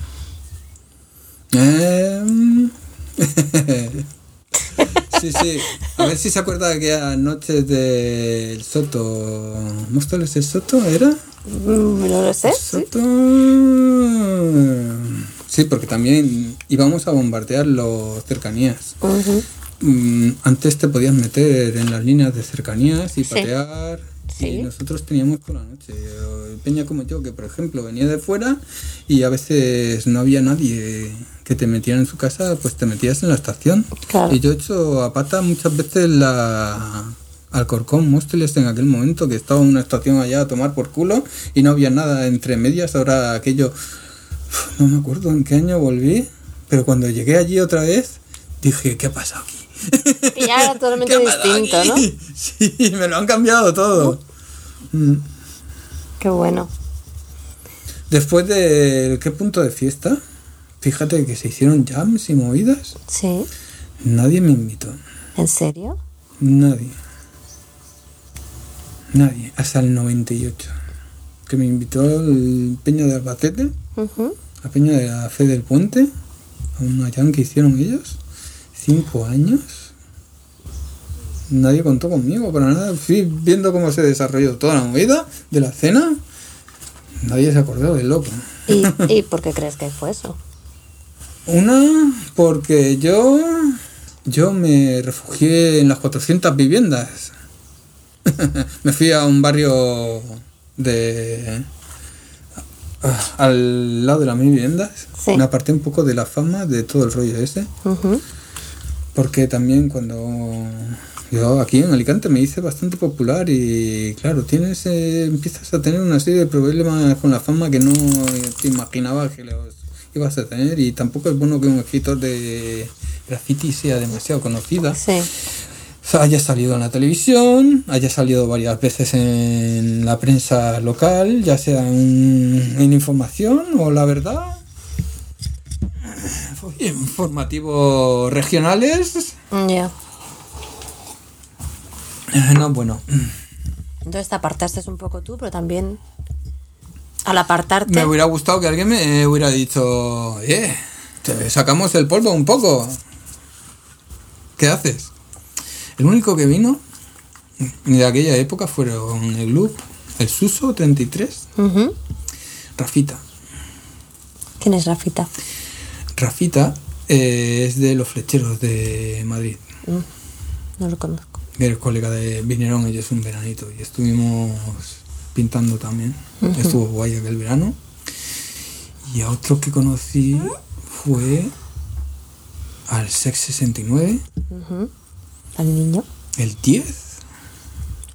Em, sí, sí. A ver si se acuerda de aquella noche del Soto. ¿Móstoles del Soto era? Mm, No lo sé. Soto. Sí, porque también íbamos a bombardear los cercanías. Mm, Antes te podías meter en las líneas de cercanías y patear. Sí. Y nosotros teníamos por la noche. O Peña como yo, que por ejemplo venía de fuera y a veces no había nadie que te metiera en su casa, pues te metías en la estación. Claro. Y yo he hecho a pata muchas veces la Alcorcón, Móstoles en aquel momento, que estaba en una estación allá a tomar por culo y no había nada entre medias. Ahora aquello, no me acuerdo en qué año volví, pero cuando llegué allí otra vez, dije, ¿qué ha pasado aquí? Y ya era totalmente ¿Qué ha pasado distinto, ¿no? Sí, me lo han cambiado todo. Mm. Qué bueno. Después de qué punto de fiesta, fíjate que se hicieron jams y movidas. Sí. Nadie me invitó. ¿En serio? Nadie. Nadie. Hasta el 98. Que me invitó el Peña de Albacete, Ujú. la Peña de la Fe del Puente, a una jam que hicieron ellos. Cinco años. Nadie contó conmigo para nada. Fui viendo cómo se desarrolló toda la movida de la cena. Nadie se acordó del loco. ¿Y, ¿Y por qué crees que fue eso? Una, porque yo, yo me refugié en las 400 viviendas. me fui a un barrio de... ah, al lado de las viviendas. Sí. Me aparté un poco de la fama de todo el rollo ese. Porque también cuando yo aquí en Alicante me hice bastante popular y claro, tienes eh, empiezas a tener una serie de problemas con la fama que no te imaginabas que los ibas a tener y tampoco es bueno que un escritor de graffiti sea demasiado conocida. Sí. O sea, haya salido en la televisión, haya salido varias veces en la prensa local, ya sea en, en información o la verdad. Informativos regionales. Ya. Eh, No, bueno, Entonces te apartaste un poco tú, pero también al apartarte... me hubiera gustado que alguien me hubiera dicho, eh, te sacamos el polvo un poco. ¿Qué haces? El único que vino de aquella época fueron el Loop, el Suso 33, Ujú. Rafita. ¿Quién es Rafita? Rafita eh, es de los flecheros de Madrid. Mm, no lo conozco. Eres colega de. Vinieron ellos un veranito y estuvimos pintando también. Estuvo guay aquel verano. Y a otro que conocí fue al Sex 69, Ujú. ¿Al niño? el 10,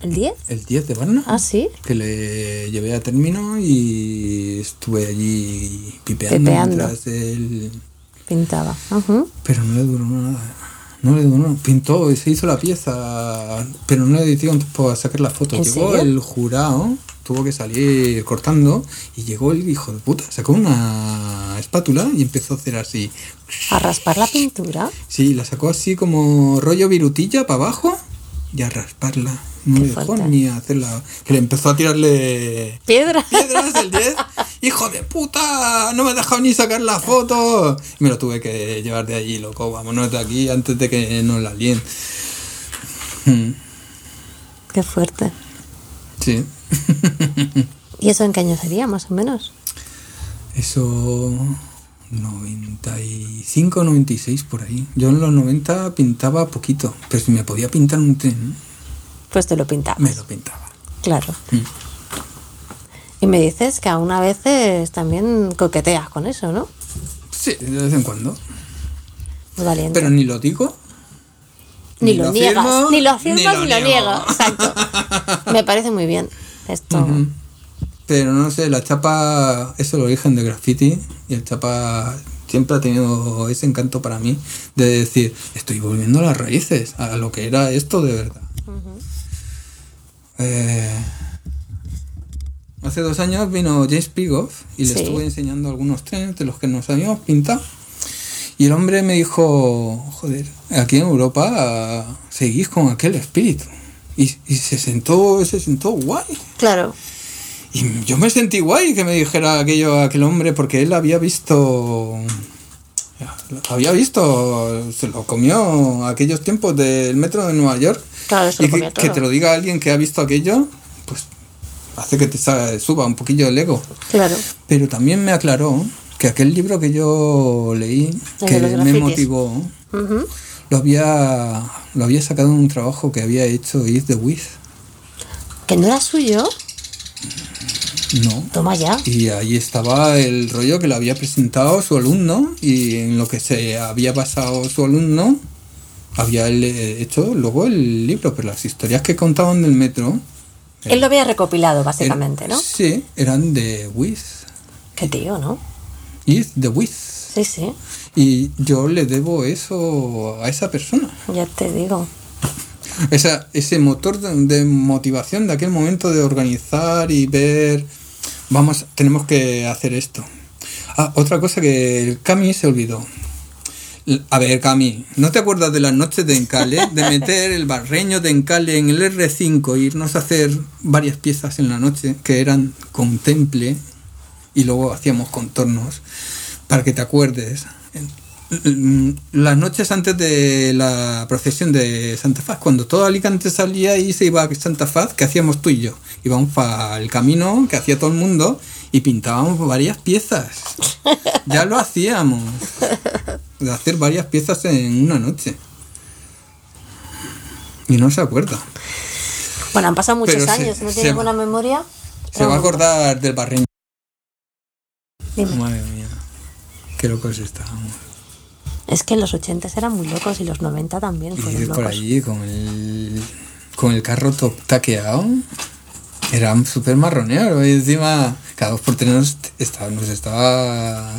¿El 10? el 10 de Varna. Ah, sí. que le llevé a término y estuve allí pipeando, Pipeando. mientras él... Pintaba. Pero no le duró nada. No le duró nada. Pintó y se hizo la pieza, pero no le dio tiempo a sacar la foto. ¿En Llegó serio? el jurado, tuvo que salir cortando y llegó el hijo de puta. Sacó una espátula y empezó a hacer así. A raspar la pintura. Sí, la sacó así como rollo virutilla para abajo y a rasparla. No le dejó ni a hacerla. Que le empezó a tirarle Piedra. piedras el 10. ¡Hijo de puta! No me ha dejado ni sacar la foto. Y me lo tuve que llevar de allí, loco. Vámonos de aquí antes de que nos la líen. Mm, Qué fuerte. Sí. ¿Y eso en qué año sería, más o menos? Eso. 95, 96 por ahí. Yo en los 90 pintaba poquito, pero si me podía pintar un tren, Pues te lo pintaba. me lo pintaba. Claro. Mm. Y me dices que aún a veces también coqueteas con eso, ¿no? Sí, de vez en cuando. Muy valiente. Pero ni lo digo. ni, lo, niegas. afirmo, ni lo afirmas ni lo, niego. niegas. Exacto. me parece muy bien esto. Pero no sé, la chapa es el origen de graffiti y el chapa siempre ha tenido ese encanto para mí de decir, estoy volviendo a las raíces, a lo que era esto de verdad. Eh, hace dos años vino James Pigoff y le estuve enseñando algunos trenes de los que nos habíamos pintado. Y el hombre me dijo, joder, aquí en Europa seguís con aquel espíritu. Y, y se sentó, se sentó guay. Claro. Y yo me sentí guay que me dijera aquello aquel hombre porque él había visto había visto se lo comió aquellos tiempos del metro de Nueva York. Claro, y que, te lo diga alguien que ha visto aquello pues hace que te suba un poquillo el ego. Claro. pero también me aclaró que aquel libro que yo leí El que me motivó lo había lo había sacado en un trabajo que había hecho Is the Wiz Que no era suyo. No Toma ya. Y ahí estaba el rollo que le había presentado su alumno y en lo que se había basado su alumno había eh, hecho luego el libro, pero las historias que contaban del metro... Él lo había recopilado, er- básicamente, ¿no? Sí, eran de Wiz. Qué tío, ¿no? Is the Wiz. Sí, sí. Y yo le debo eso a esa persona. Ya te digo. Esa, ese motor de, de motivación de aquel momento de organizar y ver, vamos, tenemos que hacer esto. Ah, otra cosa que el Cami se olvidó. A ver, Cami, ¿no te acuerdas de las noches de Encale? De meter el barreño de Encale en el R5 e irnos a hacer varias piezas en la noche que eran con temple y luego hacíamos contornos para que te acuerdes. Las noches antes de la procesión de Santa Faz, cuando todo Alicante salía y se iba a Santa Faz, ¿qué hacíamos tú y yo? Íbamos para el camino que hacía todo el mundo y pintábamos varias piezas. Ya lo hacíamos. De hacer varias piezas en una noche. Y no se acuerda. Bueno, han pasado muchos Pero se- años. ¿No tiene buena memoria? Se va a acordar del barreño. Dime. Madre mía. Qué locos estábamos. Es que en los 80 eran muy locos y los 90 también Y fueron por locos. allí con el, con el carro top taqueado. Era súper marronero. Y encima, cada dos por tres nos estaba, nos estaba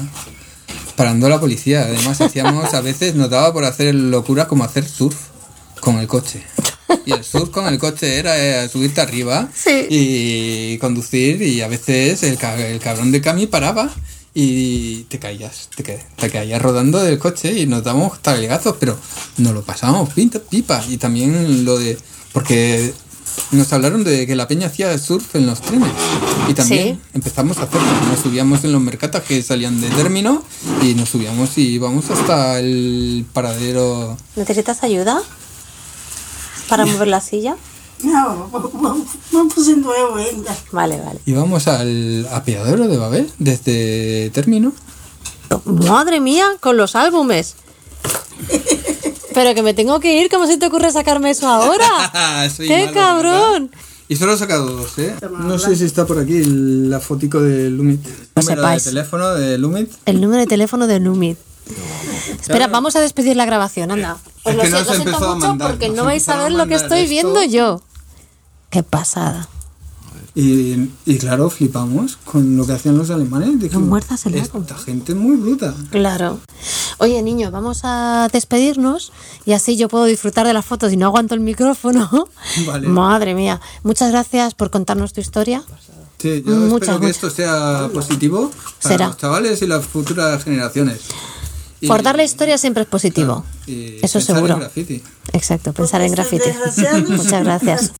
parando la policía. Además, hacíamos, a veces nos daba por hacer locura como hacer surf con el coche. Y el surf con el coche era eh, subirte arriba Sí. y conducir. Y a veces el, el cabrón de Cami paraba y te caías, te, ca- te caías rodando del coche y nos damos talegazos, pero nos lo pasábamos pinta, pipa. Y también lo de. Porque nos hablaron de que la peña hacía surf en los trenes. Y también Sí. empezamos a hacerlo. Nos subíamos en los mercatas que salían de término y nos subíamos y íbamos hasta el paradero. ¿Necesitas ayuda para mover la silla? No, vamos en nuevo ainda. Vale, vale. Íbamos al apeadero de Babel desde término Madre mía, con los álbumes. Pero que me tengo que ir, ¿cómo se te ocurre sacarme eso ahora? Soy ¡Qué malo, cabrón! Y solo he sacado dos, ¿eh? No sé si está por aquí la fotico de Lumit. Lo Número sepáis. de teléfono de Lumit. El número de teléfono de Numid. Espera, vamos a despedir la grabación, anda. Os Es lo, que lo siento empezó a mucho mandar, porque no vais a ver a lo que estoy esto. viendo yo. Qué pasada. Y, y claro, flipamos con lo que hacían los alemanes. Dijimos, muerzas el. Esta gente es muy bruta. Claro. Oye, niño, vamos a despedirnos y así yo puedo disfrutar de las fotos y no aguanto el micrófono. Vale. Madre mía. Muchas gracias por contarnos tu historia. Sí, yo Muchas, espero que muchas. esto sea positivo para Será. los chavales y las futuras generaciones. Cortar la historia siempre es positivo. y Eso pensar en seguro. graffiti. Exacto, pensar en graffiti. Muchas gracias.